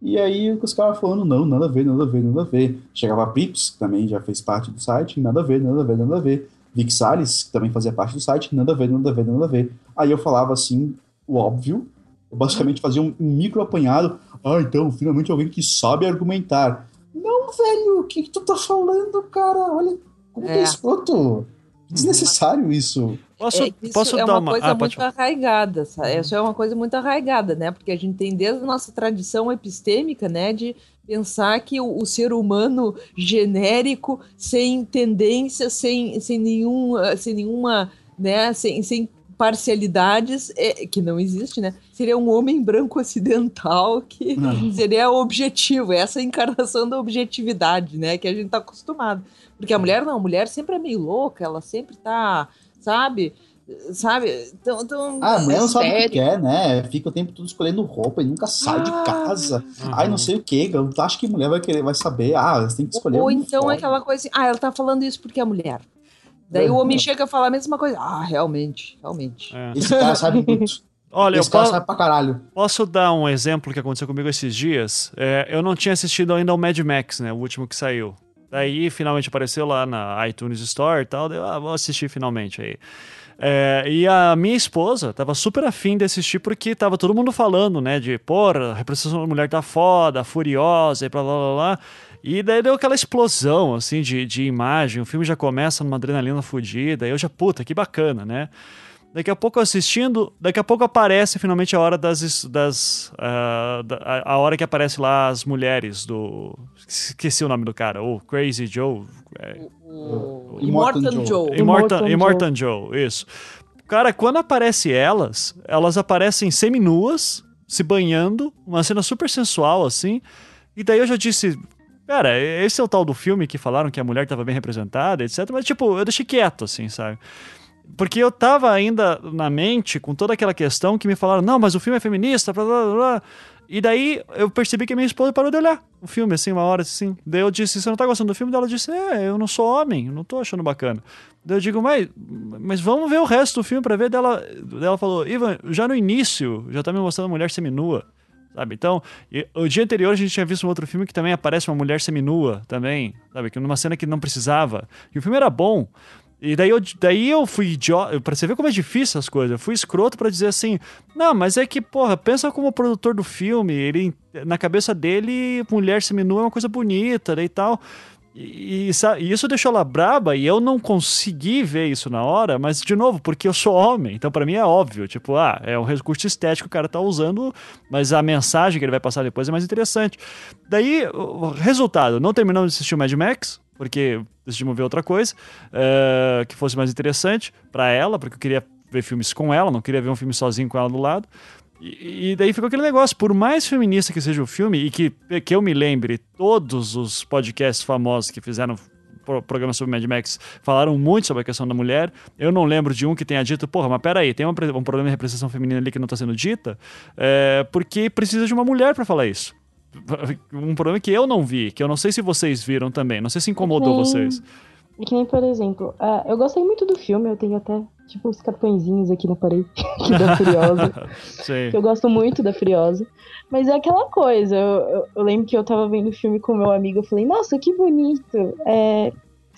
e aí os caras falando, não, nada a ver, nada a ver, nada a ver. Chegava a Pips, que também já fez parte do site, nada a ver, nada a ver, nada a ver. Vic Salles, que também fazia parte do site, nada a ver, nada a ver, nada a ver. Aí eu falava assim, o óbvio, eu basicamente fazia um, um micro apanhado. Ah, então, finalmente alguém que sabe argumentar. Não, velho, o que, que tu tá falando, cara? Olha como que é É. escroto. Desnecessário isso. Posso, É, isso posso é dar uma uma. coisa Ah, muito arraigada, sabe? Isso é uma coisa muito arraigada, né? Porque a gente tem desde a nossa tradição epistêmica, né, de pensar que o, o ser humano genérico, sem tendência, sem, sem, nenhum, eh, sem nenhuma né, sem, sem parcialidades, é, que não existe, né? Seria um homem branco ocidental que não. seria o objetivo, essa encarnação da objetividade, né? Que a gente tá acostumado. Porque a mulher não, a mulher sempre é meio louca, ela sempre tá, sabe? Sabe? Então, então, ah, a mulher não sabe o que quer, né? Fica o tempo todo escolhendo roupa e nunca sai ah, de casa. Uhum. Ai, não sei o que. Eu acho que mulher vai querer, vai saber. Ah, você tem que escolher. Ou então aquela coisa assim, ah, ela tá falando isso porque é mulher. Daí o homem chega a falar a mesma coisa. Ah, realmente, realmente. É. Esse cara sabe tudo. Olha, Esse eu cara sabe pra caralho. Posso dar um exemplo que aconteceu comigo esses dias? É, eu não tinha assistido ainda ao Mad Max, né? O último que saiu. Daí finalmente apareceu lá na iTunes Store e tal. Daí, ah, vou assistir finalmente aí. É, e a minha esposa tava super afim de assistir porque tava todo mundo falando, né? De, porra, a representação da mulher tá foda, furiosa e blá blá blá blá. E daí deu aquela explosão, assim, de, de imagem. O filme já começa numa adrenalina fodida. Eu já, puta, que bacana, né? Daqui a pouco assistindo, daqui a pouco aparece finalmente a hora das. das uh, da, a hora que aparece lá as mulheres do. Esqueci o nome do cara, o Crazy Joe. É, o, o, Immortan Joe. Joe. Immortan, Immortan Joe. Joe, isso. Cara, quando aparece elas, elas aparecem semi-nuas, se banhando, uma cena super sensual assim. E daí eu já disse, Cara, esse é o tal do filme que falaram que a mulher estava bem representada, etc. Mas, tipo, eu deixei quieto, assim, sabe? Porque eu tava ainda na mente com toda aquela questão que me falaram, não, mas o filme é feminista, blá blá blá. E daí eu percebi que minha esposa parou de olhar o filme, assim, uma hora assim. Daí eu disse, você não tá gostando do filme? Daí ela disse, é, eu não sou homem, não tô achando bacana. Daí eu digo, mas, mas vamos ver o resto do filme pra ver. Daí ela, daí ela falou, Ivan, já no início, já tá me mostrando mulher seminua. Sabe? Então, o dia anterior a gente tinha visto um outro filme que também aparece uma mulher seminua também, sabe? Que numa cena que não precisava. E o filme era bom. E daí eu, daí eu fui idiota. Pra você ver como é difícil as coisas. Eu fui escroto para dizer assim: não, mas é que, porra, pensa como produtor do filme. Ele, na cabeça dele, mulher seminua é uma coisa bonita né, e tal. E, e, isso deixou ela braba e eu não consegui ver isso na hora, mas de novo, porque eu sou homem, então para mim é óbvio, tipo, ah, é um recurso estético que o cara tá usando, mas a mensagem que ele vai passar depois é mais interessante. Daí, resultado, não terminamos de assistir o Mad Max, porque decidimos ver outra coisa uh, que fosse mais interessante para ela, porque eu queria ver filmes com ela, não queria ver um filme sozinho com ela do lado. E, daí ficou aquele negócio, por mais feminista que seja o filme, e que, que eu me lembre, todos os podcasts famosos que fizeram programa sobre Mad Max falaram muito sobre a questão da mulher. Eu não lembro de um que tenha dito, porra, mas peraí, tem um, um problema de representação feminina ali que não está sendo dita, é, porque precisa de uma mulher para falar isso. Um problema que eu não vi, que eu não sei se vocês viram também, não sei se incomodou vocês. É que nem, por exemplo, uh, eu gostei muito do filme, eu tenho até, tipo, os cartõezinhos aqui na parede da Furiosa. eu gosto muito da Furiosa. Mas é aquela coisa, eu, eu, eu, lembro que eu tava vendo o filme com meu amigo, eu falei, nossa, que bonito. É,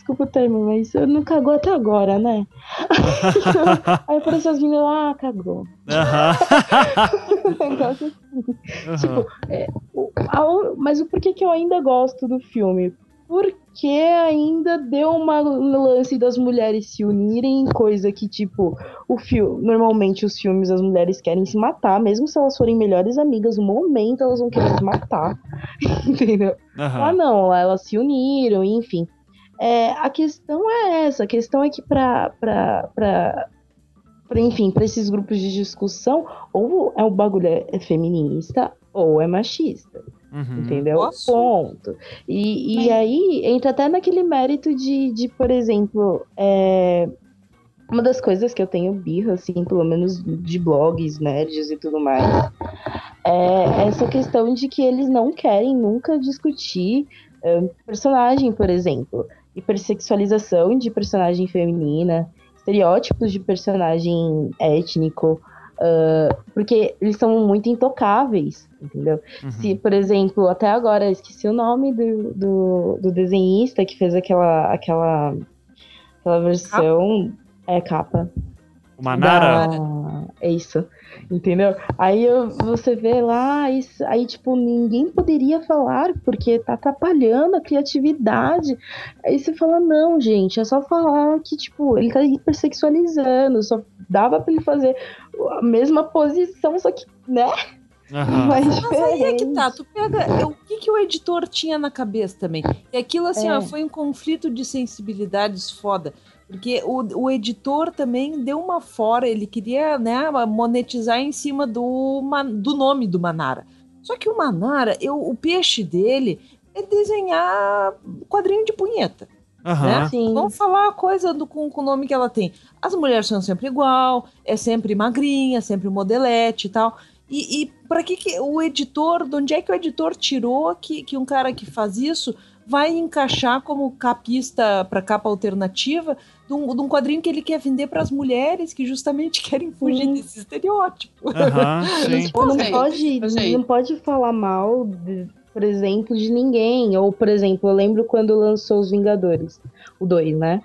desculpa o termo, mas eu não cagou até agora, né? Aí apareceu as meninas lá, ah, cagou. Uhum. negócio assim. Tipo, é, o, a, mas o porquê que eu ainda gosto do filme? Porque ainda deu uma lance das mulheres se unirem, coisa que, tipo, o filme. Normalmente os filmes as mulheres querem se matar, mesmo se elas forem melhores amigas, no momento elas vão querer se matar. Entendeu? Uhum. Ah, não, lá elas se uniram, enfim. É, a questão é essa, a questão é que pra, pra, pra, pra enfim, para esses grupos de discussão, ou é o bagulho é feminista ou é machista. Uhum. Entendeu? Nossa. Ponto. E, e aí entra até naquele mérito de, de por exemplo, é, uma das coisas que eu tenho birra, assim, pelo menos de blogs, nerds e tudo mais, é essa questão de que eles não querem nunca discutir é, personagem, por exemplo, hipersexualização de personagem feminina, estereótipos de personagem étnico, uh, porque eles são muito intocáveis entendeu? Uhum. Se, por exemplo, até agora esqueci o nome do, do, do desenhista que fez aquela, aquela, aquela versão. É capa. O Manara? Da... É isso. Entendeu? Aí você vê lá, isso, aí, tipo, ninguém poderia falar porque tá atrapalhando a criatividade. Aí você fala, não, gente, é só falar que, tipo, ele tá hipersexualizando, só dava pra ele fazer a mesma posição, só que, né? Uhum. Mas, Mas aí é que tá, tu pega. O que, que o editor tinha na cabeça também? E aquilo assim, é. ó, foi um conflito de sensibilidades foda. Porque o, o editor também deu uma fora, ele queria né, monetizar em cima do, do nome do Manara. Só que o Manara, eu, o peixe dele é desenhar quadrinho de punheta. Aham. Né? Vamos falar a coisa do, com, com o nome que ela tem. As mulheres são sempre igual, é sempre magrinha, sempre modelete e tal. E, e para que, que o editor, de onde é que o editor tirou que, que um cara que faz isso vai encaixar como capista para capa alternativa de um, de um, quadrinho que ele quer vender para as mulheres que justamente querem fugir Sim. desse estereótipo. Sim. Tipo, não pode, não pode falar mal, de- por exemplo, de ninguém. Ou, por exemplo, eu lembro quando lançou Os Vingadores, o 2, né?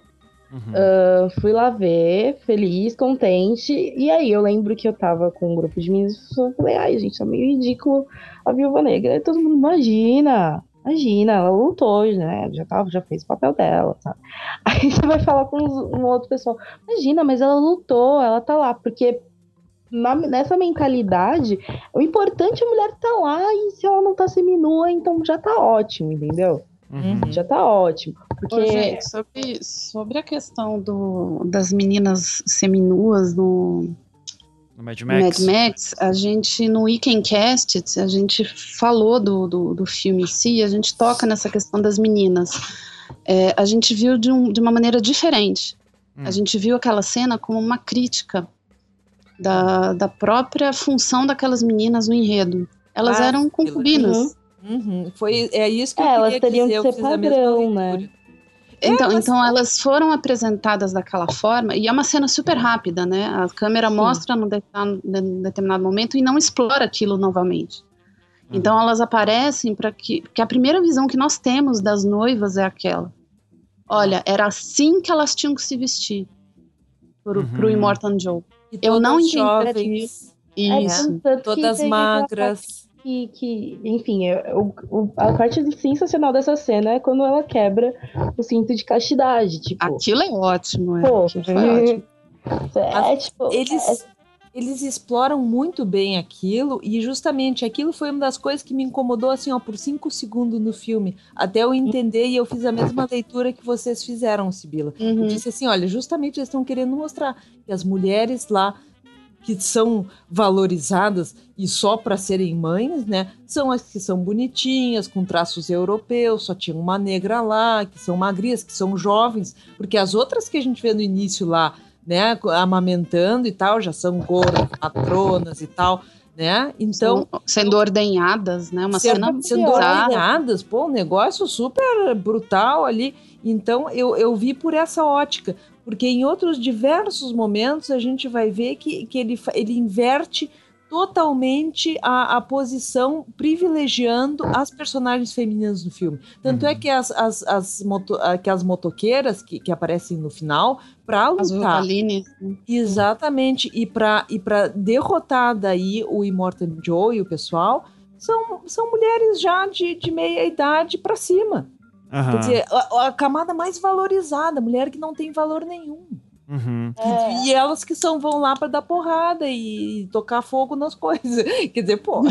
Uhum. Eu fui lá ver, feliz, contente. E aí eu lembro que eu tava com um grupo de meninas e eu falei, ai, gente, tá meio ridículo a Viúva Negra. Aí todo mundo, imagina, imagina, ela lutou, né? Já, tava, já fez o papel dela, sabe? Aí você vai falar com um outro pessoal, imagina, mas ela lutou, ela tá lá, porque na- nessa mentalidade, o importante é a mulher tá lá e se ela não tá seminua, então já tá ótimo, entendeu? Uhum. Já tá ótimo. Porque Ô, gente, sobre, sobre a questão do, das meninas seminuas no No Mad Max. Mad Max, a gente, no Weekendcast, a gente falou do, do, do filme em si, a gente toca nessa questão das meninas. É, a gente viu de, um, de uma maneira diferente. Hum. A gente viu aquela cena como uma crítica da, da própria função daquelas meninas no enredo. Elas Ah, eram sim, concubinanas. Uhum. Foi, é isso que eu É, elas queria teriam dizer, que eu ser padrão, né? Leitura. Então, então elas foram apresentadas daquela forma, e é uma cena super rápida, né? A câmera mostra num determinado, momento e não explora aquilo novamente. Então elas aparecem para que. Porque a primeira visão que nós temos das noivas é aquela. Olha, era assim que elas tinham que se vestir pro, pro Uhum. Immortan Joe. E Eu não entendi jovens, É, Isso. que todas magras. Que, que enfim, é- o- o- a parte sensacional dessa cena é quando ela quebra o cinto de castidade, tipo, Aquilo é ótimo, é. pô, Aquilo foi ótimo. é, tipo, Eles, eles exploram muito bem aquilo e justamente aquilo foi uma das coisas que me incomodou assim, ó, por cinco segundos no filme, até eu entender e eu fiz a mesma leitura que vocês fizeram, Sibila. Eu Uhum. disse assim, olha, justamente eles estão querendo mostrar que as mulheres lá que são valorizadas e só para serem mães, né, são as que são bonitinhas, com traços europeus, só tinha uma negra lá, que são magrias, que são jovens, porque as outras que a gente vê no início lá, né, amamentando e tal, já são gordas, matronas e tal, né? Então, sendo ordenhadas, né? Uma ser- cena sendo bizarra. ordenhadas, pô, um negócio super brutal ali. Então eu, eu vi por essa ótica, porque em outros diversos momentos a gente vai ver que, que ele, ele inverte totalmente a, a posição privilegiando as personagens femininas do filme. Tanto é que as, as, as, moto, que as motoqueiras que, que aparecem no final, para As lutar Rosaline. Exatamente. E para e pra derrotar daí o Immortal Joe e o pessoal, são, são mulheres já de, de meia idade para cima. Aham. Quer dizer, a, a camada mais valorizada, mulher que não tem valor nenhum. Uhum. É. E elas que são vão lá para dar porrada e tocar fogo nas coisas. Quer dizer, pô.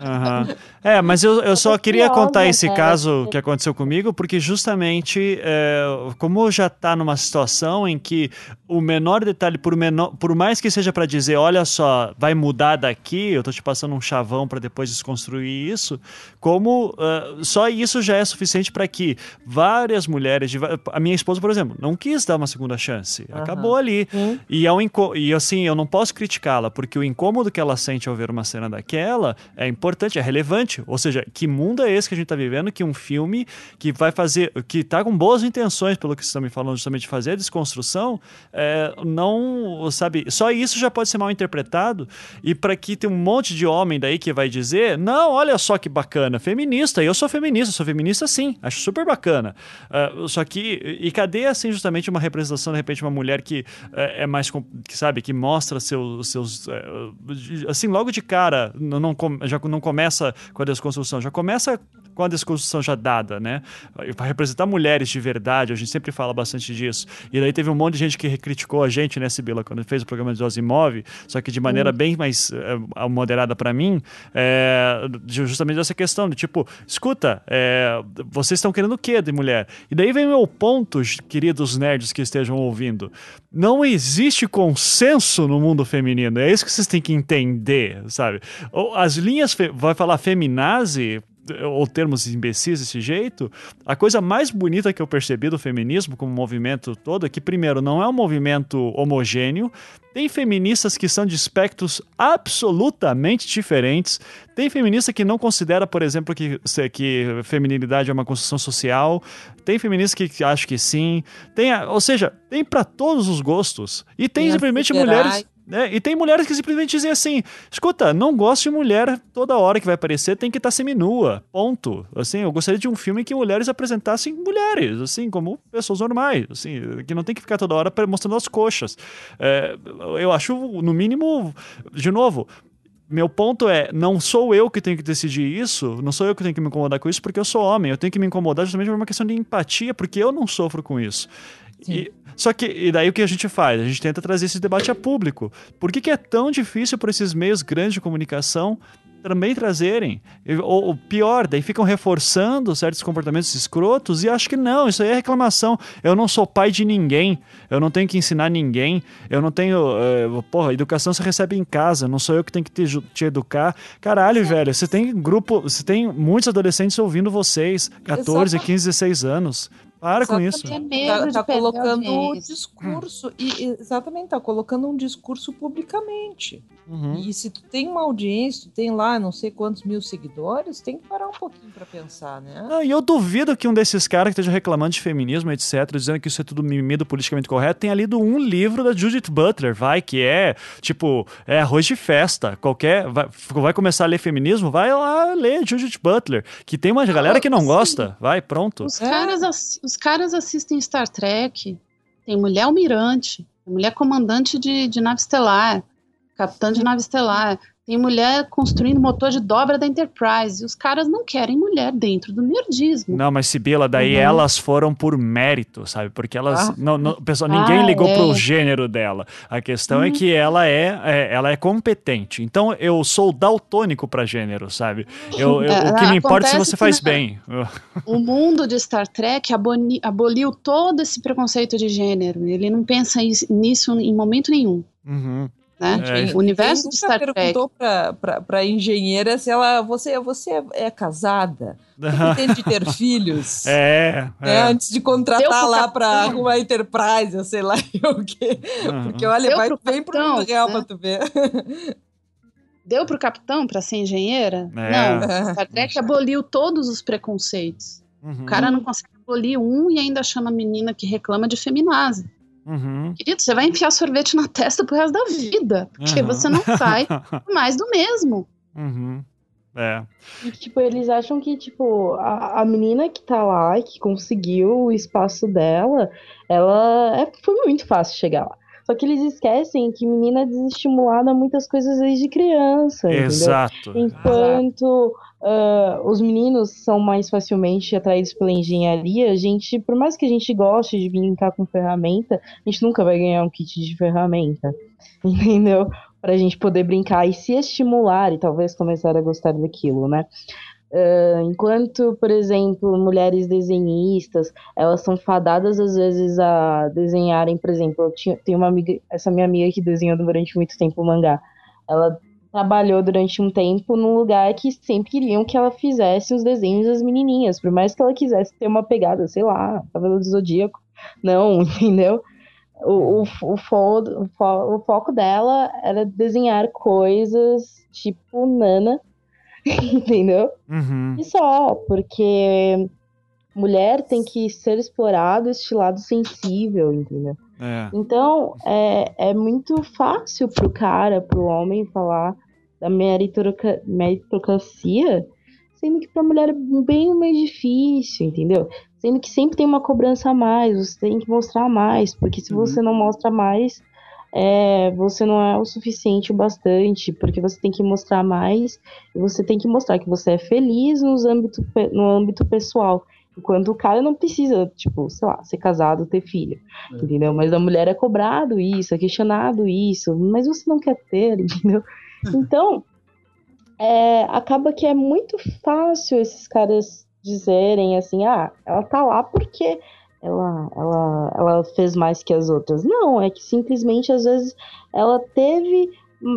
Aham. É, mas eu, eu só Essa queria contar esse né? caso que aconteceu comigo, porque justamente, é, como já tá numa situação em que o menor detalhe, por, menor, por mais que seja para dizer, olha só, vai mudar daqui, eu tô te passando um chavão para depois desconstruir isso, como ah, só isso já é suficiente para que várias mulheres, a minha esposa, por exemplo, não quis dar uma segunda chance, Aham. acabou ali. Hum. E, é um incô- e assim, eu não posso criticá-la, porque o incômodo que ela sente ao ver uma cena daquela é importante, é relevante. Ou seja, que mundo é esse que a gente tá vivendo que um filme que vai fazer, que tá com boas intenções, pelo que vocês estão me falando, justamente de fazer a desconstrução, é, não, sabe, só isso já pode ser mal interpretado. E para que tem um monte de homem daí que vai dizer, não, olha só que bacana, feminista, eu sou feminista, sou feminista sim, acho super bacana. Ah, só que, e cadê assim justamente uma representação, de repente, uma mulher que é, é mais, que sabe, que mostra seus, seus é, assim, logo de cara, não, não já não começa com a desconstrução, já começa com a discussão já dada, né? Para representar mulheres de verdade, a gente sempre fala bastante disso. E daí teve um monte de gente que criticou a gente, né, Sibila, quando fez o programa de Osimove, só que de maneira uhum. bem mais é, moderada para mim, é, justamente essa questão de tipo, escuta, é, vocês estão querendo o quê de mulher? E daí vem o meu ponto, queridos nerds que estejam ouvindo. Não existe consenso no mundo feminino. É isso que vocês têm que entender, sabe? As linhas, vai falar feminazi, ou termos imbecis desse jeito, a coisa mais bonita que eu percebi do feminismo como movimento todo é que, primeiro, não é um movimento homogêneo, tem feministas que são de espectros absolutamente diferentes. Tem feminista que não considera, por exemplo, que, que feminilidade é uma construção social. Tem feminista que acha que sim. Tem, ou seja, tem para todos os gostos. E tem, tem simplesmente mulheres né? E tem mulheres que simplesmente dizem assim: escuta, não gosto de mulher toda hora que vai aparecer, tem que estar seminua. Ponto. Assim, eu gostaria de um filme que mulheres apresentassem mulheres, assim, como pessoas normais, assim, que não tem que ficar toda hora mostrando as coxas. É, eu acho, no mínimo, de novo, meu ponto é, não sou eu que tenho que decidir isso, não sou eu que tenho que me incomodar com isso, porque eu sou homem. Eu tenho que me incomodar justamente por uma questão de empatia, porque eu não sofro com isso. E, só que, e daí o que a gente faz? A gente tenta trazer esse debate a público. Por que, que é tão difícil para esses meios grandes de comunicação também trazerem. Ou, ou, pior, daí ficam reforçando certos comportamentos escrotos e acho que não, isso aí é reclamação. Eu não sou pai de ninguém, eu não tenho que ensinar ninguém, eu não tenho. Uh, porra, educação você recebe em casa, não sou eu que tenho que te, te educar. Caralho, velho, você tem grupo, você tem muitos adolescentes ouvindo vocês, 14, Exatamente. 15, 16 anos. Para com isso. Tá, tá colocando o discurso, e exatamente, tá colocando um discurso publicamente. Uhum. E se tu tem uma audiência, tu tem lá não sei quantos mil seguidores, tem que parar um pouquinho para pensar, né? Ah, e eu duvido que um desses caras que esteja reclamando de feminismo, etc., dizendo que isso é tudo mimido politicamente correto, tenha lido um livro da Judith Butler, vai, que é, tipo, é arroz de festa. Qualquer. Vai, vai começar a ler feminismo, vai lá ler Judith Butler. Que tem uma galera que não gosta. Vai, pronto. Os caras, os caras assistem Star Trek, tem mulher almirante, mulher comandante de, de nave estelar, capitã de nave estelar, tem mulher construindo motor de dobra da Enterprise. E os caras não querem mulher dentro do nerdismo. Não, mas Sibila, daí uhum. elas foram por mérito, sabe? Porque elas. Ah. Não, não, pessoal, ninguém ah, ligou é. pro gênero dela. A questão é uhum. é que ela é, é, ela é competente. Então eu sou daltônico para gênero, sabe? Eu, eu é, o que me importa é se você faz bem. O mundo de Star Trek aboli, aboliu todo esse preconceito de gênero. Ele não pensa nisso em momento nenhum. Uhum. Né? É. O universo de Star Trek. perguntou para engenheira se ela você você é casada, pretende ter filhos, é, né? é, Antes de contratar lá para uma Enterprise, sei lá o quê, uhum. porque olha Deu vai pro bem capitão, pro mundo real né? para tu ver. Deu pro capitão para ser engenheira? É. Não, Star Trek aboliu todos os preconceitos. Uhum. O cara não consegue abolir um e ainda chama a menina que reclama de feminazi. Uhum. Querido, você vai enfiar sorvete na testa pro resto da vida. Porque uhum. você não sai mais do mesmo. Uhum. É. E, tipo, eles acham que, tipo, a, a menina que tá lá, que conseguiu o espaço dela, ela é, foi muito fácil chegar lá. Só que eles esquecem que menina é desestimulada a muitas coisas desde criança. Exato. Entendeu? Enquanto uh, os meninos são mais facilmente atraídos pela engenharia, a gente, por mais que a gente goste de brincar com ferramenta, a gente nunca vai ganhar um kit de ferramenta. Entendeu? Pra gente poder brincar e se estimular e talvez começar a gostar daquilo, né? Uh, enquanto, por exemplo, mulheres desenhistas, elas são fadadas às vezes a desenharem, por exemplo, eu tinha, tenho uma amiga, essa minha amiga que desenhou durante muito tempo mangá. Ela trabalhou durante um tempo num lugar que sempre queriam que ela fizesse os desenhos das menininhas, por mais que ela quisesse ter uma pegada, sei lá, cabelo do zodíaco. Não, entendeu? O, o, o, fo, o, fo, o foco dela era desenhar coisas tipo Nana, entendeu? Uhum. E só, porque mulher tem que ser explorado este lado sensível, entendeu? É. Então, é, é muito fácil pro cara, pro homem falar da meritocracia, sendo que pra mulher é bem mais difícil, entendeu? Sendo que sempre tem uma cobrança a mais, você tem que mostrar mais, porque se uhum. você não mostra mais, é, você não é o suficiente o bastante, porque você tem que mostrar mais, e você tem que mostrar que você é feliz nos âmbito, no âmbito pessoal. Enquanto o cara não precisa, tipo, sei lá, ser casado, ter filho, é. entendeu? Mas a mulher é cobrado isso, é questionado isso, mas você não quer ter, entendeu? Então, é, acaba que é muito fácil esses caras dizerem assim, ah, ela tá lá porque ela, ela, ela fez mais que as outras. Não, é que simplesmente às vezes ela teve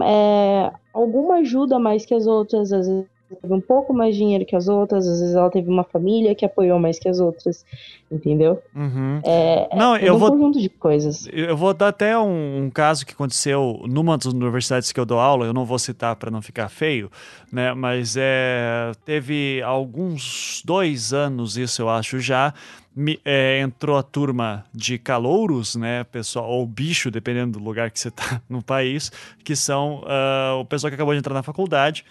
é, alguma ajuda mais que as outras, às vezes teve um pouco mais de dinheiro que as outras, às vezes ela teve uma família que apoiou mais que as outras, entendeu? Uhum. É, Não, é eu um vou, conjunto de coisas. Eu vou dar até um, um, caso que aconteceu numa das universidades que eu dou aula, eu não vou citar para não ficar feio, né? Mas é, teve alguns dois anos, isso eu acho já, me, é, entrou a turma de calouros, né, pessoal, ou bicho, dependendo do lugar que você está no país, que são uh, o pessoal que acabou de entrar na faculdade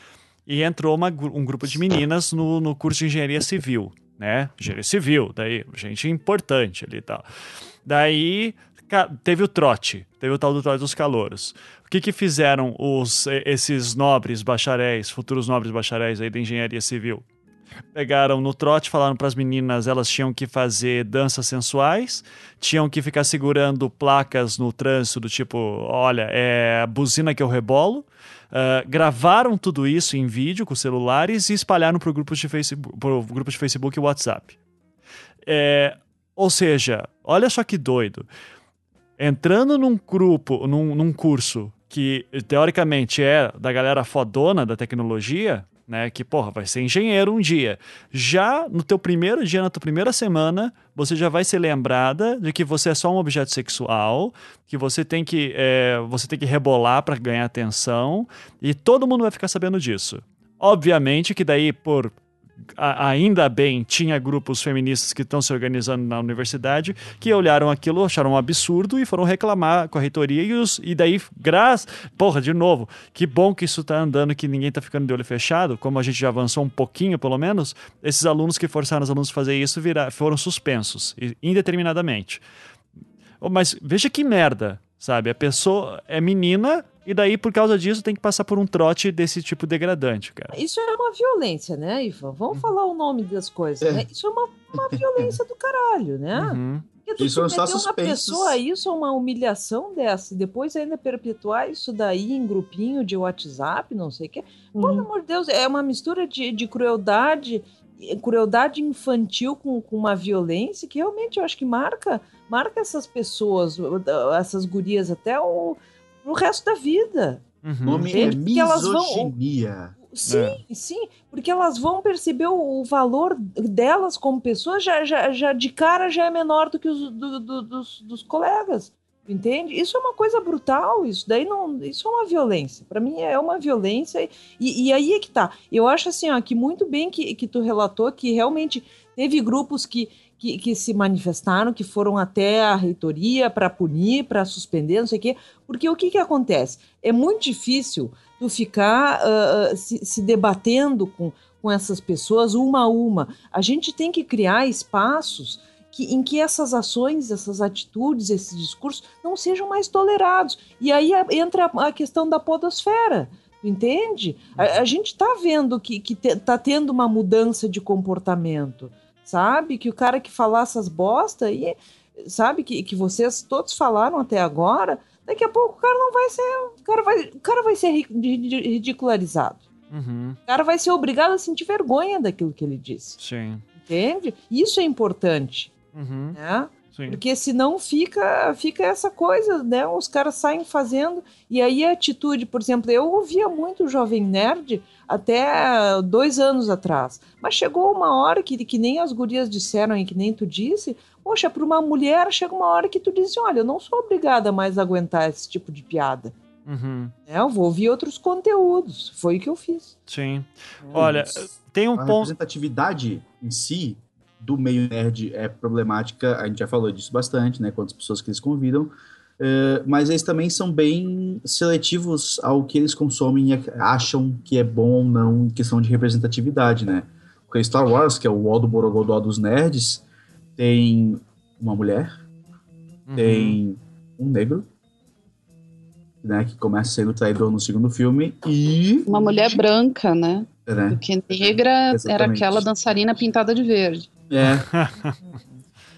e entrou uma, um grupo de meninas no, no curso de engenharia civil, né? Engenharia civil, daí, gente importante ali e tal. Daí teve o trote, teve o tal do trote dos calouros. O que que fizeram os, esses nobres bacharéis, futuros nobres bacharéis aí da engenharia civil? Pegaram no trote, falaram para as meninas, elas tinham que fazer danças sensuais, tinham que ficar segurando placas no trânsito do tipo, olha, é a buzina que eu rebolo, Uh, gravaram tudo isso em vídeo com celulares e espalharam para grupos de Facebook, pro grupo de Facebook e WhatsApp. É, ou seja, olha só que doido. Entrando num grupo, num, num curso que teoricamente é da galera fodona da tecnologia, né? Que, porra, vai ser engenheiro um dia. Já no teu primeiro dia, na tua primeira semana, você já vai ser lembrada de que você é só um objeto sexual, que você tem que, é, você tem que rebolar para ganhar atenção, e todo mundo vai ficar sabendo disso. Obviamente que daí, por ainda bem, tinha grupos feministas que estão se organizando na universidade que olharam aquilo, acharam um absurdo e foram reclamar com a reitoria e, os, e daí, graças. Porra, de novo, que bom que isso está andando, que ninguém está ficando de olho fechado, como a gente já avançou um pouquinho, pelo menos, esses alunos que forçaram os alunos a fazer isso virar, foram suspensos, indeterminadamente. Mas veja que merda, sabe? A pessoa é menina, e daí, por causa disso, tem que passar por um trote desse tipo degradante, cara. Isso é uma violência, né, Ivan? Vamos uhum. falar o nome das coisas, é. né? Isso é uma, uma violência do caralho, né? Uhum. Isso não está suspenso. uma pessoa isso é uma humilhação dessa, depois ainda perpetuar isso daí em grupinho de WhatsApp, não sei o quê. Uhum. Pelo amor de Deus, é uma mistura de, de crueldade, crueldade infantil com, com uma violência que realmente eu acho que marca, marca essas pessoas, essas gurias até o pro resto da vida. Uhum. Nome é misoginia. Vão... Sim, é. sim, porque elas vão perceber o, o, valor delas como pessoas já, já, já de cara já é menor do que os do, do, dos, dos colegas. Entende? Isso é uma coisa brutal, isso daí não. Isso é uma violência. Para mim é uma violência. E, e, aí é que tá. Eu acho assim, ó, que muito bem que, que tu relatou que realmente teve grupos que, que, que, se manifestaram, que foram até a reitoria para punir, para suspender, não sei o quê. Porque o que, que acontece? É muito difícil tu ficar uh, se, se, debatendo com, com essas pessoas uma a uma. A gente tem que criar espaços que, em que essas ações, essas atitudes, esses discursos não sejam mais tolerados. E aí entra a questão da podosfera. Entende? A, a gente está vendo que está te, tendo uma mudança de comportamento sabe? Que o cara que falar essas bosta e sabe que, que vocês todos falaram até agora, daqui a pouco o cara não vai ser, o cara vai, o cara vai ser ridicularizado. Uhum. O cara vai ser obrigado a sentir vergonha daquilo que ele disse. Sim. Entende? Isso é importante. Uhum. Né? Sim. Porque senão fica, fica essa coisa, né? Os caras saem fazendo. E aí a atitude, por exemplo, eu ouvia muito o Jovem Nerd até dois anos atrás. Mas chegou uma hora que, que nem as gurias disseram e que nem tu disse, poxa, para uma mulher chega uma hora que tu diz, olha, eu não sou obrigada mais a aguentar esse tipo de piada. Uhum. É, eu vou ouvir outros conteúdos. Foi o que eu fiz. Sim. É, Olha, tem um a ponto. A representatividade em si do meio nerd é problemática, a gente já falou disso bastante, né? Quantas pessoas que eles convidam, uh, mas eles também são bem seletivos ao que eles consomem e acham que é bom ou não em questão de representatividade, né? Porque Star Wars, que é o O do Borogodó dos nerds, tem uma mulher, uhum. tem um negro, né, que começa sendo traidor no segundo filme, e... Uma mulher branca, né? Né? Porque negra era aquela dançarina pintada de verde. É.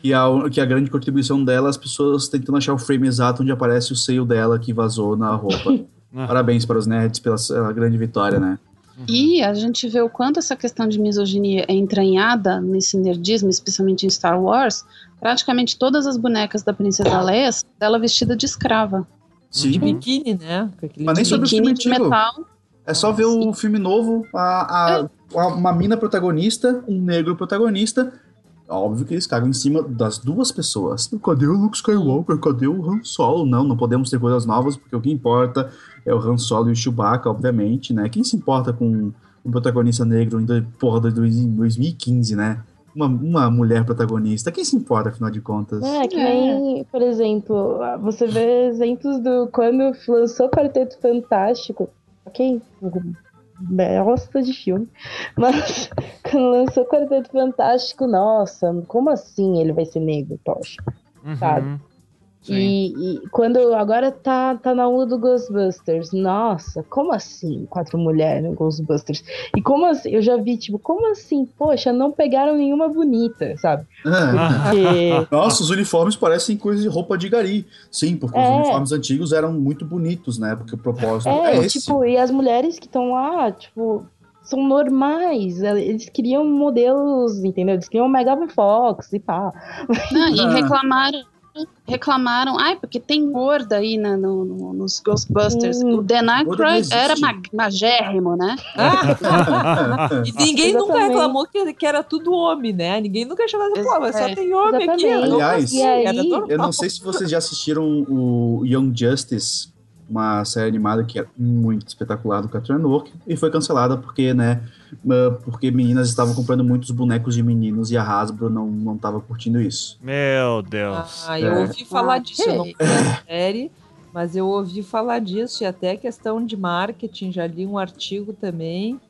E a, que a grande contribuição dela, as pessoas tentando achar o frame exato onde aparece o seio dela que vazou na roupa. Ah. Parabéns para os nerds pela, pela grande vitória, né? E a gente vê o quanto essa questão de misoginia é entranhada nesse nerdismo, especialmente em Star Wars. Praticamente todas as bonecas da Princesa Leia são dela vestida de escrava. Sim. De biquíni, né? Mas nem sobre o Biquíni filme de antigo. metal. É só ver o filme novo, a, a- a- uma mina protagonista, um negro protagonista. Óbvio que eles cagam em cima das duas pessoas. Cadê o Luke Skywalker? Cadê o Han Solo? Não, não podemos ter coisas novas, porque o que importa é o Han Solo e o Chewbacca, obviamente, né? Quem se importa com um protagonista negro em porra de dois- em 2015, né? Uma, uma mulher protagonista. Quem se importa, afinal de contas? É, que nem, por exemplo, você vê exemplos do quando lançou Quarteto Fantástico, ok? Bosta de filme. Mas quando lançou Quarteto Fantástico, nossa, como assim ele vai ser negro, Tocha? Uhum. Sabe? E, e quando agora tá, tá na onda do Ghostbusters, nossa, como assim quatro mulheres no Ghostbusters? E como assim? Eu já vi, tipo, como assim? Poxa, não pegaram nenhuma bonita, sabe? Ah. Porque. Nossa, os uniformes parecem coisa de roupa de gari. Sim, porque os É. uniformes antigos eram muito bonitos, né? Porque o propósito é, É, esse. tipo, e as mulheres que estão lá, tipo, são normais. Eles criam modelos, entendeu? Eles criam o Megan Fox e pá. Não, e Ah. reclamaram, reclamaram, ai, porque tem gorda aí na- no- no- nos Ghostbusters. Hum. O Dan Aykroyd era ma- magérrimo, né? E ninguém nunca Exatamente. reclamou que, que era tudo homem, né? Ninguém nunca assim, pô, mas só É, tem homem aqui. exatamente. não Aliás. Eu não sei se vocês já assistiram o Young Justice, uma série animada que é muito espetacular do Cartoon Network, e foi cancelada porque, né, ah, porque meninas estavam comprando muitos bonecos de meninos e a Hasbro não, não tava curtindo isso. Meu Deus. Ah, eu É. ouvi falar disso, eu não Ok. vi a série, mas eu ouvi falar disso, e até questão de marketing, já li um artigo também,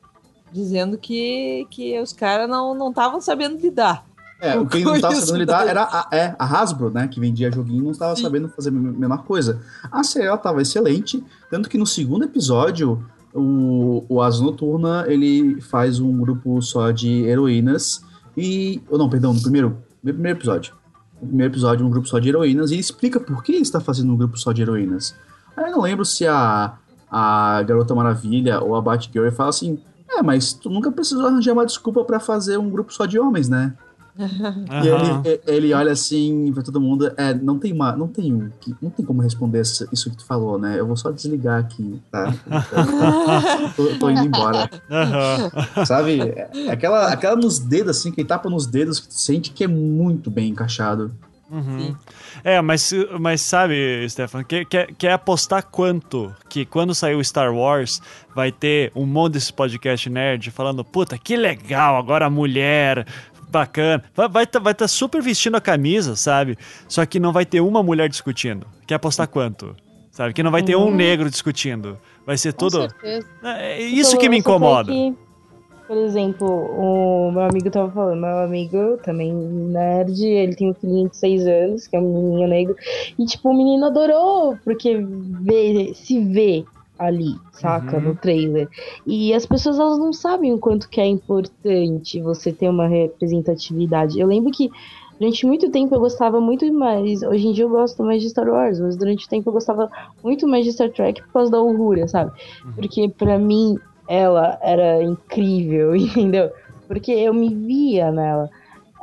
dizendo que, que os caras não estavam sabendo lidar. É, o que não estava sabendo lidar era a, é, a Hasbro, né, que vendia joguinho, não estava sabendo fazer a menor coisa. A ela estava excelente, tanto que no segundo episódio, o, o Asa Noturna, ele faz um grupo só de heroínas e... ou não, perdão, no primeiro, no primeiro episódio. No primeiro episódio, um grupo só de heroínas, e explica por que ele está fazendo um grupo só de heroínas. Aí eu não lembro se a, a Garota Maravilha ou a Batgirl fala assim, é, mas tu nunca precisou arranjar uma desculpa pra fazer um grupo só de homens, né? E Aham. ele, ele olha assim pra todo mundo, é, não tem uma, não tem um, que- não tem como responder isso que tu falou, né? Eu vou só desligar aqui, tá? tô, tô indo embora, Aham. sabe? É aquela, aquela nos dedos assim, quem tapa nos dedos que tu sente que é muito bem encaixado. Uhum. É, mas, mas sabe, Stefan, quer, quer, quer apostar quanto que quando sair o Star Wars vai ter um monte desse podcast nerd falando, puta, que legal, agora a mulher, bacana. Vai estar vai tá, vai tá super vestindo a camisa, sabe? Só que não vai ter uma mulher discutindo. Quer apostar quanto? Sabe? Que não vai ter um negro discutindo. Vai ser Com tudo. certeza. É isso que me incomoda. que, por exemplo, o meu amigo tava falando, meu amigo também nerd, ele tem um filhinho de 6 anos, que é um menininho negro, e tipo, o menino adorou, porque vê, se vê ali, saca, Uhum. no trailer. E as pessoas elas não sabem o quanto que é importante você ter uma representatividade. Eu lembro que durante muito tempo eu gostava muito mais, hoje em dia eu gosto mais de Star Wars, mas durante o tempo eu gostava muito mais de Star Trek por causa da Uhura, sabe? Porque pra mim ela era incrível, entendeu? Porque eu me via nela.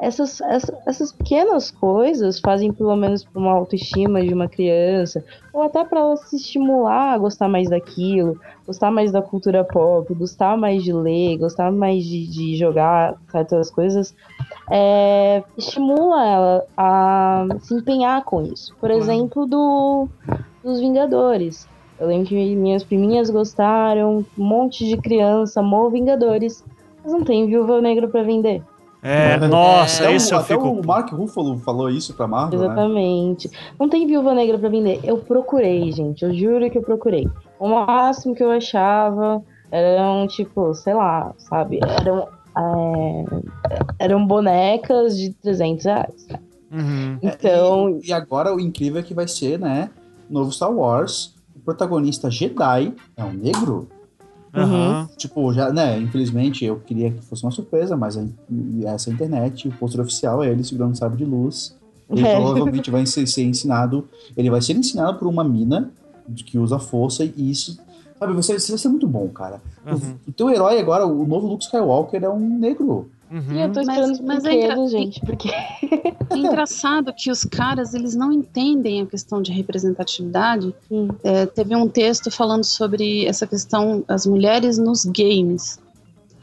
Essas, essa- essas pequenas coisas fazem pelo menos para uma autoestima de uma criança, ou até para ela se estimular a gostar mais daquilo, gostar mais da cultura pop, gostar mais de ler, gostar mais de, de jogar certas coisas, é, estimula ela a se empenhar com isso. Por exemplo, do, dos Vingadores. Eu lembro que minhas priminhas gostaram, um monte de criança amou Vingadores, mas não tem Viúva Negra pra vender. É, nossa, até esse o, eu até fico. o Mark Ruffalo falou isso pra Marvel, né? Exatamente. Não tem Viúva Negra pra vender. Eu procurei, gente. Eu juro que eu procurei. O máximo que eu achava eram, tipo, sei lá, sabe? Eram, é, eram bonecas de 300 reais. Uhum. Então, E, e agora o incrível é que vai ser, né? Novo Star Wars. o protagonista Jedi é um negro. Aham. Tipo, já, né, infelizmente eu queria que fosse uma surpresa, mas a- essa internet, o pôster oficial é ele segurando um sabre de luz. Ele É. provavelmente vai ser, ser ensinado, ele vai ser ensinado por uma mina que usa força e isso, sabe, ser, isso vai ser muito bom, cara. Uhum. O, o teu herói agora, o novo Luke Skywalker é um negro. Uhum. E eu tô Mas- esperando os mas é engra- gente, porque É engraçado que os caras, eles não entendem a questão de representatividade. É, teve um texto falando sobre essa questão, as mulheres nos games.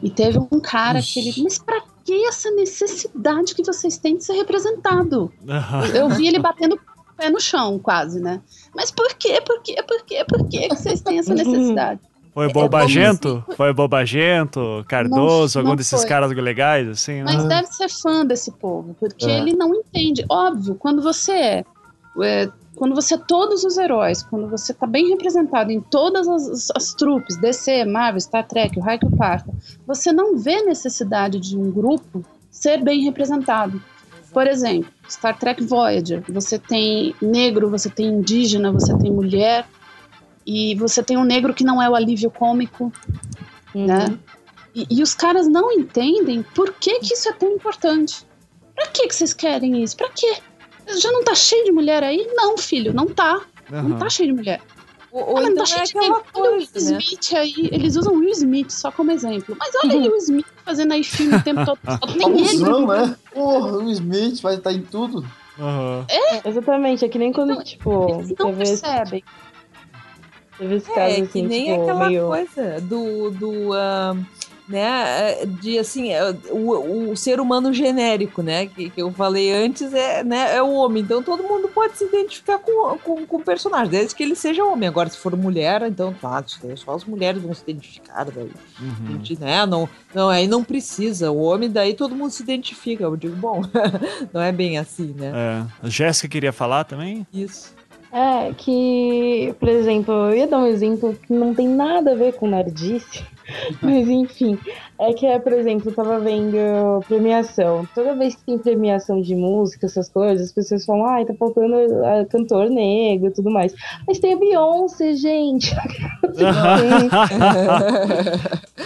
E teve um cara que ele, mas pra que essa necessidade que vocês têm de ser representado? Eu vi ele batendo o pé no chão, quase, né? Mas por quê? Por quê? Por quê? Por quê que vocês têm essa necessidade? Foi É, bobagento? Foi bobagento? Cardoso? Não, algum não desses foi. caras legais, assim? Mas né? deve ser fã desse povo, porque É. ele não entende. Óbvio, quando você é, é, quando você é todos os heróis, quando você tá bem representado em todas as, as, trupes, DC, Marvel, Star Trek, o Raio que o Parta, você não vê necessidade de um grupo ser bem representado. Por exemplo, Star Trek Voyager, você tem negro, você tem indígena, você tem mulher, e você tem um negro que não é o alívio cômico, né? E, e os caras não entendem por que, que isso é tão importante. Pra que, que vocês querem isso? Pra quê? Já não tá cheio de mulher aí? Não, filho, não tá. Não Aham. tá cheio de mulher. Ou, Ah, ou mas então não tá cheio é de negro. Olha o Will coisa, né? Smith aí. Eles usam o Will Smith só como exemplo. Mas olha aí o Will Smith fazendo aí filme o tempo todo. Só tem negro. Famosão, né? Porra, o Smith vai estar em tudo. Aham. Exatamente, é que nem quando, Não, tipo, Eles não percebem. Teve esse É, caso que assim, nem tipo, aquela meio... coisa do, do ah, né, de assim, eh, o, o ser humano genérico, né, que, que eu falei antes, é, né, é o homem, então todo mundo pode se identificar com, com, com o personagem, desde que ele seja homem, agora se for mulher, então tá, só as mulheres vão se identificar, daí, a Uhum. gente, né, não, não, aí não precisa, o homem daí todo mundo se identifica, eu digo, bom, não é bem assim, né, É. A Jéssica queria falar também? isso. É, que, por exemplo, eu ia dar um exemplo que não tem nada a ver com nerdice, mas enfim, é que é, por exemplo, eu tava vendo premiação. Toda vez que tem premiação de música, essas coisas, as pessoas falam, ai, tá faltando ah, cantor negro e tudo mais. Mas tem a Beyoncé, gente.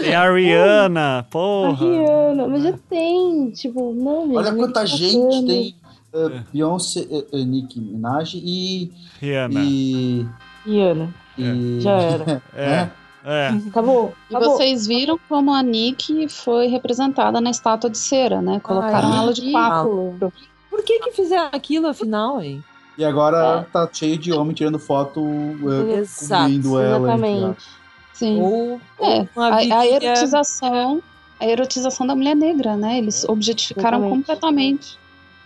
Tem a Rihanna, A porra. Rihanna, mas já tem, tipo, não, gente. Olha não quanta tá gente tem. Uh, Beyoncé, uh, uh, Nicki Minaj e. Rihanna. E. Rihanna, e- já era. É. É. Acabou. E acabou. vocês viram como a Nick foi representada na estátua de cera, né? Colocaram Ai, ela de papo. Por que que fizeram aquilo, afinal, hein? E agora tá cheio de homem tirando foto Exato, cobrindo ela. Exatamente. Sim. Ou, É, a, a erotização, a erotização da mulher negra, né? Eles objetificaram Exatamente. completamente.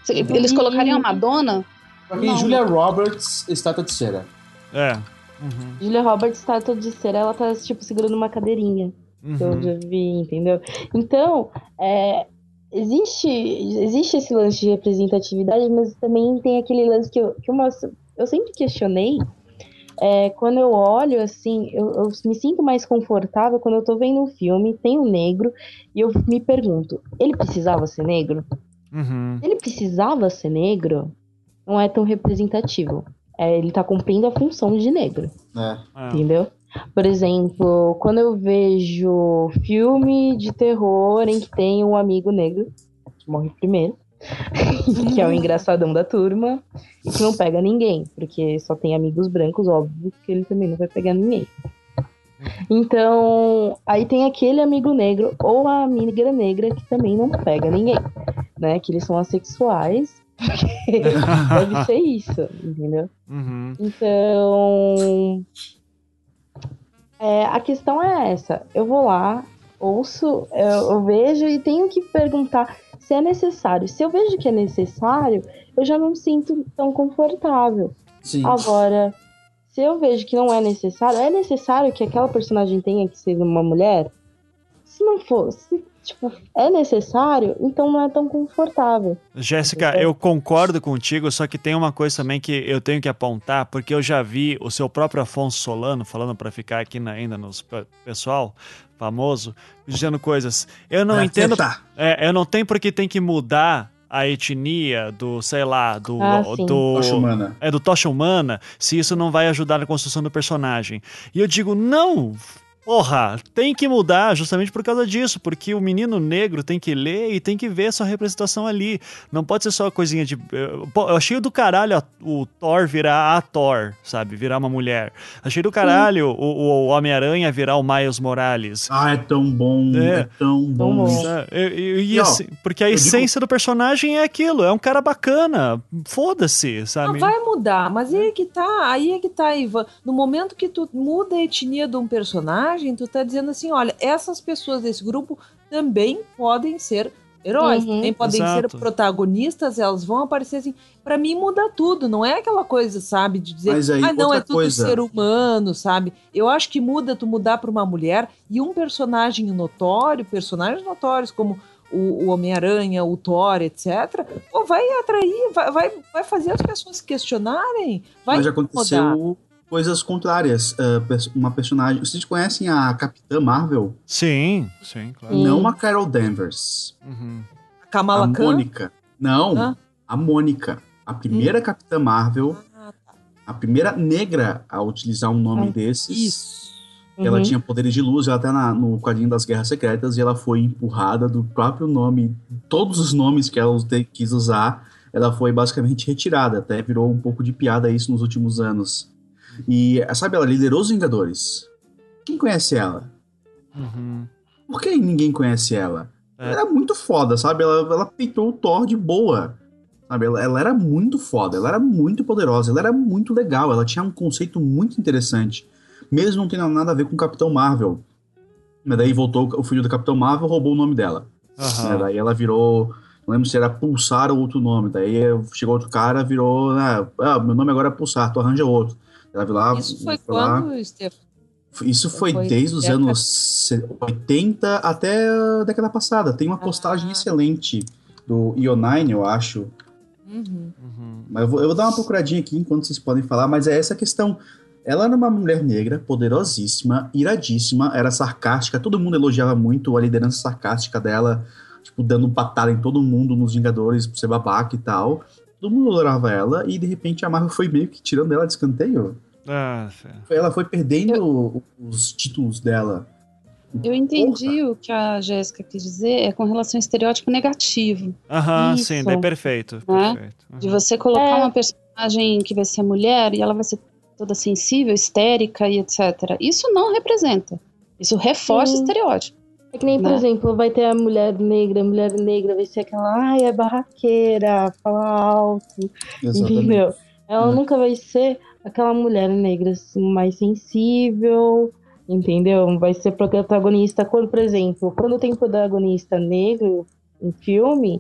Se- Eles E- colocariam a Madonna? Pra quem Não. Julia Roberts, estátua de cera. É. Uhum. Julia Roberts tá todo de cera, ela tá, tipo, segurando uma cadeirinha. que eu Uhum. já vi, entendeu? Então, é, existe, existe esse lance de representatividade, mas também tem aquele lance que eu, que eu, mostro- eu sempre questionei. é, quando eu olho, assim, eu, eu me sinto mais confortável quando eu tô vendo um filme, tem um negro, e eu me pergunto, ele precisava ser negro? Uhum. Se ele precisava ser negro, não é tão representativo. É, ele tá cumprindo a função de negro. né? É. Entendeu? Por exemplo, quando eu vejo filme de terror em que tem um amigo negro, que morre primeiro, que é o engraçadão da turma, e que não pega ninguém, porque só tem amigos brancos, óbvio que ele também não vai pegar ninguém. Então, aí tem aquele amigo negro ou a amiga negra que também não pega ninguém, né? Que eles são assexuais. Deve ser isso, entendeu? Uhum. Então, é, a questão é essa. Eu vou lá, ouço, eu, eu vejo e tenho que perguntar se é necessário. Se eu vejo que é necessário, eu já não me sinto tão confortável. Sim. Agora, se eu vejo que não é necessário, é necessário que aquela personagem tenha que ser uma mulher? Se não for, se, tipo, é necessário, então não é tão confortável. Jéssica, eu concordo contigo, só que tem uma coisa também que eu tenho que apontar, porque eu já vi o seu próprio Afonso Solano, falando para ficar aqui na- ainda nos pe- pessoal famoso, dizendo coisas. Eu não Vai entendo. acertar. É, eu não tenho porque tem que mudar a etnia do, sei lá, do. Ah, do Tocha humana. é do Tocha Humana, se isso não vai ajudar na construção do personagem. E eu digo, não! Porra, tem que mudar justamente por causa disso, porque o menino negro tem que ler e tem que ver essa representação ali. Não pode ser só coisinha de. eh, eu achei do caralho o Thor virar a Thor, sabe? Virar uma mulher. Achei do caralho o, o Homem-Aranha virar o Miles Morales. Ah, é tão bom, É. é, tão bom. bom. Sabe? E- e- e E, assim, porque a eu essência do personagem é aquilo, é um cara bacana. Foda-se, sabe? vai mudar, mas aí é que tá, aí é que tá, Ivan. No momento que tu muda a etnia de um personagem, tu tá dizendo assim, olha, essas pessoas desse grupo também podem ser heróis, Uhum. também podem Exato. ser protagonistas, elas vão aparecer assim. Pra mim muda tudo, não é aquela coisa, sabe, de dizer, Mas aí, ah, não, é tudo coisa. ser humano, sabe? Eu acho que muda tu mudar pra uma mulher e um personagem notório, personagens notórios como o, o Homem-Aranha, o Thor, etc., pô, vai atrair, vai, vai, vai fazer as pessoas se questionarem. Vai Mas já aconteceu coisas contrárias. Pers- uma personagem. Vocês conhecem a Capitã Marvel? Sim, sim, claro. Não a Carol Danvers. Uhum. Kamala a Khan? Mônica. Não, Hã? a Mônica. A primeira Capitã Marvel, Ah, tá. a primeira negra a utilizar um nome Ah, desses. Isso. Ela Uhum. tinha poderes de luz, ela até na- no quadrinho das Guerras Secretas, e ela foi empurrada do próprio nome, todos os nomes que ela quis usar, ela foi basicamente retirada, até virou um pouco de piada isso nos últimos anos. E, sabe, ela liderou os Vingadores. Quem conhece ela? Uhum. Por que ninguém conhece ela? É. Ela era muito foda, sabe? Ela, ela peitou o Thor de boa. Sabe? Ela, ela era muito foda, ela era muito poderosa, ela era muito legal, ela tinha um conceito muito interessante. Mesmo não tendo nada a ver com o Capitão Marvel. Mas daí voltou o filho do Capitão Marvel, roubou o nome dela. Né? Daí ela virou. Não lembro se era Pulsar ou outro nome. Daí chegou outro cara, virou. Ah, ah, meu nome agora é Pulsar, tu arranja outro. Ela viu lá. Isso foi foi lá. quando, Stefan? Isso foi, Foi desde os década- anos se- 80 até a década passada. Tem uma postagem Ah. excelente do Ionine, eu acho. Uhum. Uhum. Mas eu vou, eu vou dar uma procuradinha aqui enquanto vocês podem falar, mas é essa a questão. Ela era uma mulher negra, poderosíssima, iradíssima, era sarcástica, todo mundo elogiava muito a liderança sarcástica dela, tipo, dando patada em todo mundo nos Vingadores por ser babaca e tal. Todo mundo adorava ela, e de repente a Marvel foi meio que tirando ela de escanteio. Ah. Ela foi perdendo os títulos dela. Eu entendi o que a Jéssica quis dizer é com relação ao estereótipo negativo. Aham, Isso. sim, daí perfeito. Né? perfeito. Uhum. De você colocar É. uma personagem que vai ser mulher e ela vai ser toda sensível, histérica e etc. Isso não representa. Isso reforça o Sim. estereótipo. É que nem, por né? exemplo, vai ter a mulher negra, a mulher negra vai ser aquela, ai, é barraqueira, fala alto, entendeu? Ela É. nunca vai ser aquela mulher negra assim, mais sensível, entendeu? Vai ser protagonista quando, por exemplo, quando tem protagonista negro em filme,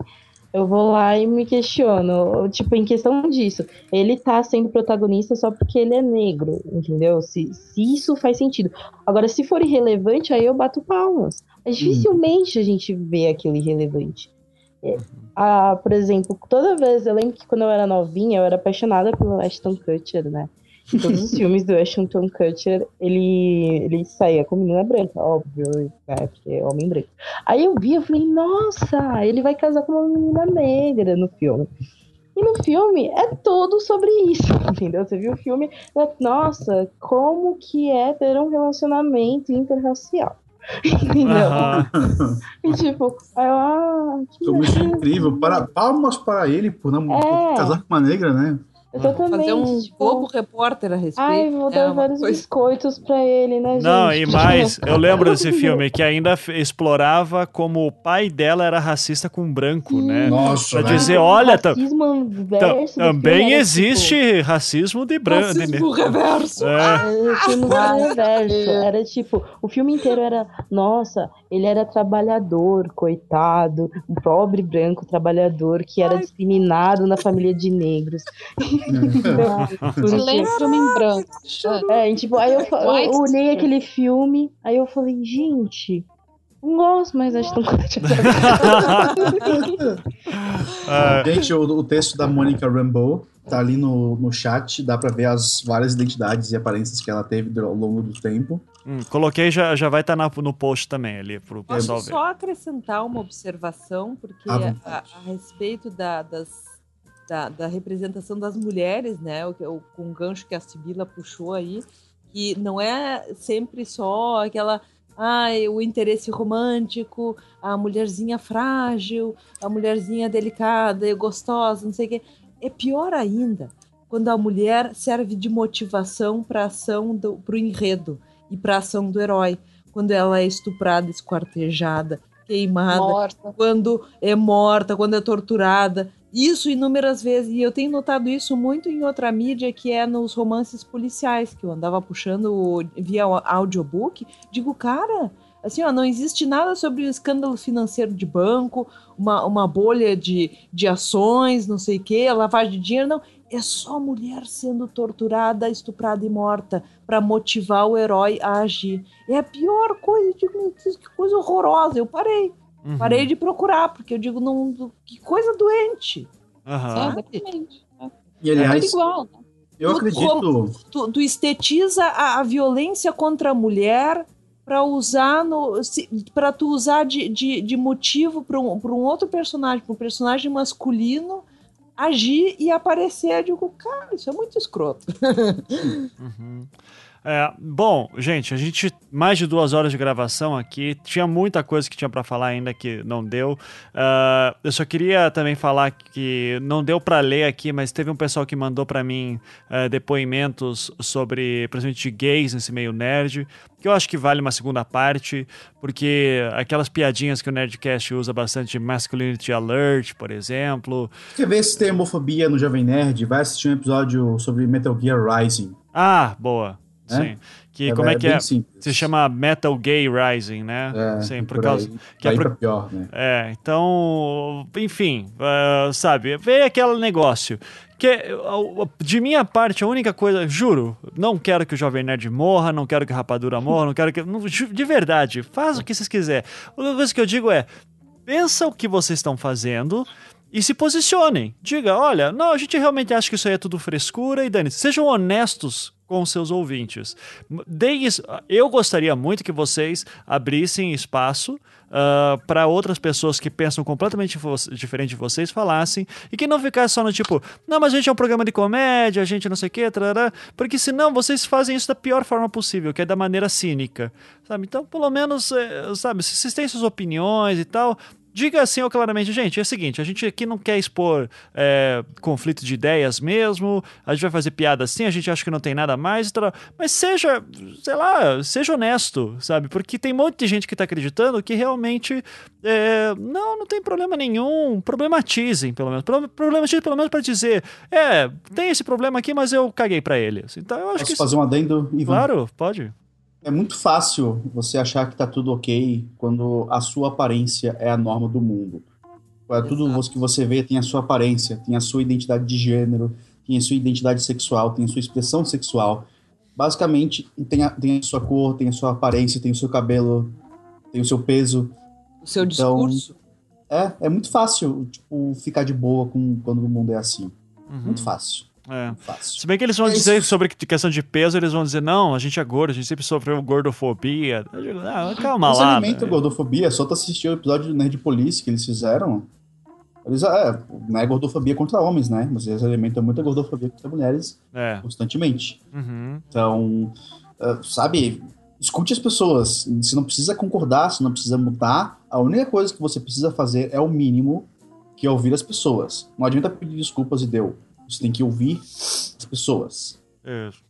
eu vou lá e me questiono, tipo, em questão disso, ele tá sendo protagonista só porque ele é negro, entendeu? Se, se isso faz sentido. Agora, se for irrelevante, aí eu bato palmas. Mas dificilmente a gente vê aquilo irrelevante. É, ah, por exemplo, toda vez, eu lembro que quando eu era novinha, eu era apaixonada pelo Ashton Kutcher, né? Em todos os filmes do Ashton Kutcher, ele, ele saía com menina branca, óbvio, né? Porque é homem branco. Aí eu vi, eu falei, nossa, ele vai casar com uma menina negra no filme. E no filme é todo sobre isso, entendeu? Você viu o filme, nossa, como que é ter um relacionamento interracial. Entendeu? Aham. E tipo, aí eu, ah, que isso é incrível. Para, palmas para ele por não É. casar com uma negra, né? Exatamente. Fazer um tipo, Globo Repórter a respeito. Ai, vou é dar uma vários coisa- biscoitos pra ele, né, gente? Não, e mais, eu lembro desse filme que ainda explorava como o pai dela era racista com branco, né? Nossa, Pra né? dizer, olha, racismo inverso também filme era, existe racismo de branco. Racismo reverso. É. Tipo, do reverso. Era tipo, o filme inteiro era, nossa, ele era trabalhador, coitado, um pobre branco trabalhador que era discriminado na família de negros. Silêncio em branco. É, e, tipo, aí eu, eu olhei aquele filme, aí eu falei, gente, não gosto mais Ashton Kutcher. Ah, Gente, o, o texto da Mônica Rambeau tá ali no, no chat, dá pra ver as várias identidades e aparências que ela teve ao longo do tempo. Hum, coloquei, já, já vai estar tá no post também ali pro Posso pessoal ver. só acrescentar uma observação, porque a, vontade. a respeito da, das, da, da representação das mulheres, né? O, o, com o gancho que a Sibila puxou aí, que não é sempre só aquela. Ai, o interesse romântico, a mulherzinha frágil, a mulherzinha delicada e gostosa, não sei o quê. É pior ainda quando a mulher serve de motivação para ação do pro enredo e para ação do herói. Quando ela é estuprada, esquartejada, queimada, Morta. quando é morta, quando é torturada. Isso inúmeras vezes. E eu tenho notado isso muito em outra mídia, que é nos romances policiais, que eu andava puxando via audiobook. Digo, cara, assim, ó, não existe nada sobre o escândalo financeiro de banco, uma, uma bolha de, de ações, não sei o quê, lavagem de dinheiro, não. É só mulher sendo torturada, estuprada e morta para motivar o herói a agir. É a pior coisa, digo, que coisa horrorosa. Eu parei. Uhum. Parei de procurar, porque eu digo, não, que coisa doente. É, exatamente. E É aliás, tudo igual. né? eu Tudo acredito. Tu, tu estetiza a, a violência contra a mulher para usar no para tu usar de, de, de motivo para um, pra um outro personagem, para um personagem masculino agir e aparecer. Eu digo, cara, isso é muito escroto. Uhum. É, bom, gente, a gente mais de duas horas de gravação aqui, tinha muita coisa que tinha para falar ainda que não deu. Ah, eu só queria também falar que não deu para ler aqui, mas teve um pessoal que mandou para mim ah, depoimentos sobre, principalmente de gays nesse meio nerd, que eu acho que vale uma segunda parte, porque aquelas piadinhas que o Nerdcast usa bastante, masculinity alert, por exemplo. Quer ver se tem homofobia no Jovem Nerd? Vai assistir um episódio sobre Metal Gear Rising. Ah, boa. É? Sim. Que como é que bem é? simples. Se chama Metal Gay Rising, né? É, Sim, por por causa. aí. que é por- pra pior, né? É, então, enfim, ah, sabe, veio aquele negócio. Que, de minha parte, a única coisa, juro, não quero que o Jovem Nerd morra, não quero que a Rapadura morra, não quero que. não, de verdade, faz o que vocês quiserem. A única coisa que eu digo é: pensa o que vocês estão fazendo. E se posicionem. Diga, olha, não, a gente realmente acha que isso aí é tudo frescura e dane Sejam honestos com seus ouvintes. Deem eu gostaria muito que vocês abrissem espaço para outras pessoas que pensam completamente diferente de vocês falassem e que não ficasse só no tipo, não, mas a gente é um programa de comédia, a gente não sei o que, porque senão vocês fazem isso da pior forma possível, que é da maneira cínica, sabe? Então, pelo menos, é, sabe, se vocês têm suas opiniões e tal, Diga assim ou claramente, gente, é o seguinte, a gente aqui não quer expor é, conflito de ideias mesmo, a gente vai fazer piada assim, a gente acha que não tem nada mais, mas seja, sei lá, seja honesto, sabe? Porque tem um monte de gente que tá acreditando que realmente é, não, não tem problema nenhum, problematizem pelo menos, Pro- problematizem pelo menos para dizer, é, tem esse problema aqui, mas eu caguei para ele. Então eu acho Posso que fazer um adendo, Ivan? Claro, pode. É muito fácil você achar que tá tudo ok quando a sua aparência é a norma do mundo. É tudo Exato. que você vê tem a sua aparência, tem a sua identidade de gênero, tem a sua identidade sexual, tem a sua expressão sexual. Basicamente, tem a, tem a sua cor, tem a sua aparência, tem o seu cabelo, tem o seu peso. O seu Então, discurso. É, é muito fácil, tipo, ficar de boa com, quando o mundo é assim. Uhum. Muito fácil, É. fácil. Se bem que eles vão É dizer isso. sobre questão de peso, eles vão dizer, não, a gente é gordo, a gente sempre sofreu gordofobia. Digo, ah, calma Não se lá. alimenta né? gordofobia, só tu assistir o episódio do Nerd Police que eles fizeram. Eles, é, não é gordofobia contra homens, né? Mas eles alimentam muita gordofobia contra mulheres É. constantemente. Uhum. Então, ah, sabe, escute as pessoas. Você não precisa concordar, você não precisa mudar. A única coisa que você precisa fazer é o mínimo, que é ouvir as pessoas. Não adianta pedir desculpas e deu. Você tem que ouvir as pessoas. Isso.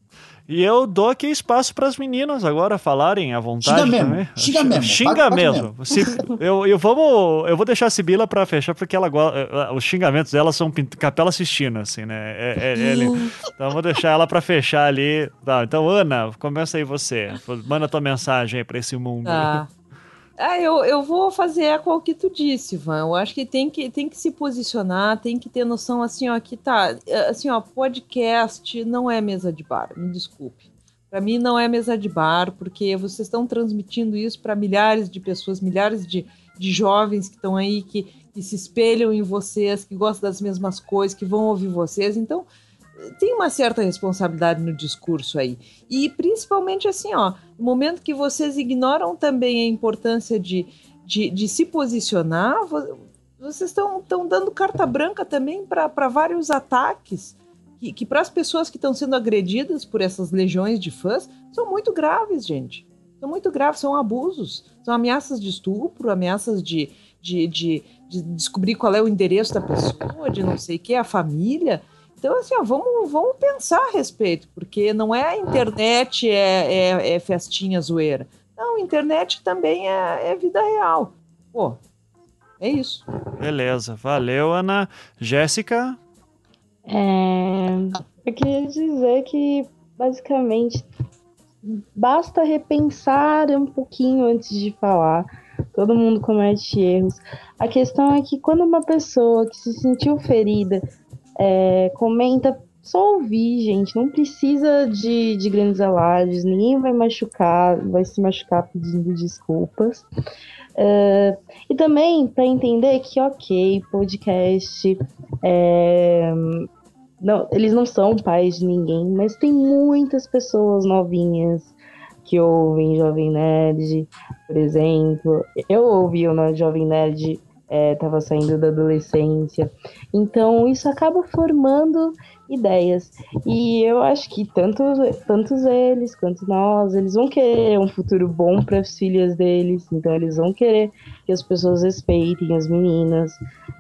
E eu dou aqui espaço para as meninas agora falarem à vontade Xinga mesmo, também. xinga Xi- mesmo, Xinga bate mesmo. Se- eu, eu, vamos, eu vou deixar a Sibila para fechar, porque ela go- eh, os xingamentos dela são capela assistindo, assim, né? É- é- é ele- então eu vou deixar ela para fechar ali. Tá, então, Ana, começa aí você. Manda tua mensagem aí para esse mundo. Tá. Ah, eu, eu vou fazer eco ao que tu disse, Van. Eu acho que tem, que tem que se posicionar, tem que ter noção assim, ó, que tá. eh, Assim, ó, podcast não é mesa de bar, me desculpe. Para mim não é mesa de bar, porque vocês estão transmitindo isso para milhares de pessoas, milhares de, de jovens que estão aí, que, que se espelham em vocês, que gostam das mesmas coisas, que vão ouvir vocês. Então, tem uma certa responsabilidade no discurso aí. E principalmente assim, ó, no momento que vocês ignoram também a importância de, de, de se posicionar, vocês estão dando carta branca também para vários ataques que, que para as pessoas que estão sendo agredidas por essas legiões de fãs são muito graves, gente. São muito graves, são abusos, são ameaças de estupro, ameaças de, de, de, de descobrir qual é o endereço da pessoa, de não sei o que, a família. Então, assim, ó, vamos, vamos pensar a respeito, porque não é a internet, é, é, é festinha zoeira. Não, internet também é, é vida real. Pô, é isso. Beleza, valeu, Ana. Jéssica? É, eu queria dizer que, basicamente, basta repensar um pouquinho antes de falar. Todo mundo comete erros. A questão é que quando uma pessoa que se sentiu ferida é, comenta, só ouvir, gente. Não precisa de, de grandes alardes. Ninguém vai machucar, vai se machucar pedindo desculpas. Uh, e também para entender que, ok, podcast, é, não, eles não são pais de ninguém, mas tem muitas pessoas novinhas que ouvem Jovem Nerd, por exemplo. Eu ouvi o Jovem Nerd, estava é, saindo da adolescência. Então, isso acaba formando ideias. E eu acho que tanto, tantos eles quanto nós, eles vão querer um futuro bom para as filhas deles, então eles vão querer que as pessoas respeitem as meninas.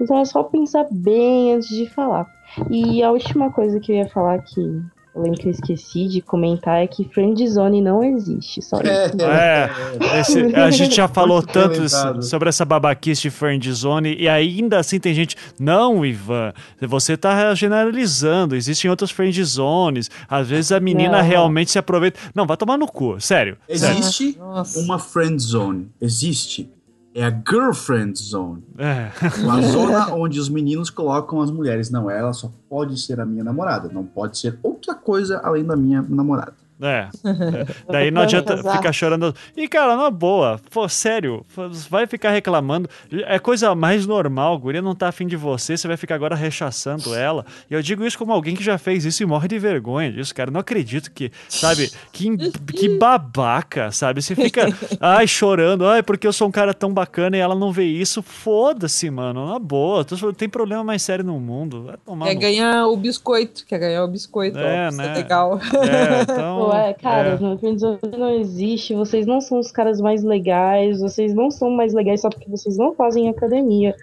Então é só pensar bem antes de falar. E a última coisa que eu ia falar aqui eu lembro que eu esqueci de comentar é que friend zone não existe, só é, isso. É, esse, a gente já falou tanto sobre essa babaquice de friend zone e ainda assim tem gente, não, Ivan, você tá generalizando, existem outras friend zones, às vezes a menina não. realmente se aproveita. Não, vai tomar no cu, sério. Existe sério. uma friend zone, existe é a girlfriend zone. É. Uma zona onde os meninos colocam as mulheres. Não, ela só pode ser a minha namorada. Não pode ser outra coisa além da minha namorada. É. é. Daí não adianta ficar chorando. E, cara, na boa, pô, sério, vai ficar reclamando. É coisa mais normal, guria não tá afim de você, você vai ficar agora rechaçando ela. E eu digo isso como alguém que já fez isso e morre de vergonha disso, cara. Não acredito que, sabe, que, que babaca, sabe? Você fica, ai, chorando, ai, porque eu sou um cara tão bacana e ela não vê isso. Foda-se, mano, na boa. Tem problema mais sério no mundo. Vai tomar quer no... ganhar o biscoito, quer ganhar o biscoito. É, ó, né? É legal. É, então é, cara, é. no friendzone não existe, vocês não são os caras mais legais, vocês não são mais legais só porque vocês não fazem academia.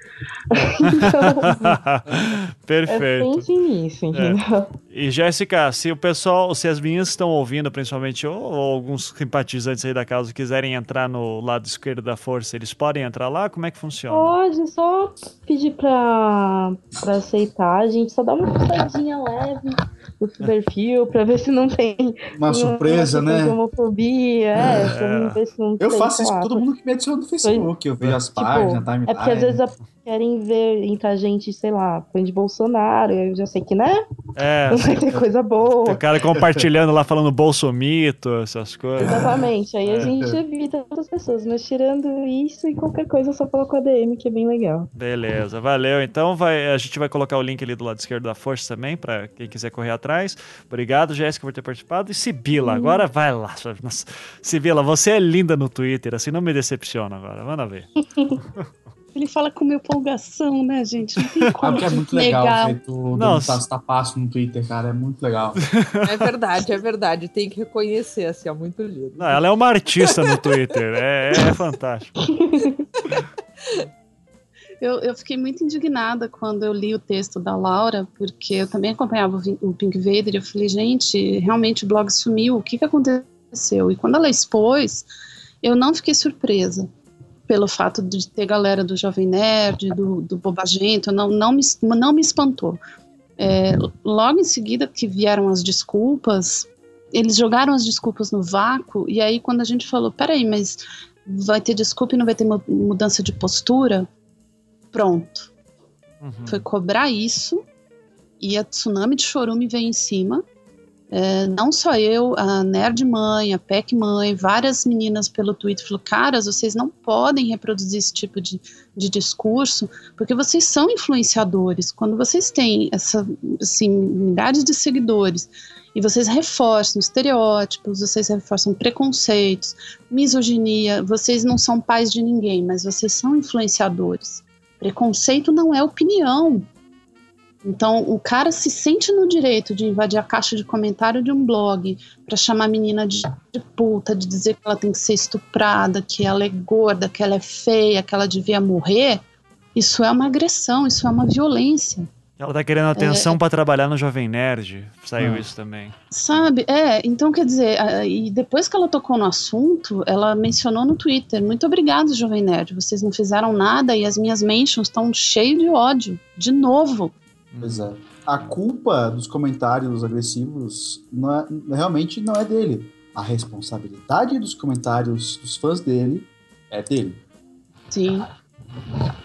então, Perfeito. É, pense nisso, entendeu? É. E Jéssica, se o pessoal, se as meninas estão ouvindo, principalmente, ou, ou, alguns simpatizantes aí da casa quiserem entrar no lado esquerdo da força, eles podem entrar lá? Como é que funciona? Pode, só pedir pra, pra aceitar, a gente só dá uma passadinha leve no perfil pra ver se não tem uma surpresa, né? Homofobia, é, é. Pra ver se não Eu faço isso com todo mundo que me adiciona no Facebook, eu vejo as tipo, páginas, timeline. É porque às vezes a querem ver entrar gente, sei lá, fã de Bolsonaro, eu já sei que, né? É. Não vai ter coisa boa. Tem o cara compartilhando lá, falando bolsomito, essas coisas. Exatamente, aí é. a gente evita outras pessoas, mas tirando isso e qualquer coisa, só fala com a DM, que é bem legal. Beleza, valeu. Então vai, a gente vai colocar o link ali do lado esquerdo da Força também, para quem quiser correr atrás. Obrigado, Jéssica, por ter participado. E Sibila, hum. agora vai lá. Sibila, você é linda no Twitter, assim não me decepciona agora. Manda ver. Ele fala com uma empolgação, né, gente? Não tem como. que é muito legal tu Nossa. tapaço no Twitter, cara. É muito legal. É verdade, é verdade. Tem que reconhecer, assim, é muito lindo. Não, ela é uma artista no Twitter. É, é fantástico. Eu, eu, fiquei muito indignada quando eu li o texto da Laura, porque eu também acompanhava o Pink Vader e eu falei, gente, realmente o blog sumiu, o que, que aconteceu? E quando ela expôs, eu não fiquei surpresa pelo fato de ter galera do Jovem Nerd, do, do Bobagento, não, não, me, não me espantou. É, logo em seguida que vieram as desculpas, eles jogaram as desculpas no vácuo, e aí quando a gente falou, peraí, mas vai ter desculpa e não vai ter mudança de postura? Pronto. Uhum. Foi cobrar isso, e a tsunami de chorume veio em cima, É, não só eu, a Nerd Mãe, a PEC Mãe, várias meninas pelo Twitter falaram: caras, vocês não podem reproduzir esse tipo de, de discurso, porque vocês são influenciadores. Quando vocês têm essa, assim, milhares de seguidores e vocês reforçam estereótipos, vocês reforçam preconceitos, misoginia, vocês não são pais de ninguém, mas vocês são influenciadores. Preconceito não é opinião. Então, o cara se sente no direito de invadir a caixa de comentário de um blog para chamar a menina de, de, puta, de dizer que ela tem que ser estuprada, que ela é gorda, que ela é feia, que ela devia morrer. Isso é uma agressão, isso é uma violência. Ela tá querendo atenção é, para trabalhar no Jovem Nerd. Saiu hum. isso também. Sabe? É, então quer dizer, e depois que ela tocou no assunto, ela mencionou no Twitter: Muito obrigado, Jovem Nerd. Vocês não fizeram nada e as minhas mentions estão cheias de ódio. De novo. Pois é. A culpa dos comentários agressivos não é, realmente não é dele. A responsabilidade dos comentários dos fãs dele é dele. Sim.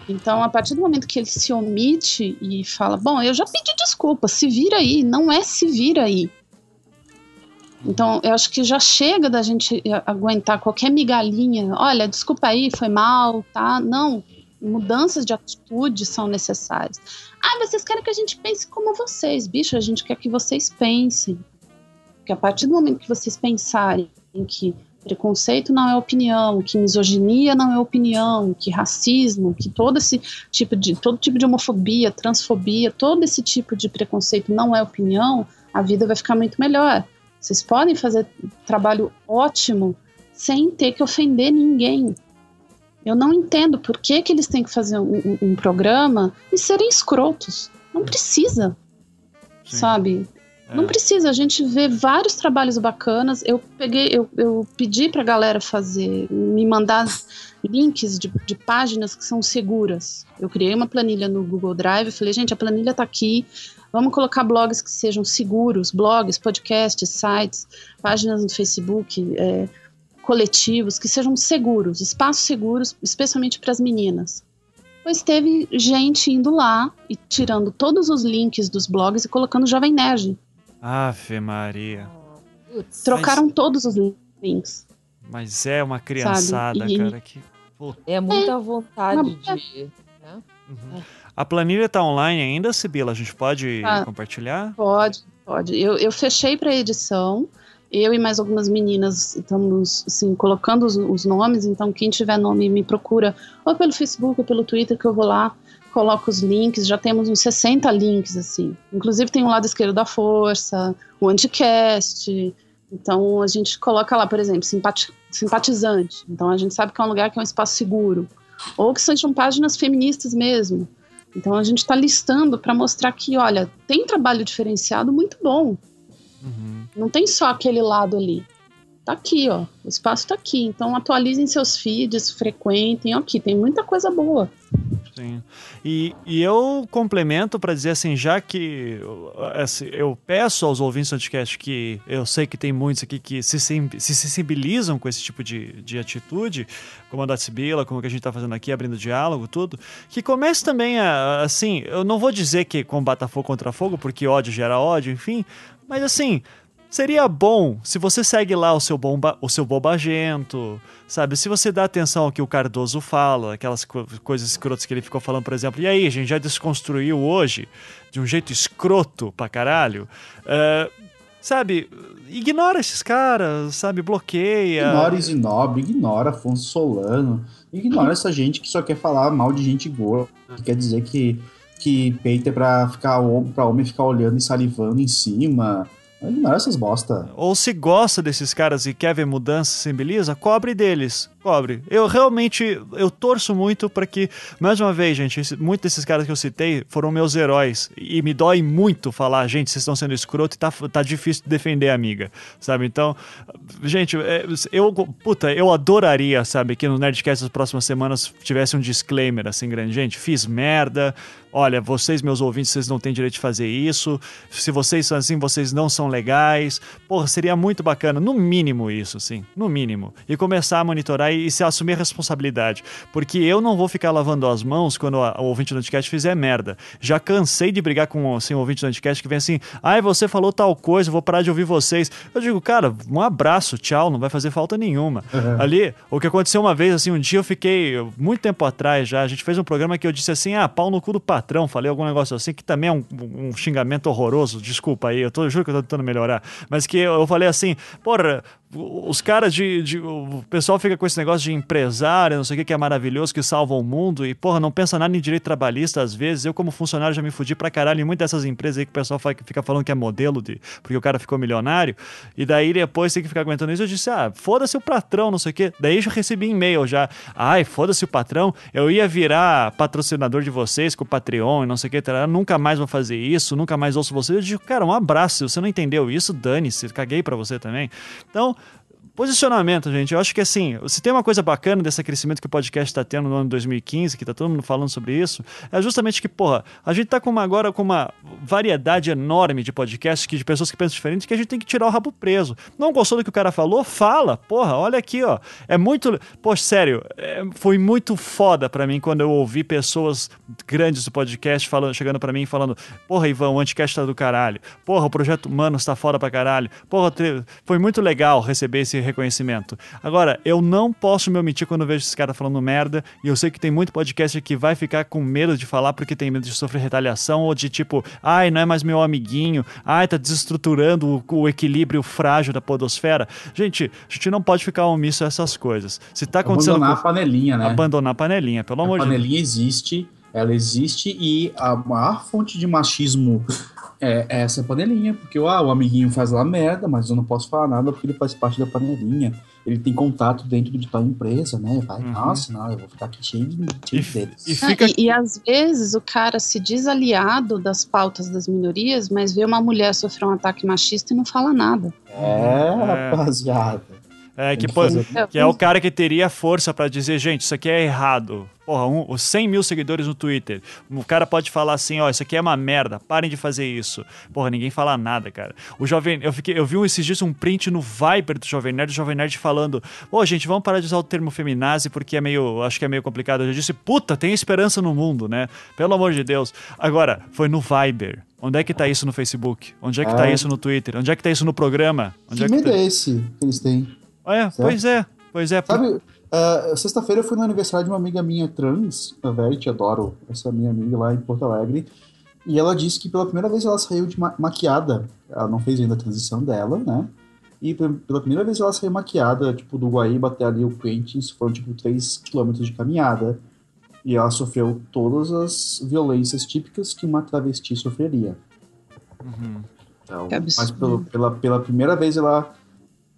Então, a partir do momento que ele se omite e fala: Bom, eu já pedi desculpa, se vira aí, não é se vira aí. Então, eu acho que já chega da gente aguentar qualquer migalhinha. Olha, desculpa aí, foi mal, tá? Não, mudanças de atitude são necessárias. Ah, vocês querem que a gente pense como vocês. Bicho, a gente quer que vocês pensem. Porque a partir do momento que vocês pensarem que preconceito não é opinião, que misoginia não é opinião, que racismo, que todo esse tipo de todo tipo de homofobia, transfobia, todo esse tipo de preconceito não é opinião, a vida vai ficar muito melhor. Vocês podem fazer trabalho ótimo sem ter que ofender ninguém. Eu não entendo por que, que eles têm que fazer um, um, programa e serem escrotos. Não precisa. Sim. Sabe? É. Não precisa, a gente vê vários trabalhos bacanas. Eu peguei, eu, eu pedi pra galera fazer, me mandar links de, de, páginas que são seguras. Eu criei uma planilha no Google Drive, falei, gente, a planilha tá aqui. Vamos colocar blogs que sejam seguros, blogs, podcasts, sites, páginas no Facebook, é, coletivos que sejam seguros, espaços seguros, especialmente para as meninas. Pois teve gente indo lá e tirando todos os links dos blogs e colocando Jovem Nerd. Ave Maria. Trocaram mas... todos os links. Mas é uma criançada, e... cara, que. É muita é, vontade uma... de. Né? Uhum. A planilha tá online ainda, Sibila? A gente pode ah, compartilhar? Pode, pode. Eu, eu fechei para edição eu e mais algumas meninas estamos assim, colocando os, os, nomes, então quem tiver nome me procura ou pelo Facebook ou pelo Twitter que eu vou lá, coloco os links, já temos uns 60 links assim. Inclusive tem o lado esquerdo da força, o anticast. Então a gente coloca lá, por exemplo, simpati simpatizante. Então a gente sabe que é um lugar que é um espaço seguro. Ou que sejam páginas feministas mesmo. Então a gente está listando para mostrar que, olha, tem trabalho diferenciado muito bom. Uhum. Não tem só aquele lado ali. Tá aqui, ó. O espaço tá aqui. Então atualizem seus feeds, frequentem. Aqui, tem muita coisa boa. Sim. E, e eu complemento para dizer assim, já que assim, eu peço aos ouvintes do podcast que eu sei que tem muitos aqui que se, se sensibilizam com esse tipo de, de atitude, como a da Sibila, como que a gente está fazendo aqui, abrindo diálogo, tudo, que comece também a, assim, eu não vou dizer que combata fogo contra fogo, porque ódio gera ódio, enfim, mas assim, Seria bom se você segue lá o seu, bomba, o seu bobagento, sabe? Se você dá atenção ao que o Cardoso fala, aquelas co coisas escrotas que ele ficou falando, por exemplo. E aí, a gente já desconstruiu hoje, de um jeito escroto pra caralho. Uh, sabe? Ignora esses caras, sabe? Bloqueia. Ignora Zinobre, ignora Afonso Solano, ignora essa gente que só quer falar mal de gente gorda, que quer dizer que, que peita é pra, ficar, pra homem ficar olhando e salivando em cima Ignora essas bosta. Ou se gosta desses caras e quer ver mudança, simboliza, cobre deles. Cobre. Eu realmente, eu torço muito para que, mais uma vez, gente, muitos desses caras que eu citei foram meus heróis. E me dói muito falar, gente, vocês estão sendo escroto e tá, tá difícil de defender a amiga, sabe? Então, gente, é, eu, puta, eu adoraria, sabe, que no Nerdcast das próximas semanas tivesse um disclaimer assim grande. Gente, fiz merda, olha, vocês, meus ouvintes, vocês não têm direito de fazer isso. Se vocês são assim, vocês não são legais. Porra, seria muito bacana, no mínimo isso, sim, no mínimo. E começar a monitorar e se assumir a responsabilidade. Porque eu não vou ficar lavando as mãos quando o ouvinte do Anticast fizer merda. Já cansei de brigar com assim, o ouvinte do Anticast que vem assim, ai, você falou tal coisa, vou parar de ouvir vocês. Eu digo, cara, um abraço, tchau, não vai fazer falta nenhuma. Uhum. Ali, o que aconteceu uma vez, assim, um dia eu fiquei, muito tempo atrás já, a gente fez um programa que eu disse assim, ah, pau no cu do patrão, falei algum negócio assim, que também é um, um xingamento horroroso, desculpa aí, eu tô, juro que eu tô tentando melhorar, mas que eu falei assim, porra, os caras de, de, O pessoal fica com esse negócio de empresário, não sei o que, que é maravilhoso, que salva o mundo, e, porra, não pensa nada em direito trabalhista às vezes. Eu, como funcionário, já me fudi pra caralho em muitas dessas empresas aí que o pessoal fica falando que é modelo de. porque o cara ficou milionário. E daí depois tem que ficar aguentando isso. Eu disse, ah, foda-se o patrão, não sei o que. Daí eu já recebi e-mail já. Ai, foda-se o patrão. Eu ia virar patrocinador de vocês com o Patreon e não sei o que. Nunca mais vou fazer isso, nunca mais ouço vocês. Eu digo, cara, um abraço. Se você não entendeu isso, dane-se. Caguei pra você também. Então. Posicionamento, gente. Eu acho que assim, se tem uma coisa bacana desse crescimento que o podcast está tendo no ano 2015, que tá todo mundo falando sobre isso, é justamente que, porra, a gente tá com uma, agora com uma variedade enorme de podcasts, que, de pessoas que pensam diferente, que a gente tem que tirar o rabo preso. Não gostou do que o cara falou? Fala. Porra, olha aqui, ó. É muito. Poxa, sério, é, foi muito foda para mim quando eu ouvi pessoas grandes do podcast falando, chegando para mim e falando: Porra, Ivan, o Anticast tá do caralho. Porra, o Projeto Humano está foda pra caralho. Porra, foi muito legal receber esse reconhecimento. Agora, eu não posso me omitir quando vejo esse cara falando merda, e eu sei que tem muito podcast que vai ficar com medo de falar porque tem medo de sofrer retaliação ou de tipo, ai, não é mais meu amiguinho, ai, tá desestruturando o, o equilíbrio frágil da podosfera. Gente, a gente não pode ficar omisso a essas coisas. Se tá acontecendo. Abandonar com... a panelinha, né? Abandonar a panelinha, pelo a amor de Deus. A panelinha existe, ela existe e a maior fonte de machismo é, é essa panelinha, porque ah, o amiguinho faz lá merda, mas eu não posso falar nada porque ele faz parte da panelinha. Ele tem contato dentro de tal empresa, né? Vai, uhum. nossa, não, eu vou ficar aqui cheio de, cheio e, deles. E, fica... e, e, às vezes o cara se diz aliado das pautas das minorias, mas vê uma mulher sofrer um ataque machista e não fala nada. É, é. rapaziada. É, que, pô, que é o cara que teria força para dizer, gente, isso aqui é errado. Porra, um, 100 mil seguidores no Twitter. O cara pode falar assim, ó, isso aqui é uma merda, parem de fazer isso. Porra, ninguém fala nada, cara. O Jovem... Eu, fiquei, eu vi esses dias um print no Viber do Jovem Nerd, o Jovem Nerd falando, ô, gente, vamos parar de usar o termo feminazi porque é meio... acho que é meio complicado. Eu disse, puta, tem esperança no mundo, né? Pelo amor de Deus. Agora, foi no Viber. Onde é que tá isso no Facebook? Onde é que tá é. tá isso no Twitter? Onde é que tá isso no programa? Onde que é que medo tá... é esse que eles têm? É, pois é, pois é. Sabe, uh, sexta-feira eu fui no aniversário de uma amiga minha trans, a Verity, adoro essa minha amiga lá em Porto Alegre, e ela disse que pela primeira vez ela saiu de ma maquiada. Ela não fez ainda a transição dela, né? E pela primeira vez ela saiu maquiada, tipo, do Guaíba até ali o Quentin, foram tipo 3 km de caminhada. E ela sofreu todas as violências típicas que uma travesti sofreria. Uhum. Então, mas pelo, pela, pela primeira vez ela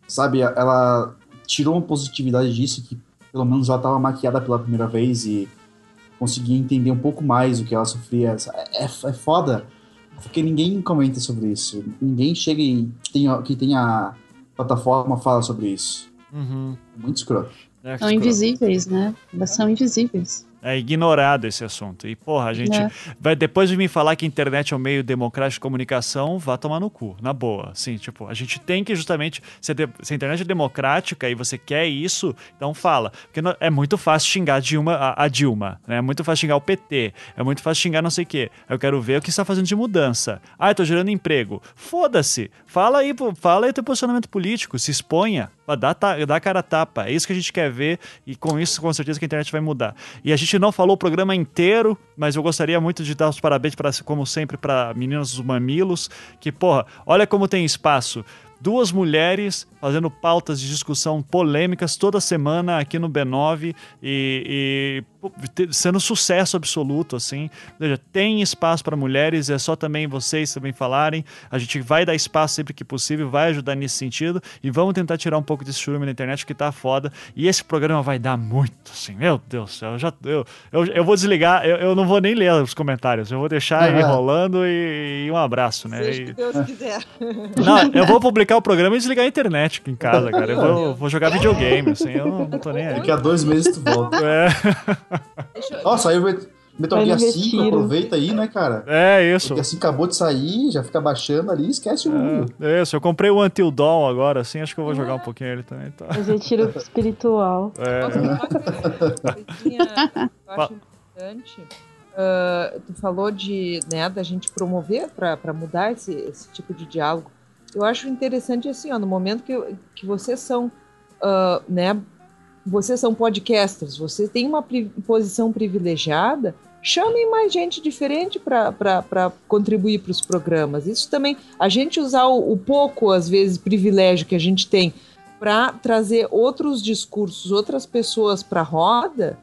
sabe, ela tirou uma positividade disso, que pelo menos ela estava maquiada pela primeira vez e conseguia entender um pouco mais o que ela sofria. É, é, é foda, porque ninguém comenta sobre isso. Ninguém chega e tem, que tem a plataforma fala sobre isso. Uhum. Muito escroto. É, são invisíveis, né? Elas são invisíveis é ignorado esse assunto. E, porra, a gente é. vai depois de me falar que a internet é um meio democrático de comunicação, vá tomar no cu, na boa. Assim, tipo, a gente tem que justamente, se a, de, se a internet é democrática e você quer isso, então fala. Porque não, é muito fácil xingar Dilma, a, a, Dilma, né? É muito fácil xingar o PT, é muito fácil xingar não sei o quê. Eu quero ver o que está fazendo de mudança. Ah, eu tô gerando emprego. Foda-se. Fala aí, fala aí teu posicionamento político, se exponha, dá, dá cara a tapa. É isso que a gente quer ver e com isso, com certeza, que a internet vai mudar. E a gente gente não falou o programa inteiro, mas eu gostaria muito de dar os parabéns, pra, como sempre, para Meninas dos Mamilos, que, porra, olha como tem espaço. Duas mulheres fazendo pautas de discussão polêmicas toda semana aqui no B9 e, e sendo sucesso absoluto, assim. Ou seja, tem espaço para mulheres, é só também vocês também falarem. A gente vai dar espaço sempre que possível, vai ajudar nesse sentido e vamos tentar tirar um pouco desse churume na internet que tá foda. E esse programa vai dar muito, assim. Meu Deus do céu, eu já, eu, eu, eu vou desligar, eu, eu não vou nem ler os comentários, eu vou deixar uhum. rolando e, e, um abraço, né? Seja que Deus quiser. Não, eu vou publicar o programa e desligar a internet aqui em casa, cara. Eu vou, vou jogar videogame, assim, eu não, não tô nem aí. Daqui a dois meses tu volta. É. Nossa, aí vai, Metal Gear no 5, retiro. aproveita aí, né, cara? É isso. Porque assim acabou de sair, já fica baixando ali, esquece o mundo. É isso, eu comprei o Until Dawn agora, assim, acho que eu vou jogar um pouquinho ele também. Tá. Mas retiro espiritual. É. Eu acho importante. ah, tu falou de, né, da gente promover para mudar esse, esse tipo de diálogo. Eu acho interessante assim, ó, no momento que, que vocês são, ah, né, vocês são podcasters, você tem uma pri- posição privilegiada, chamem mais gente diferente para contribuir para os programas. Isso também, a gente usar o, o pouco, às vezes, privilégio que a gente tem para trazer outros discursos, outras pessoas para a roda,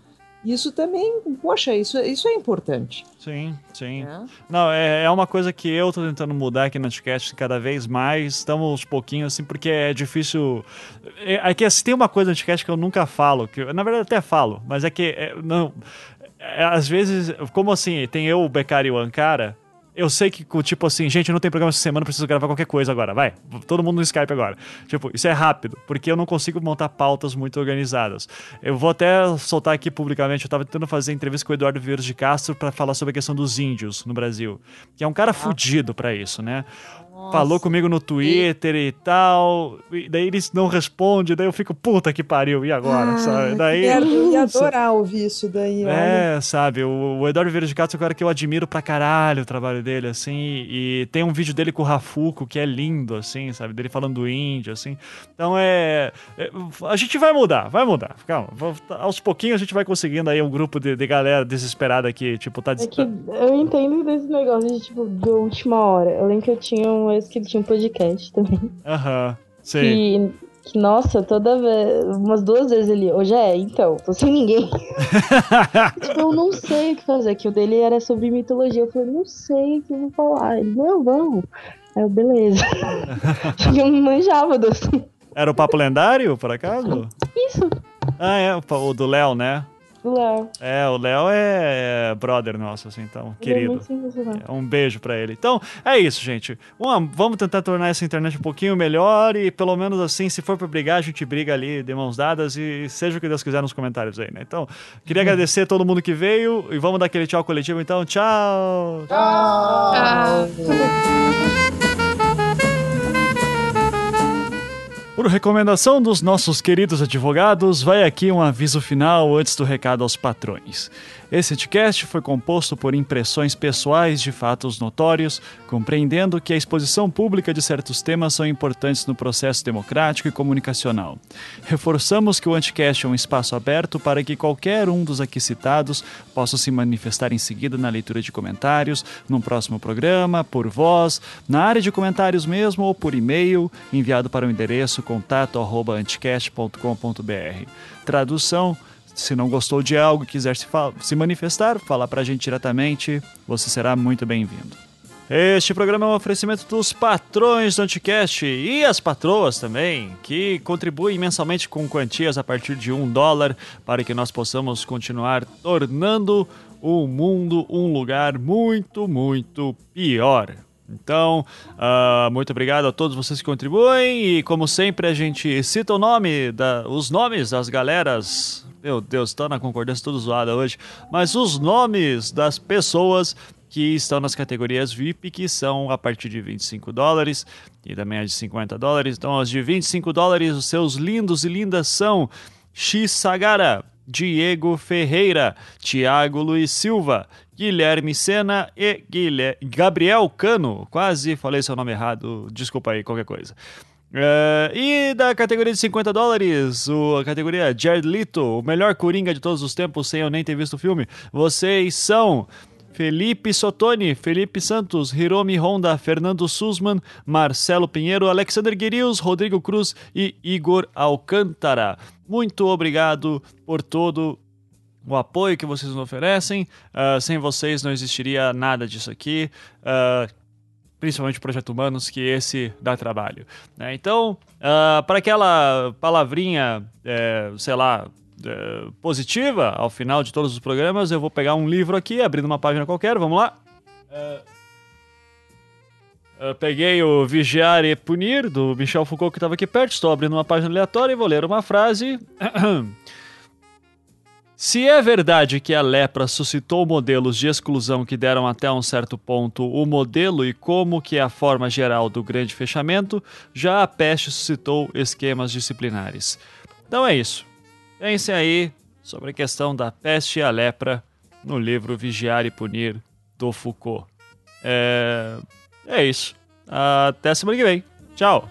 isso também, poxa, isso, isso é importante. Sim, sim. Né? Não, é, é uma coisa que eu tô tentando mudar aqui no Anticast cada vez mais. Estamos aos pouquinhos, assim, porque é difícil. É, é que assim, tem uma coisa no Anticast que eu nunca falo, que eu, na verdade até falo, mas é que é, não. é, às vezes, como assim, tem eu, o Beccari e o Ankara. Eu sei que, tipo assim, gente, não tem programa essa semana, preciso gravar qualquer coisa agora. Vai, todo mundo no Skype agora. Tipo, isso é rápido, porque eu não consigo montar pautas muito organizadas. Eu vou até soltar aqui publicamente, eu tava tentando fazer entrevista com o Eduardo Vieira de Castro para falar sobre a questão dos índios no Brasil. Que é um cara fudido pra isso, né? Falou comigo no Twitter e tal, e daí eles não respondem, daí eu fico, puta que pariu, e agora, Ah, sabe? Daí... Eu ia adorar ouvir isso daí. olha. É, sabe, o, o Eduardo Vieira de Castro é um cara que eu admiro pra caralho o trabalho dele, assim, e tem um vídeo dele com o Rafuco que é lindo, assim, sabe, dele falando do índio, assim. Então é, é, A gente vai mudar, vai mudar, calma. Aos pouquinhos a gente vai conseguindo aí um grupo de, de galera desesperada que, tipo, tá. É que eu entendo desse negócio de, tipo, de última hora. Eu lembro que eu tinha um ex que ele tinha um podcast também. Aham, sim. Que, que, nossa, toda vez. Umas duas vezes ele. Hoje é, então, tô sem ninguém. tipo, eu não sei o que fazer. Que o dele era sobre mitologia. Eu falei, não sei o que eu vou falar. Ele, não, vamos. Aí eu, beleza. e eu não manjava do assunto. Era o Papo Lendário, por acaso? Isso, Ah, é, o do Léo, né? Do Léo. É, o Léo é brother nosso, assim, então, Ele é querido. sensacional. Um beijo pra ele. Então, é isso, gente. Uma- vamos tentar tornar essa internet um pouquinho melhor e pelo menos assim, se for pra brigar, a gente briga ali de mãos dadas e seja o que Deus quiser nos comentários aí, né? Então, queria agradecer a todo mundo que veio e vamos dar aquele tchau coletivo, então. Tchau! Ah, Por recomendação dos nossos queridos advogados, vai aqui um aviso final antes do recado aos patrões. Esse podcast foi composto por impressões pessoais de fatos notórios, compreendendo que a exposição pública de certos temas são importantes no processo democrático e comunicacional. Reforçamos que o Anticast é um espaço aberto para que qualquer um dos aqui citados possa se manifestar em seguida na leitura de comentários, num próximo programa, por voz, na área de comentários mesmo ou por e-mail, enviado para o endereço contato@anticast.com.br. Tradução se não gostou de algo e quiser se, se manifestar, falar pra gente diretamente, você será muito bem-vindo. Este programa é um oferecimento dos patrões do Anticast e as patroas também, que contribuem mensalmente com quantias a partir de um dólar para que nós possamos continuar tornando o mundo um lugar muito, muito pior. Então, ah, muito obrigado a todos vocês que contribuem e, como sempre, a gente cita o nome, da, os nomes das galeras. Meu Deus, tá na concordância toda zoada hoje. Mas os nomes das pessoas que estão nas categorias VIP, que são a partir de 25 dólares e também as de 50 dólares. Então, as de 25 dólares, os seus lindos e lindas são X Sagara, Diego Ferreira, Tiago Luiz Silva, Guilherme Sena e Guilher- Gabriel Cano. Quase falei seu nome errado, desculpa aí, qualquer coisa. É, e da categoria de 50 dólares, o, a categoria Jared Leto, o melhor coringa de todos os tempos, sem eu nem ter visto o filme, vocês são Felipe Sotoni, Felipe Santos, Hiromi Honda, Fernando Sussman, Marcelo Pinheiro, Alexander Guirius, Rodrigo Cruz e Igor Alcântara. Muito obrigado por todo o apoio que vocês nos oferecem. Ah, sem vocês não existiria nada disso aqui. Ah, principalmente o Projeto Humanos, que esse dá trabalho. né? Então, ah, para aquela palavrinha, eh, sei lá, eh, positiva ao final de todos os programas, eu vou pegar um livro aqui, abrindo uma página qualquer, vamos lá. Eu peguei o Vigiar e Punir, do Michel Foucault, que estava aqui perto. Estou abrindo uma página aleatória e vou ler uma frase. Se é verdade que a lepra suscitou modelos de exclusão que deram até um certo ponto o modelo e como que é a forma geral do grande fechamento, já a peste suscitou esquemas disciplinares. Então é isso. Pensem aí sobre a questão da peste e a lepra no livro Vigiar e Punir do Foucault. É, é isso. Até semana que vem. Tchau!